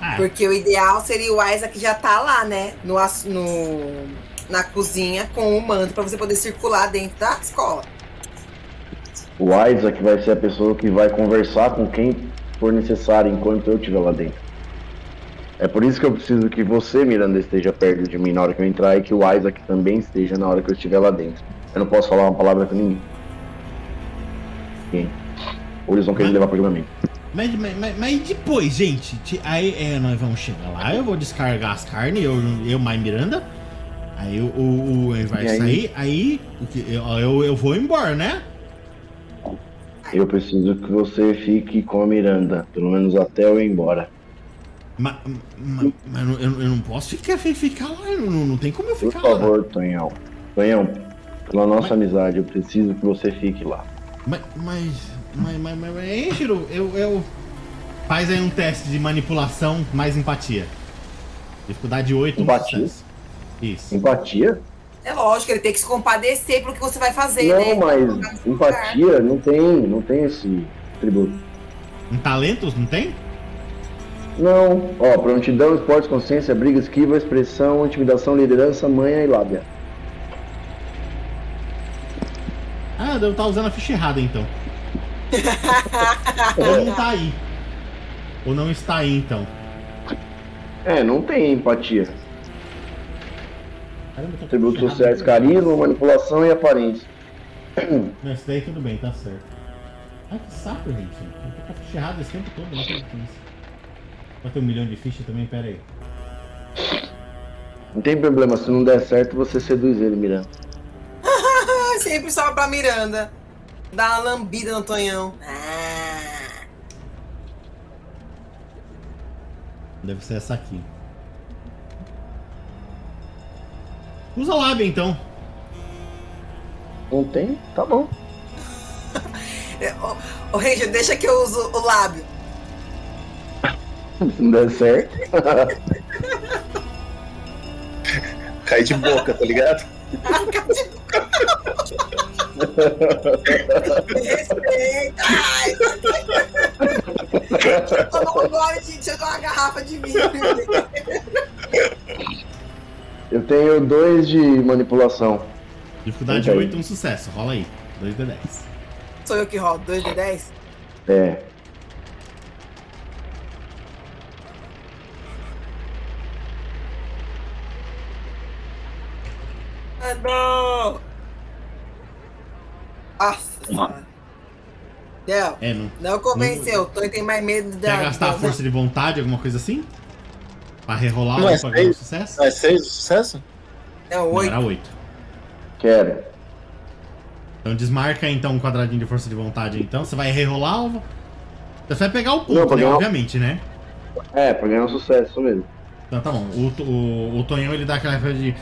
Ah, Porque o ideal seria o Isaac já tá lá, né? No, no, na cozinha com o manto pra você poder circular dentro da escola. O Isaac vai ser a pessoa que vai conversar com quem for necessário enquanto eu estiver lá dentro. É por isso que eu preciso que você, Miranda, esteja perto de mim na hora que eu entrar e que o Isaac também esteja na hora que eu estiver lá dentro. Eu não posso falar uma palavra com ninguém. Ninguém. Ou eles vão querer Mas- levar pro julgamento. Mas, mas, mas, mas depois, gente, aí é, nós vamos chegar lá, eu vou descarregar as carnes, eu, eu mais Miranda. Aí o, o, o ele vai aí? sair, aí eu, eu, eu vou embora, né? Eu preciso que você fique com a Miranda, pelo menos até eu ir embora. Mas, mas, mas eu, eu não posso ficar, ficar lá, não, não tem como eu Por ficar lá. favor, Tonhão. Tonhão, pela nossa amizade, eu preciso que você fique lá. Mas, mas, mas, mas, mas, mas eu, eu. Faz aí um teste de manipulação mais empatia. Dificuldade 8, um Empatia? Isso. Empatia? É lógico, ele tem que se compadecer pelo que você vai fazer, Não, né? mas empatia não tem, não tem esse tributo. Em talentos, não tem? Não. Ó, prontidão, esporte, consciência, briga, esquiva, expressão, intimidação, liderança, manha e lábia. Ah, devo estar usando a ficha errada então. Ou não tá aí. Ou não está aí então. É, não tem empatia. Caramba, eu tô com a Tributos ficha sociais, errada. carisma, manipulação e aparência. Não, isso daí tudo bem, tá certo. Ai, que saco, gente. Eu tô com a ficha errada esse tempo todo, não acredito nisso. Vai ter um milhão de fichas também? Pera aí. Não tem problema, se não der certo, você seduz ele, Miranda. Sempre só pra Miranda. Dá uma lambida no Tonhão. Ah, Deve ser essa aqui. Usa o lábio então. Não tem? Tá bom. É, Ô, ô Ranger, deixa que eu uso o lábio. Não der certo. Cai de boca, tá ligado? Respeita! Ai, Tomou um gole de deixa eu dar uma garrafa de vinho. Eu tenho dois de manipulação. Dificuldade aí. 8, um sucesso. Rola aí. 2 de 10. Sou eu que rodo, 2 de 10? É. Ah, não! Nossa senhora. Não, É, não. não convenceu. O Tonho tem mais medo da. Quer gastar a da- força de vontade, alguma coisa assim? Pra rerolar Não ou é pra ganhar um seis? sucesso? Não é seis o sucesso? Não, Não, oito. era 8. Quero. Então desmarca então um quadradinho de força de vontade então. Você vai rerolar ou. Você vai pegar o Não, ponto, pra né? ganhar- Obviamente, né? É, pra ganhar um sucesso, mesmo. Então tá bom. O, o, o Tonhão ele dá aquela coisa de.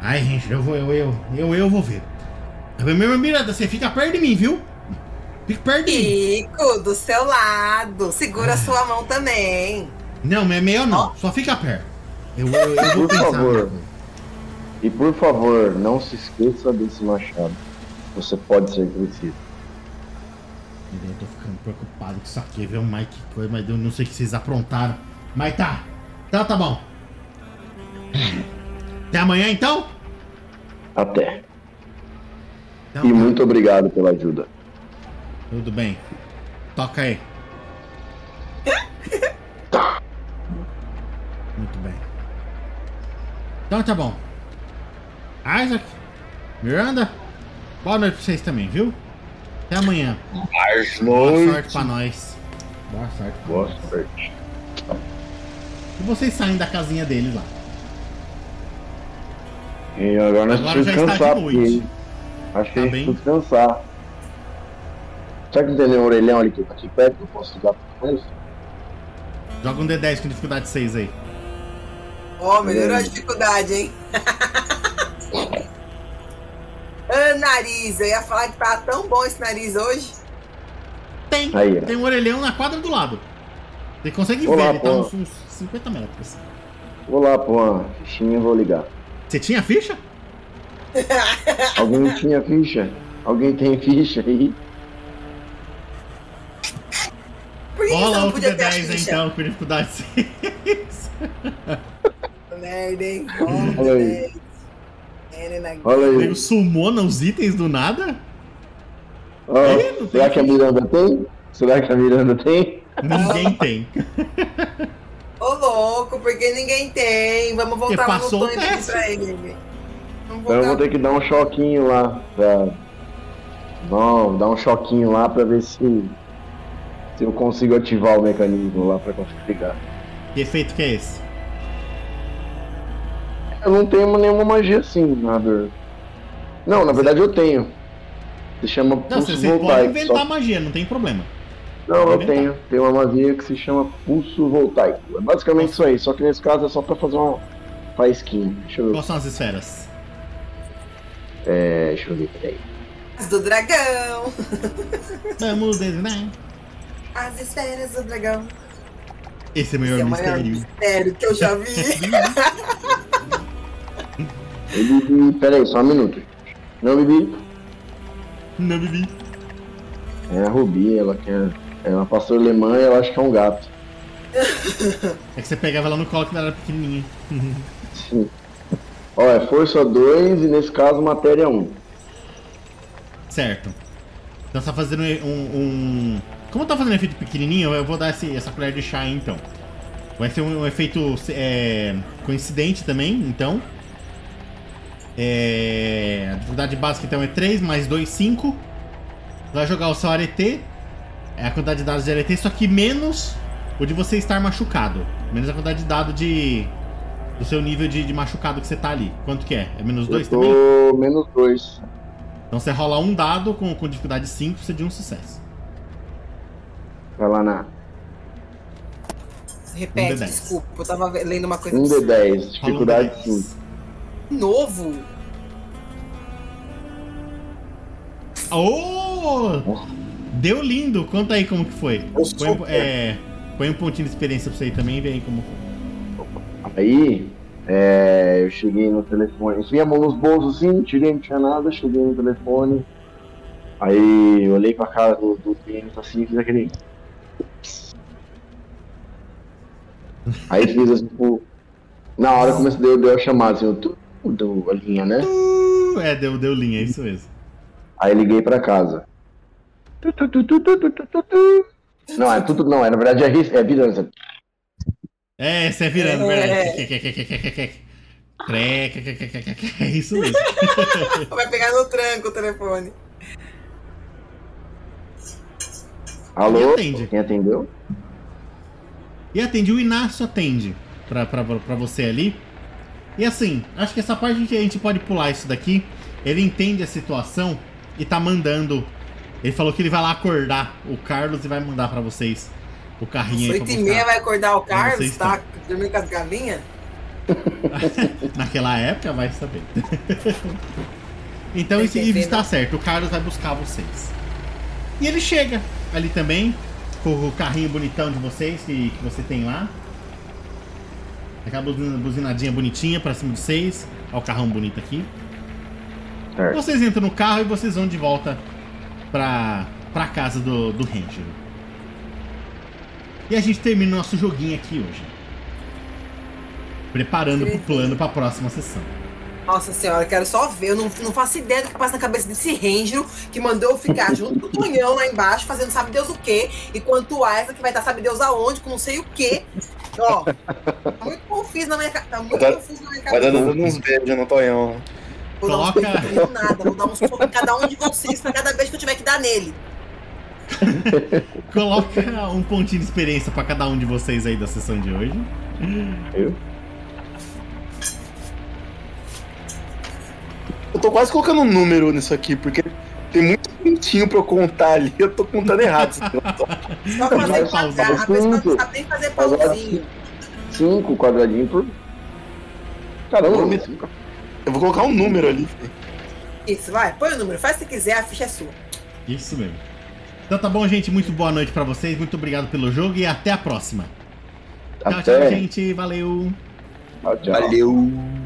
Ai, gente, eu vou, eu, eu, eu, eu vou ver. Meu Miranda, você fica perto de mim, viu? Fica perto de mim. Fico do seu lado. Segura a sua mão também. Não, não é meio não. Só fica perto. Eu, eu, eu vou Por pensar. favor. E por favor, não se esqueça desse machado. Você pode ser crescido. Eu tô ficando preocupado com isso aqui, viu? Mas que coisa, mas eu não sei o que vocês aprontaram. Mas tá. Então tá bom. Até amanhã então? Até. Então E tá. muito obrigado pela ajuda. Tudo bem. Toca aí. Muito bem. Então tá bom. Isaac, Miranda, boa noite pra vocês também, viu? Até amanhã. Boa noites. sorte pra nós. Boa sorte pra Boa nós. sorte. E vocês saem da casinha deles lá. E agora nós Agora já precisamos noite. porque acho que Tá a gente bem. precisa descansar. Será que não tem nenhum orelhão ali que tá aqui perto que eu posso ligar pra eles? Joga um D10 com dificuldade 6 aí. Ó, melhorou a dificuldade, hein? ah, nariz. Eu ia falar que tava tão bom esse nariz hoje. Tem. Aí. Tem um orelhão na quadra do lado. Você consegue Olá, ver, ele tá uns, uns 50 metros. Vou lá pôr uma fichinha e vou ligar. Você tinha ficha? Alguém tinha ficha? Alguém tem ficha aí? Por que, Rola não outro podia ter a D10 ficha? então, com dificuldade 6. Merda, hein? Olha aí. Olha aí. Nego sumona os itens do nada? Ih, não será tem que a Miranda tem? Será que a Miranda tem? Ninguém tem. Ô, louco, porque ninguém tem. Vamos voltar lá no teste. pra ele. Vamos Então eu vou ter que dar um choquinho lá pra. Vamos dar um choquinho lá pra ver se. Se eu consigo ativar o mecanismo lá pra conseguir ligar. Que efeito que é esse? Eu não tenho nenhuma magia assim, nada. Não, na verdade eu tenho. Se chama Não, pulso você, você pode inventar só- magia, não tem problema. Não, eu inventar. tenho. Tem uma magia que se chama pulso voltaico. É basicamente isso aí, só que nesse caso é só pra fazer uma faísquinha. Deixa eu, Quais são as esferas? é, deixa eu ver, peraí. As do dragão. Vamos desenhar. As esferas do dragão. Esse é o Esse é maior o maior mistério. mistério que eu já vi. Ele, peraí, só um minuto. Não, Bibi. Não, Bibi. É a Rubi, ela quer. É uma pastora alemã e ela acha que é um gato. É que você pegava ela no colo quando ela era pequenininha. Sim. Ó, é força 2 e nesse caso matéria 1. Certo. Então você tá fazendo um. um... Como tá fazendo efeito pequenininho, eu vou dar esse- essa colher de chá aí, então. Vai ser um, um efeito é, coincidente também, então. É, a dificuldade básica então é 3 mais 2, 5. Vai jogar o seu arete. É a quantidade de dados de arete, só que menos o de você estar machucado. Menos a quantidade de dado de. Do seu nível de, de machucado que você tá ali. Quanto que é? É menos 2 Eu também? menos 2. Então você rola um dado com, com dificuldade 5, você de um sucesso. Vai lá na Repete, Um D10. desculpa. Eu tava lendo uma coisa 1 do de 10, Rola um dificuldade D10. 5. novo. Oh! Deu lindo! Conta aí como que foi. Põe, um- é, põe um pontinho de experiência pra você aí também e vê aí como foi. Aí, é, eu cheguei no telefone, enfiei a mão nos bolsos assim, tirei, não tinha nada, cheguei no telefone. Aí eu olhei pra cara do, do cliente assim e fiz aquele. Aí fiz assim, tipo. Na hora começou, deu, deu a chamada, assim, tu, deu a linha, né? É, deu, deu linha, é isso mesmo. Aí liguei pra casa. Tu, tu, tu, tu, tu, tu, tu, tu. Não, é tudo, não, é, na verdade é, é virando. É, você é virando, é. verdade. É isso mesmo. Vai pegar no tranco o telefone. Alô? Quem, Quem atendeu? E atende, o Inácio atende pra, pra, pra você ali. E assim, acho que essa parte a gente, a gente pode pular isso daqui. Ele entende a situação e tá mandando. Ele falou que ele vai lá acordar o Carlos e vai mandar pra vocês o carrinho aí pra 8 e meia vai acordar o Carlos, tá dormindo com as galinhas? Naquela época, vai saber. então Tem isso está certo, o Carlos vai buscar vocês. E ele chega ali também, o carrinho bonitão de vocês que, que você tem lá. Aquela buzina- buzinadinha bonitinha pra cima de vocês. Olha o carrão bonito aqui. Certo. Vocês entram no carro e vocês vão de volta pra, pra casa do, do Ranger. E a gente termina o nosso joguinho aqui hoje. Preparando pro plano pra próxima sessão. Nossa senhora, eu quero só ver. Eu não, não faço ideia do que passa na cabeça desse Ranger que mandou eu ficar junto com o Tonhão lá embaixo, fazendo sabe Deus o quê. Enquanto o Isaac vai estar sabe Deus aonde, com não sei o quê. Ó, tá muito confuso na minha, tá muito Tá- confuso na minha cabeça. dando uns beijos no Tonhão. Vou dar uns nele, nada, vou dar uns em cada um de vocês pra cada vez que eu tiver que dar nele. Coloca um pontinho de experiência pra cada um de vocês aí da sessão de hoje. Eu? Eu tô quase colocando um número nisso aqui, porque tem muito pontinho pra eu contar ali. Eu tô contando errado. Só fazer pausar. a pessoa não sabe nem fazer pauzinho. Cinco quadradinhos por. Caramba, Vou me- cinco. Eu vou colocar um número ali. Isso, vai, põe o número, faz se quiser, a ficha é sua. Isso mesmo. Então tá bom, gente. Muito boa noite pra vocês. Muito obrigado pelo jogo e até a próxima. Tchau, tchau, Até. gente. Valeu. Tchau, tchau. Valeu.